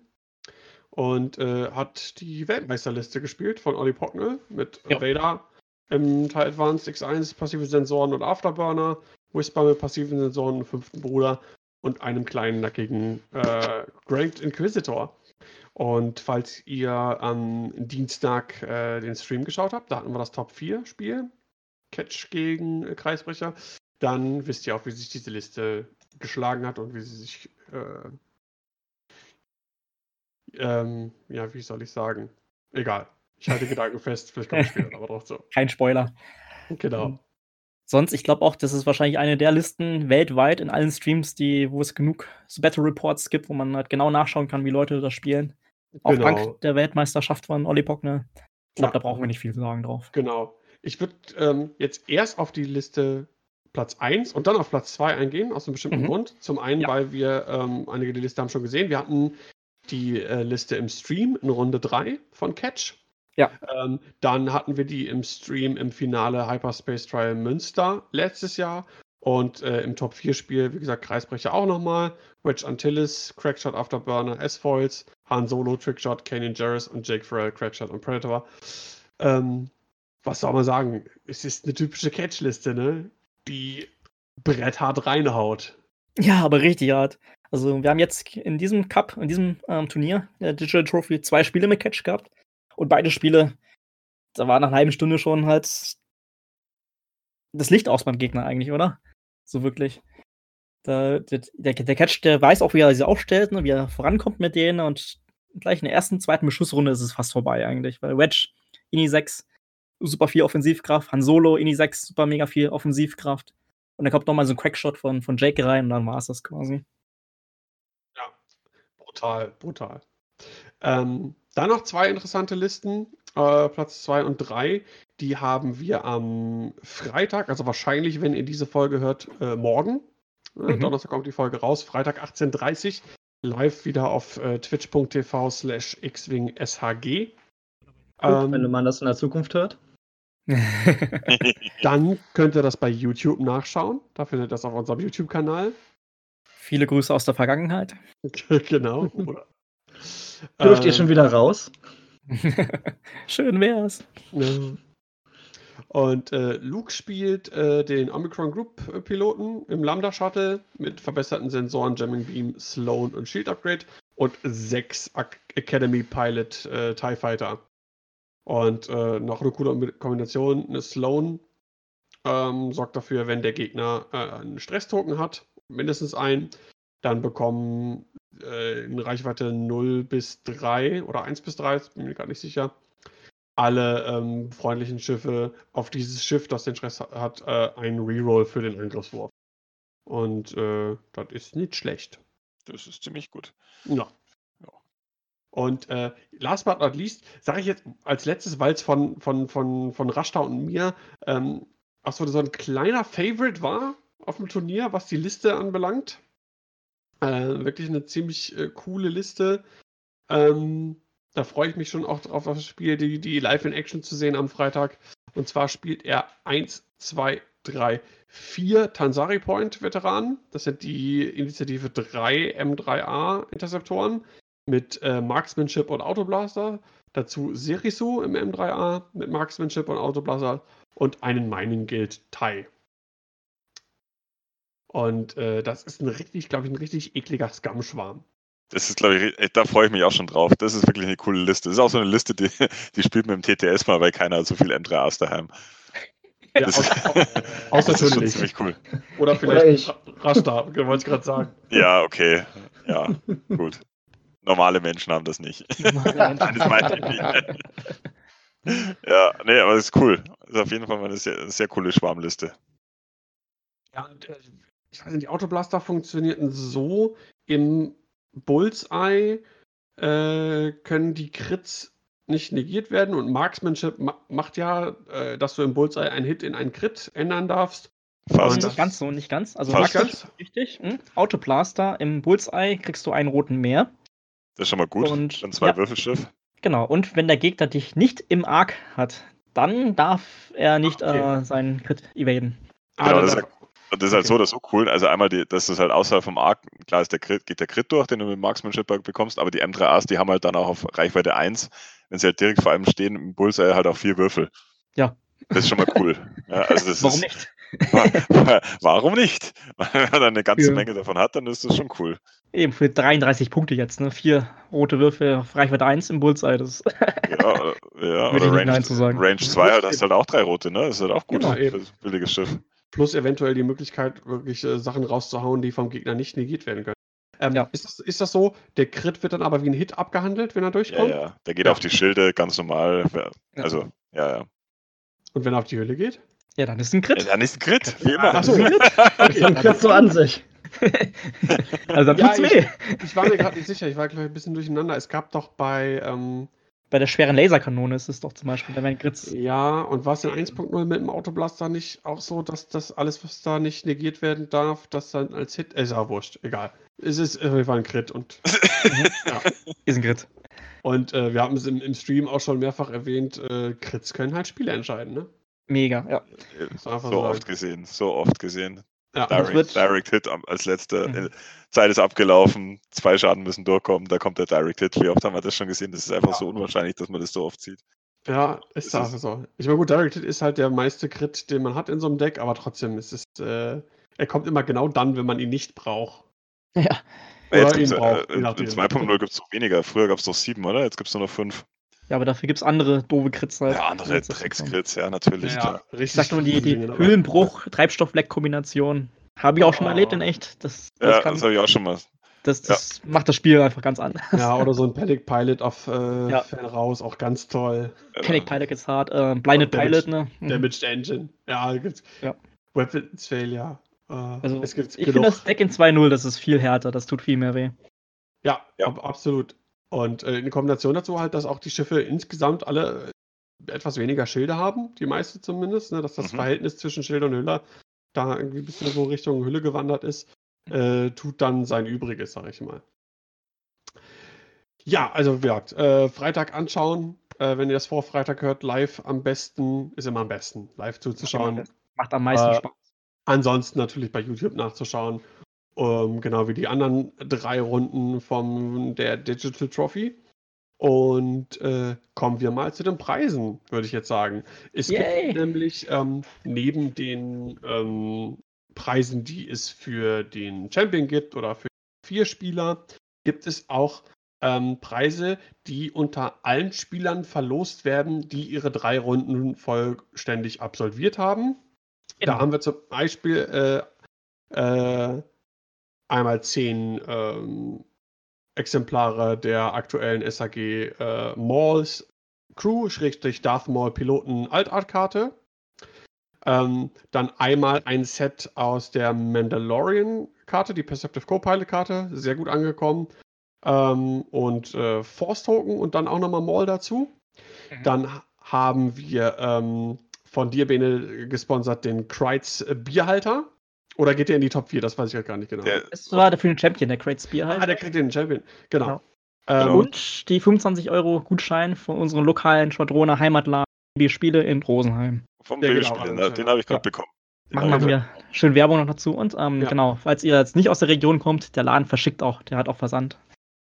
Speaker 1: und äh, hat die Weltmeisterliste gespielt von Olli Pocknell mit ja. Vader im Teil Advanced X1, passive Sensoren und Afterburner, Whisper mit passiven Sensoren und fünften Bruder und einem kleinen nackigen äh, Great Inquisitor. Und falls ihr am Dienstag äh, den Stream geschaut habt, da hatten wir das Top 4 Spiel. Catch gegen äh, Kreisbrecher. dann wisst ihr auch, wie sich diese Liste geschlagen hat und wie sie sich, äh, ähm, ja, wie soll ich sagen? Egal. Ich halte Gedanken fest, vielleicht komme ich später aber drauf zu.
Speaker 3: Kein Spoiler.
Speaker 1: Genau.
Speaker 3: Sonst, ich glaube auch, das ist wahrscheinlich eine der Listen weltweit in allen Streams, die, wo es genug Battle Reports gibt, wo man halt genau nachschauen kann, wie Leute das spielen. Auch
Speaker 1: Genau.
Speaker 3: dank der Weltmeisterschaft von Olli Pockner. Ich glaube,
Speaker 1: Ja.
Speaker 3: da brauchen wir nicht viel zu sagen drauf.
Speaker 1: Genau. Ich würde ähm, jetzt erst auf die Liste Platz 1 und dann auf Platz 2 eingehen, aus einem bestimmten
Speaker 3: Mhm.
Speaker 1: Grund. Zum einen,
Speaker 3: Ja.
Speaker 1: weil wir, ähm, einige der Liste haben schon gesehen, wir hatten die äh, Liste im Stream in Runde 3 von Catch.
Speaker 3: Ja.
Speaker 1: Ähm, dann hatten wir die im Stream im Finale Hyperspace Trial Münster letztes Jahr. Und äh, im Top 4 Spiel, wie gesagt, Kreisbrecher auch nochmal. Wedge Antilles, Crackshot Afterburner, S-Foils, Han Solo, Trickshot, Kanan Jarrus und Jake Farrell, Crackshot und Predator. Ähm, was soll man sagen? Es ist eine typische Catch-Liste, ne? Die bretthart reinhaut.
Speaker 3: Ja, aber richtig hart. Also, wir haben jetzt in diesem Cup, in diesem ähm, Turnier, der Digital Trophy, zwei Spiele mit Catch gehabt. Und beide Spiele, da war nach einer halben Stunde schon halt das Licht aus beim Gegner eigentlich, oder? So wirklich. Da, der, der, Catch, der weiß auch, wie er sie aufstellt, ne, wie er vorankommt mit denen und gleich in der ersten, zweiten Beschussrunde ist es fast vorbei eigentlich, weil Wedge, Ini 6, super viel Offensivkraft, Han Solo, Ini 6, super mega viel Offensivkraft. Und dann kommt nochmal so ein Crackshot von, von Jake rein und dann war es das quasi.
Speaker 1: Brutal, brutal. Ähm, dann noch zwei interessante Listen, äh, Platz 2 und 3. Die haben wir am Freitag, also wahrscheinlich, wenn ihr diese Folge hört, äh, morgen. Äh,
Speaker 3: Mhm.
Speaker 1: Donnerstag kommt die Folge raus, Freitag 18.30 live wieder auf äh, twitch.tv slash xwingshg.
Speaker 2: Gut, wenn
Speaker 1: Ähm,
Speaker 2: man das in der Zukunft hört.
Speaker 1: dann könnt ihr das bei YouTube nachschauen. Da findet ihr das auf unserem YouTube-Kanal.
Speaker 3: Viele Grüße aus der Vergangenheit.
Speaker 1: genau.
Speaker 2: Dürft ihr
Speaker 1: Ähm,
Speaker 2: schon wieder raus?
Speaker 3: Schön wär's.
Speaker 1: Und äh, Luke spielt äh, den Omicron Group Piloten im Lambda Shuttle mit verbesserten Sensoren, Jamming Beam, Sloan und Shield Upgrade und sechs Ac Academy Pilot äh, TIE Fighter. Und äh, noch eine coole Kombination, eine Sloan ähm, sorgt dafür, wenn der Gegner äh, einen Stresstoken hat, mindestens einen, dann bekommen äh, in Reichweite 0 bis 3 oder 1 bis 3, bin mir gar nicht sicher, alle ähm, freundlichen Schiffe auf dieses Schiff, das den Stress ha- hat, äh, einen Reroll für den Angriffswurf. Und äh, das ist nicht schlecht.
Speaker 4: Das ist ziemlich gut.
Speaker 1: Ja.
Speaker 4: Ja.
Speaker 1: Und äh, last but not least, sage ich jetzt als letztes, weil es von, von, von, von Rashta und mir ähm, auch so, so ein kleiner Favorite war auf dem Turnier, was die Liste anbelangt. Äh, wirklich eine ziemlich äh, coole Liste. Ähm, da freue ich mich schon auch drauf, auf das Spiel, die, die live in Action zu sehen am Freitag. Und zwar spielt er 1, 2, 3, 4 Tansari Point Veteranen. Das sind die Initiative 3 M3A Interceptoren mit äh, Marksmanship und Autoblaster. Dazu Serisu im M3A mit Marksmanship und Autoblaster und einen Mining Guild Tai. Und äh, das ist ein richtig, glaube ich, ein richtig ekliger Scum-Schwarm.
Speaker 4: Das ist, glaube ich, da freue ich mich auch schon drauf. Das ist wirklich eine coole Liste. Das ist auch so eine Liste, die, die spielt mit dem TTS mal, weil keiner hat so viel M3As daheim.
Speaker 1: Ja,
Speaker 4: Das
Speaker 1: aus,
Speaker 4: ist-
Speaker 1: aus,
Speaker 4: Das ist schon ziemlich cool.
Speaker 1: Oder vielleicht
Speaker 2: ich.
Speaker 1: Ra- Rashta, wollte ich gerade sagen.
Speaker 4: Ja, okay. Ja, gut. Normale Menschen haben das nicht. Das meine ich nicht. Ja, nee, aber das ist cool. Das ist auf jeden Fall mal eine sehr, sehr coole Schwarmliste.
Speaker 1: Ja, und, äh, ich weiß nicht, die Autoblaster funktionierten so im Bullseye äh, können die Crits nicht negiert werden und Marksmanship ma macht ja, äh, dass du im Bullseye einen Hit in einen Crit ändern darfst.
Speaker 4: Fast.
Speaker 1: Und
Speaker 3: Nicht ganz so, nicht ganz. Also
Speaker 4: Fast.
Speaker 3: Ist richtig. Hm? Autoblaster im Bullseye kriegst du einen roten mehr.
Speaker 4: Das ist schon mal gut.
Speaker 3: Und-
Speaker 4: Dann zwei
Speaker 3: ja.
Speaker 4: Würfelschiff.
Speaker 3: Genau. Und wenn der Gegner dich nicht im Arc hat, dann darf er nicht
Speaker 1: Okay.
Speaker 3: äh, seinen Crit evaden.
Speaker 1: Ah,
Speaker 4: Genau, das
Speaker 1: darf-
Speaker 4: Und das ist halt
Speaker 1: Okay.
Speaker 4: so oder so cool. Also einmal, die, dass das halt außerhalb vom Arc, klar ist der Crit, geht der Crit durch, den du mit Marksmanship bekommst, aber die M3As, die haben halt dann auch auf Reichweite 1, wenn sie halt direkt vor allem stehen, im Bullseye halt auch vier Würfel.
Speaker 3: Ja.
Speaker 4: Das ist schon mal cool. Ja, also das
Speaker 3: Warum
Speaker 4: ist,
Speaker 3: nicht?
Speaker 4: Warum nicht? Wenn man dann eine ganze
Speaker 3: Ja.
Speaker 4: Menge davon hat, dann ist das schon cool.
Speaker 3: Eben für 33 Punkte jetzt, ne? Vier rote Würfel auf Reichweite 1 im Bullseye. Das
Speaker 4: Ja, oder, ja, oder Range,
Speaker 3: sagen.
Speaker 4: Range 2 halt, hast du halt auch drei rote, ne? Das ist halt auch gut
Speaker 1: Genau,
Speaker 4: für ein billiges Schiff.
Speaker 1: Plus eventuell die Möglichkeit, wirklich äh, Sachen rauszuhauen, die vom Gegner nicht negiert werden können. Ähm,
Speaker 3: Ja.
Speaker 1: ist, das, ist das so? Der Crit wird dann aber wie ein Hit abgehandelt, wenn er
Speaker 4: Ja,
Speaker 1: durchkommt?
Speaker 4: ja. Der geht
Speaker 1: Ja.
Speaker 4: auf die Schilde ganz normal.
Speaker 3: Ja.
Speaker 4: Also, ja, ja.
Speaker 1: Und wenn er auf die Hülle geht?
Speaker 3: Ja, dann ist ein Crit.
Speaker 4: Ja, Dann ist ein Crit, wie immer.
Speaker 1: Ach so.
Speaker 2: So ein Crit so an sich.
Speaker 3: Also dann
Speaker 1: Ja,
Speaker 3: tut's weh.
Speaker 1: Ich war mir gerade nicht sicher, ich war gleich ein bisschen durcheinander. Es gab doch bei, ähm,
Speaker 3: Bei der schweren Laserkanone ist es doch zum Beispiel, da werden Crits.
Speaker 1: ja, und war es in 1.0 mit dem Autoblaster nicht auch so, dass das alles, was da nicht negiert werden darf, das dann als Hit, ist ja wurscht, egal. Es ist auf jeden Fall ein Crit und, ja.
Speaker 3: Ist ein Crit.
Speaker 1: Und äh, wir haben es im, im Stream auch schon mehrfach erwähnt, äh, Crits können halt Spiele entscheiden, ne?
Speaker 3: Mega, ja.
Speaker 4: So
Speaker 1: sagen.
Speaker 4: oft gesehen, so oft gesehen.
Speaker 1: Ja,
Speaker 3: Das
Speaker 4: Direct,
Speaker 3: wird-
Speaker 4: Direct Hit als letzte.
Speaker 3: Mhm.
Speaker 4: Zeit ist abgelaufen, zwei Schaden müssen durchkommen, da kommt der Direct Hit. Wie oft haben wir das schon gesehen? Das ist einfach
Speaker 1: Ja.
Speaker 4: so unwahrscheinlich, dass man das so oft sieht.
Speaker 1: ja, ist
Speaker 4: ist-
Speaker 1: so. Ich meine, gut, Directed ist halt der meiste Crit, den man hat in so einem Deck, aber trotzdem ist es, äh, er kommt immer genau dann, wenn man ihn nicht braucht.
Speaker 3: Ja.
Speaker 1: Oder
Speaker 4: Jetzt
Speaker 1: ihn
Speaker 4: gibt's,
Speaker 1: braucht,
Speaker 4: äh, in,
Speaker 1: nachdem.
Speaker 4: in 2.0 gibt es noch weniger. Früher gab es doch sieben, oder? Jetzt gibt es nur noch fünf.
Speaker 3: Ja, aber dafür gibt es andere doofe Crits halt.
Speaker 4: Ja, andere. Dreckskrits, ja, natürlich.
Speaker 1: Ja,
Speaker 4: klar.
Speaker 1: richtig.
Speaker 3: Ich sag nur, die, die. Höhlenbruch, Treibstoffleck-Kombination. Habe ich auch schon mal
Speaker 1: Oh.
Speaker 3: erlebt in echt. Das, das,
Speaker 4: Ja,
Speaker 3: kann,
Speaker 4: das habe ich auch schon mal.
Speaker 3: das, das macht das Spiel einfach ganz anders.
Speaker 1: Ja, oder so ein Panic Pilot auf äh,
Speaker 3: Ja.
Speaker 1: Fan raus, auch ganz toll.
Speaker 3: Panic Pilot ist hart. Äh, Blinded Pilot, ne? Mhm.
Speaker 1: Damaged Engine. Ja, gibt's.
Speaker 3: Ja.
Speaker 1: Weapons Failure. Äh,
Speaker 3: Also, ich finde das Deck in 2.0, das ist viel härter, das tut viel mehr weh.
Speaker 1: Ja,
Speaker 4: Ja.
Speaker 1: Ab, absolut. Und äh, in Kombination dazu halt, dass auch die Schiffe insgesamt alle äh, etwas weniger Schilde haben, die meiste zumindest, ne, dass das
Speaker 4: Mhm.
Speaker 1: Verhältnis zwischen Schild und Hülle da irgendwie ein bisschen so Richtung Hülle gewandert ist, äh, tut dann sein Übriges, sag ich mal. Ja, also wie gesagt, äh, Freitag anschauen. Äh, wenn ihr das vor Freitag hört, live am besten, ist immer am besten, live zuzuschauen.
Speaker 3: Macht am meisten
Speaker 1: Äh,
Speaker 3: Spaß.
Speaker 1: Ansonsten natürlich bei YouTube nachzuschauen. Ähm, genau wie die anderen drei Runden von der Digital Trophy. Und äh, kommen wir mal zu den Preisen, würde ich jetzt sagen. Es
Speaker 3: Yay.
Speaker 1: gibt nämlich ähm, neben den ähm, Preisen, die es für den Champion gibt oder für vier Spieler, gibt es auch ähm, Preise, die unter allen Spielern verlost werden, die ihre drei Runden vollständig absolviert haben.
Speaker 3: Genau.
Speaker 1: Da haben wir zum Beispiel äh, äh, einmal zehn ähm, Exemplare der aktuellen SAG äh, Malls Crew, Schrägstrich Darth Maul Piloten Altart-Karte. Ähm, dann einmal ein Set aus der Mandalorian-Karte, die Perceptive Co-Pilot-Karte, sehr gut angekommen. Ähm, und äh, Force-Token und dann auch nochmal Maul dazu.
Speaker 3: Mhm.
Speaker 1: Dann ha- haben wir ähm, von dir, Bene, gesponsert den Kreitz Bierhalter. Oder geht der in die Top 4? Das weiß ich halt gar nicht genau.
Speaker 4: Der,
Speaker 3: Es war für den Champion, der Crate Spear
Speaker 1: ah,
Speaker 3: halt.
Speaker 1: der kriegt den Champion. Genau.
Speaker 3: Genau.
Speaker 1: Ähm,
Speaker 3: Und die 25 Euro Gutschein von unserem lokalen Schwadroner Heimatladen, die Spiele in Rosenheim.
Speaker 4: vom
Speaker 1: Ja, genau,
Speaker 4: Videospiel,
Speaker 1: also,
Speaker 4: den, den habe ich gerade
Speaker 1: ja.
Speaker 4: bekommen. Den
Speaker 3: Machen wir schön Werbung noch dazu. Und ähm,
Speaker 1: Ja.
Speaker 3: genau, falls ihr jetzt nicht aus der Region kommt, der Laden verschickt auch, der hat auch Versand.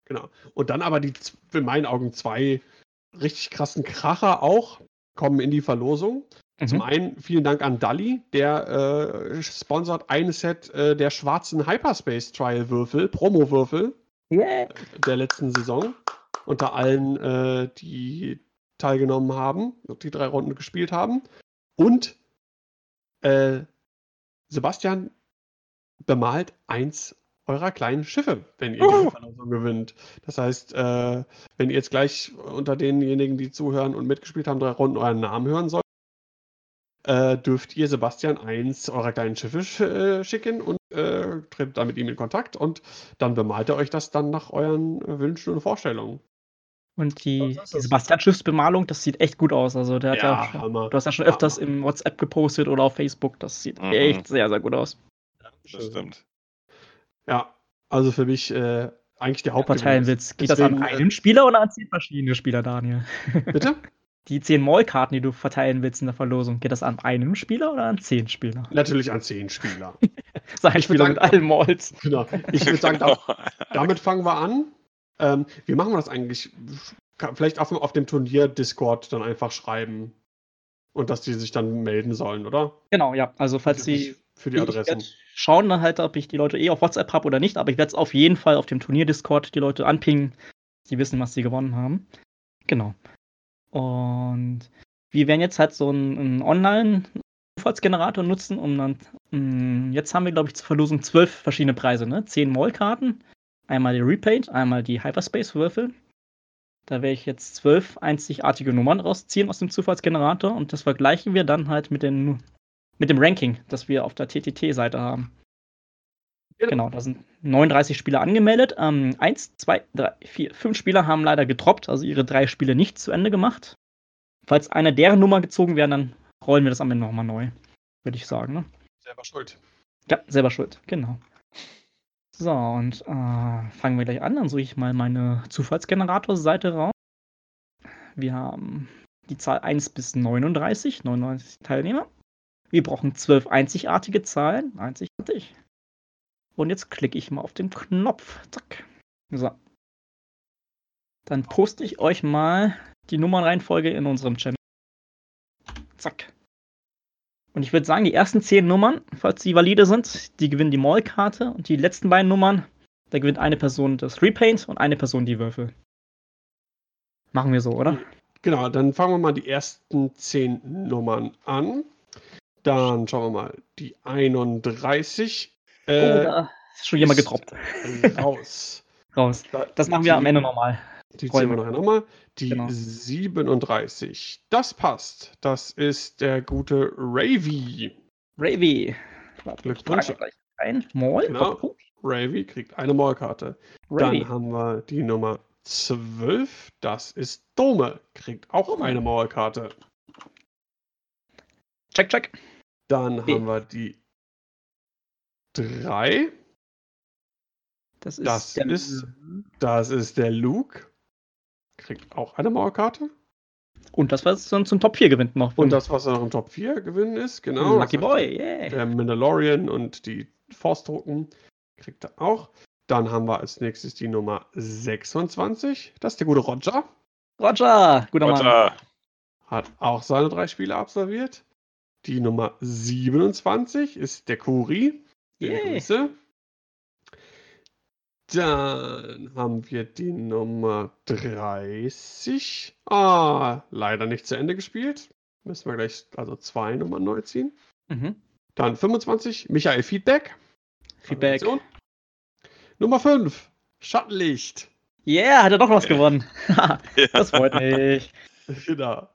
Speaker 1: Genau. Und dann aber die, in meinen Augen, zwei richtig krassen Kracher auch kommen in die Verlosung. Zum
Speaker 3: Mhm.
Speaker 1: einen vielen Dank an Dali, der äh, sponsert ein Set äh, der schwarzen Hyperspace Trial Würfel, Promo-Würfel
Speaker 3: Yeah.
Speaker 1: der letzten Saison. Unter allen, äh, die teilgenommen haben, die drei Runden gespielt haben. Und äh, Sebastian bemalt eins eurer kleinen Schiffe, wenn ihr die Verlosung gewinnt. Das heißt, äh, wenn ihr jetzt gleich unter denjenigen, die zuhören und mitgespielt haben, drei Runden euren Namen hören sollt, äh, dürft ihr Sebastian eins eurer kleinen Schiffe sch äh, schicken und äh, tretet dann mit ihm in Kontakt und dann bemalt er euch das dann nach euren Wünschen und Vorstellungen.
Speaker 3: Und die, die. Sebastian-Schiffsbemalung, das sieht echt gut aus. Also der hat ja, schon,
Speaker 1: Hammer.
Speaker 3: du hast ja schon
Speaker 1: Hammer.
Speaker 3: öfters im WhatsApp gepostet oder auf Facebook. Das sieht
Speaker 4: Mhm.
Speaker 3: echt sehr, sehr gut aus.
Speaker 4: Das stimmt.
Speaker 1: Ja, also für mich äh, eigentlich der
Speaker 3: willst. Geht das an
Speaker 1: Deswegen, äh,
Speaker 3: einem Spieler oder an zehn verschiedene Spieler, Daniel?
Speaker 1: Bitte?
Speaker 3: Die zehn Mall-Karten, die du verteilen willst in der Verlosung, geht das an einem Spieler oder an zehn Spieler?
Speaker 1: Natürlich an zehn Spieler.
Speaker 3: Das ist ein
Speaker 1: Ich würd
Speaker 3: Spieler
Speaker 1: sagen-
Speaker 3: mit allen Malls.
Speaker 1: genau. Ich würde sagen, da, damit fangen wir an. Ähm, wie machen wir das eigentlich? Vielleicht auf, auf dem Turnier-Discord dann einfach schreiben. Und dass die sich dann melden sollen, oder?
Speaker 3: Genau, ja. Also falls sie
Speaker 1: Für die
Speaker 3: Ich
Speaker 1: Adressen.
Speaker 3: schauen dann halt, ob ich die Leute eh auf WhatsApp habe oder nicht, aber ich werde es auf jeden Fall auf dem Turnier-Discord die Leute anpingen, die wissen, was sie gewonnen haben. Genau. Und wir werden jetzt halt so ein, ein Zufallsgenerator nutzen, um dann. Mh, jetzt haben wir, glaube ich, zur Verlosung zwölf verschiedene Preise, ne? Zehn Mall-Karten, einmal die Repaint, einmal die Hyperspace-Würfel. Da werde ich jetzt zwölf einzigartige Nummern rausziehen aus dem Zufallsgenerator und das vergleichen wir dann halt mit, den, mit dem Ranking, das wir auf der TTT-Seite haben. Genau, da sind 39 Spieler angemeldet. Ähm, eins, zwei, drei, vier, fünf Spieler haben leider getroppt, also ihre drei Spiele nicht zu Ende gemacht. Falls eine deren Nummer gezogen wäre, dann rollen wir das am Ende nochmal neu. Würde ich sagen, ne?
Speaker 1: Selber schuld.
Speaker 3: Ja, selber schuld, genau. So, und äh, fangen wir gleich an. Dann suche ich mal meine Zufallsgenerator-Seite raus. Wir haben die Zahl 1 bis 39, 99 Teilnehmer. Wir brauchen 12 einzigartige Zahlen. Einzigartig. Und jetzt klicke ich mal auf den Knopf. Zack. So. Dann poste ich euch mal die Nummernreihenfolge in unserem Channel. Zack. Und ich würde sagen, die ersten zehn Nummern, falls sie valide sind, die gewinnen die Mall-Karte. Und die letzten beiden Nummern, da gewinnt eine Person das Repaint und eine Person die Würfel. Machen wir so, oder?
Speaker 1: Genau, dann fangen wir mal die ersten zehn Nummern an. Dann schauen wir mal die 31.
Speaker 3: oh,
Speaker 1: Äh,
Speaker 3: da ist schon jemand getroppt.
Speaker 1: raus.
Speaker 3: Raus. Das machen wir am Ende nochmal.
Speaker 1: Die ziehen wir nachher nochmal. Die
Speaker 3: Genau.
Speaker 1: 37. Das passt. Das ist der gute Ravy.
Speaker 3: Ravy.
Speaker 1: Glückwunsch.
Speaker 3: Ein Mall.
Speaker 1: Genau. Ravy kriegt eine Mallkarte.
Speaker 3: Ravy.
Speaker 1: Dann haben wir die Nummer 12. Das ist Dome. Kriegt auch
Speaker 3: Dome.
Speaker 1: eine Mallkarte.
Speaker 3: Check, check.
Speaker 1: Dann haben wir die 3.
Speaker 3: Das ist,
Speaker 1: Das
Speaker 3: der-
Speaker 1: ist- Das ist der Luke. Kriegt auch eine Mauerkarte.
Speaker 3: Und das, was dann zum Top 4 gewinnt noch.
Speaker 1: Und das, was noch im Top 4 gewinnen ist, genau.
Speaker 3: Lucky Boy, yeah.
Speaker 1: Der Mandalorian und die Force-Token kriegt er auch. Dann haben wir als nächstes die Nummer 26. Das ist der gute Roger.
Speaker 3: Roger, guter Mann.
Speaker 4: Roger.
Speaker 1: Hat auch seine drei Spiele absolviert. Die Nummer 27 ist der Kuri. Grüße. Dann haben wir die Nummer 30. Ah, leider nicht zu Ende gespielt. Müssen wir gleich also zwei Nummern neu ziehen.
Speaker 3: Mhm.
Speaker 1: Dann 25, Michael Feedback.
Speaker 3: Feedback.
Speaker 1: Gratulation. Nummer 5, Schattenlicht.
Speaker 3: Yeah, hat er doch was
Speaker 4: Ja.
Speaker 3: gewonnen. Das freut mich.
Speaker 1: Genau.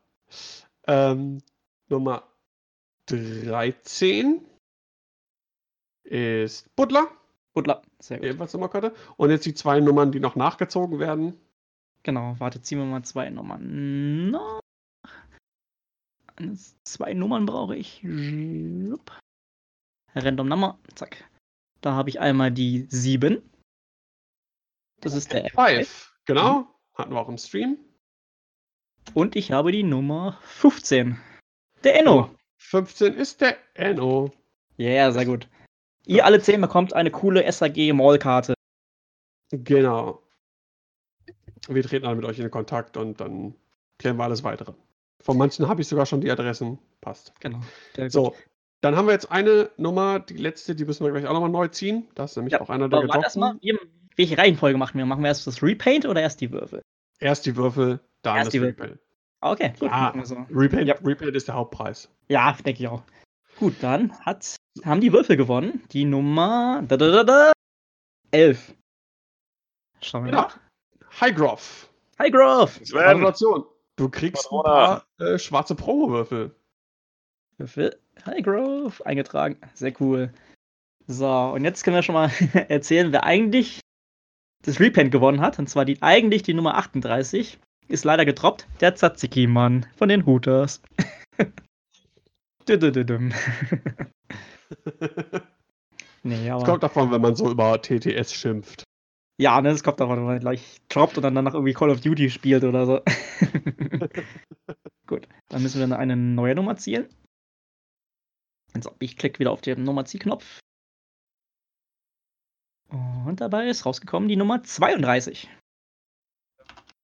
Speaker 1: Ähm, Nummer 13 ist Butler,
Speaker 3: Butler, sehr gut.
Speaker 1: ebenfalls Nummerkarte. Und jetzt die zwei Nummern, die noch nachgezogen werden.
Speaker 3: Genau, warte, ziehen wir mal zwei Nummern. Eines- Zwei Nummern brauche ich. Random Nummer, zack. Da habe ich einmal die 7. Das ist der F5.
Speaker 1: Five, genau. Hatten wir auch im Stream.
Speaker 3: Und ich habe die Nummer 15. Der Enno.
Speaker 1: 15 ist der Enno.
Speaker 3: Ja, yeah, sehr gut. Ihr alle 10 bekommt eine coole SAG Mall-Karte.
Speaker 1: Genau. Wir treten alle mit euch in Kontakt und dann klären wir alles weitere. Von manchen habe ich sogar schon die Adressen. Passt.
Speaker 3: Genau.
Speaker 1: So, dann haben wir jetzt eine Nummer, die letzte, die müssen wir gleich auch nochmal neu ziehen. Das ist nämlich
Speaker 3: Ja,
Speaker 1: auch einer der
Speaker 3: wie- welche Reihenfolge machen wir? Machen wir erst das Repaint oder erst die Würfel?
Speaker 1: Erst die Würfel, dann
Speaker 3: Erst
Speaker 1: das
Speaker 3: die Würfel.
Speaker 1: Repaint.
Speaker 3: Ah, Okay, gut. Wir so.
Speaker 1: Repaint,
Speaker 3: Ja.
Speaker 1: Repaint ist der Hauptpreis.
Speaker 3: Ja, denke ich auch. Gut, dann hat, haben die Würfel gewonnen. Die Nummer da, da, da, da, 11. Schauen wir
Speaker 1: Genau.
Speaker 3: nach.
Speaker 1: Highgroff.
Speaker 3: Hi, Grove.
Speaker 4: Sven.
Speaker 1: Gratulation. Du kriegst ein paar äh, schwarze Promo-Würfel.
Speaker 3: Würfel. Hi, Grove. Eingetragen. Sehr cool. So, und jetzt können wir schon mal erzählen, wer eigentlich das Repaint gewonnen hat. Und zwar die, eigentlich die Nummer 38. Ist leider getroppt. Der Tzatziki-Mann von den Hooters. Dü-dü-dü-düm. nee, aber.
Speaker 1: kommt davon, wenn man so über TTS schimpft.
Speaker 3: Ja, ne, das kommt davon, wenn man gleich droppt und dann danach irgendwie Call of Duty spielt oder so. Gut, dann müssen wir eine neue Nummer ziehen. Also, ich klicke wieder auf den Nummer-Zieh-Knopf. Und dabei ist rausgekommen die Nummer 32.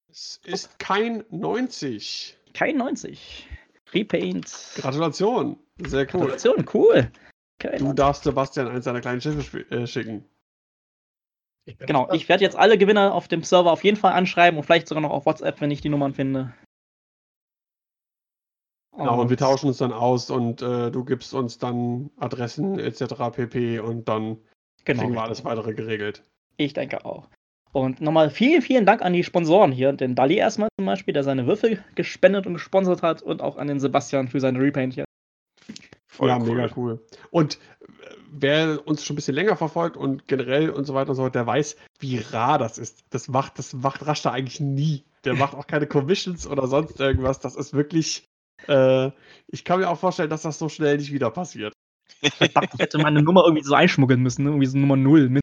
Speaker 1: Es ist kein 90.
Speaker 3: Kein 90. Repaint.
Speaker 1: Gratulation. Sehr cool.
Speaker 3: Gratulation, cool. Kein
Speaker 1: Du
Speaker 3: 90.
Speaker 1: darfst Sebastian eins seiner kleinen Schiffe sp- äh, schicken.
Speaker 3: Genau, ich werde jetzt alle Gewinner auf dem Server auf jeden Fall anschreiben und vielleicht sogar noch auf WhatsApp, wenn ich die Nummern finde.
Speaker 1: Genau, und wir tauschen uns dann aus und äh, du gibst uns dann Adressen etc. pp. und dann
Speaker 3: genau,
Speaker 1: kriegen wir alles weitere geregelt.
Speaker 3: Ich denke auch. Und nochmal vielen, vielen Dank an die Sponsoren hier. Den Dali erstmal zum Beispiel, der seine Würfel gespendet und gesponsert hat. Und auch an den Sebastian für seine Repaint hier.
Speaker 1: Voll ja, cool. mega cool. Und äh, wer uns schon ein bisschen länger verfolgt und generell und so weiter und so fort, der weiß, wie rar das ist. Das macht, das macht Raster eigentlich nie. Der macht auch keine Commissions oder sonst irgendwas. Das ist wirklich. Äh, ich kann mir auch vorstellen, dass das so schnell nicht wieder passiert.
Speaker 3: Ich hätte meine Nummer irgendwie so einschmuggeln müssen, ne? irgendwie so Nummer 0.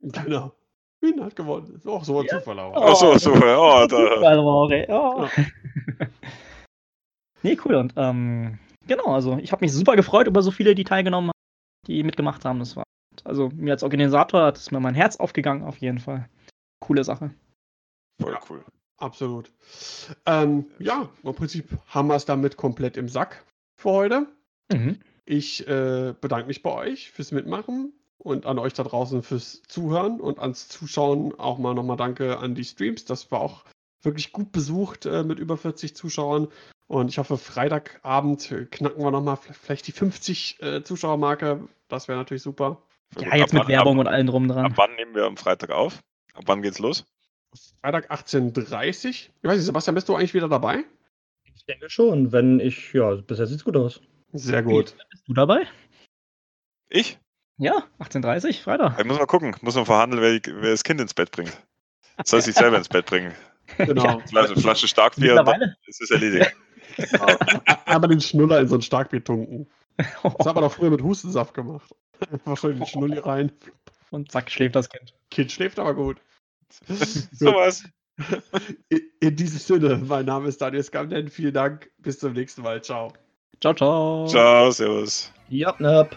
Speaker 1: Genau. Wien hat gewonnen. Ist auch so ein ja. Zufall auch.
Speaker 4: Oh, so, Zufall. Oh, da. Zufall.
Speaker 3: Oh. Ja. nee, cool. Und ähm, genau, also ich habe mich super gefreut über so viele, die teilgenommen haben, die mitgemacht haben. Das war also mir als Organisator hat es mir mein Herz aufgegangen, auf jeden Fall. Coole Sache.
Speaker 4: Voll cool.
Speaker 1: Absolut. Ähm, ja, im Prinzip haben wir es damit komplett im Sack für heute. Mhm. Ich äh, bedanke mich bei euch fürs Mitmachen und an euch da draußen fürs Zuhören und ans Zuschauen auch mal nochmal Danke an die Streams. Das war auch wirklich gut besucht äh, mit über 40 Zuschauern. Und ich hoffe, Freitagabend knacken wir nochmal vielleicht die 50 äh, Zuschauermarke. Das wäre natürlich super.
Speaker 3: Ja, jetzt mit Werbung ab, und allem drum dran.
Speaker 4: Ab wann nehmen wir am Freitag auf? Ab wann geht's los?
Speaker 1: Freitag 18.30 Ich weiß nicht, Sebastian, bist du eigentlich wieder dabei?
Speaker 2: Ich denke schon, wenn ich, ja, bisher sieht's gut aus.
Speaker 1: Sehr gut.
Speaker 3: Bist du dabei?
Speaker 4: Ich?
Speaker 3: Ja, 18.30 Freitag.
Speaker 4: Ich muss mal gucken, muss man verhandeln, wer, wer, das Kind ins Bett bringt. Soll sich selber ins Bett bringen. Genau. Flasche, Flasche Starkbier ist es erledigt.
Speaker 1: Einmal den Schnuller in so ein Starkbier tunken. Das haben wir doch früher mit Hustensaft gemacht. Einfach schön den Schnulli rein.
Speaker 3: Und zack, schläft das Kind.
Speaker 1: Kind schläft aber gut.
Speaker 4: so was.
Speaker 1: In, in diesem Sinne, mein Name ist Daniel Skamden. Vielen Dank. Bis zum nächsten Mal. Ciao.
Speaker 3: Ciao, ciao.
Speaker 4: Ciao, servus.
Speaker 2: Ja, yep, yep.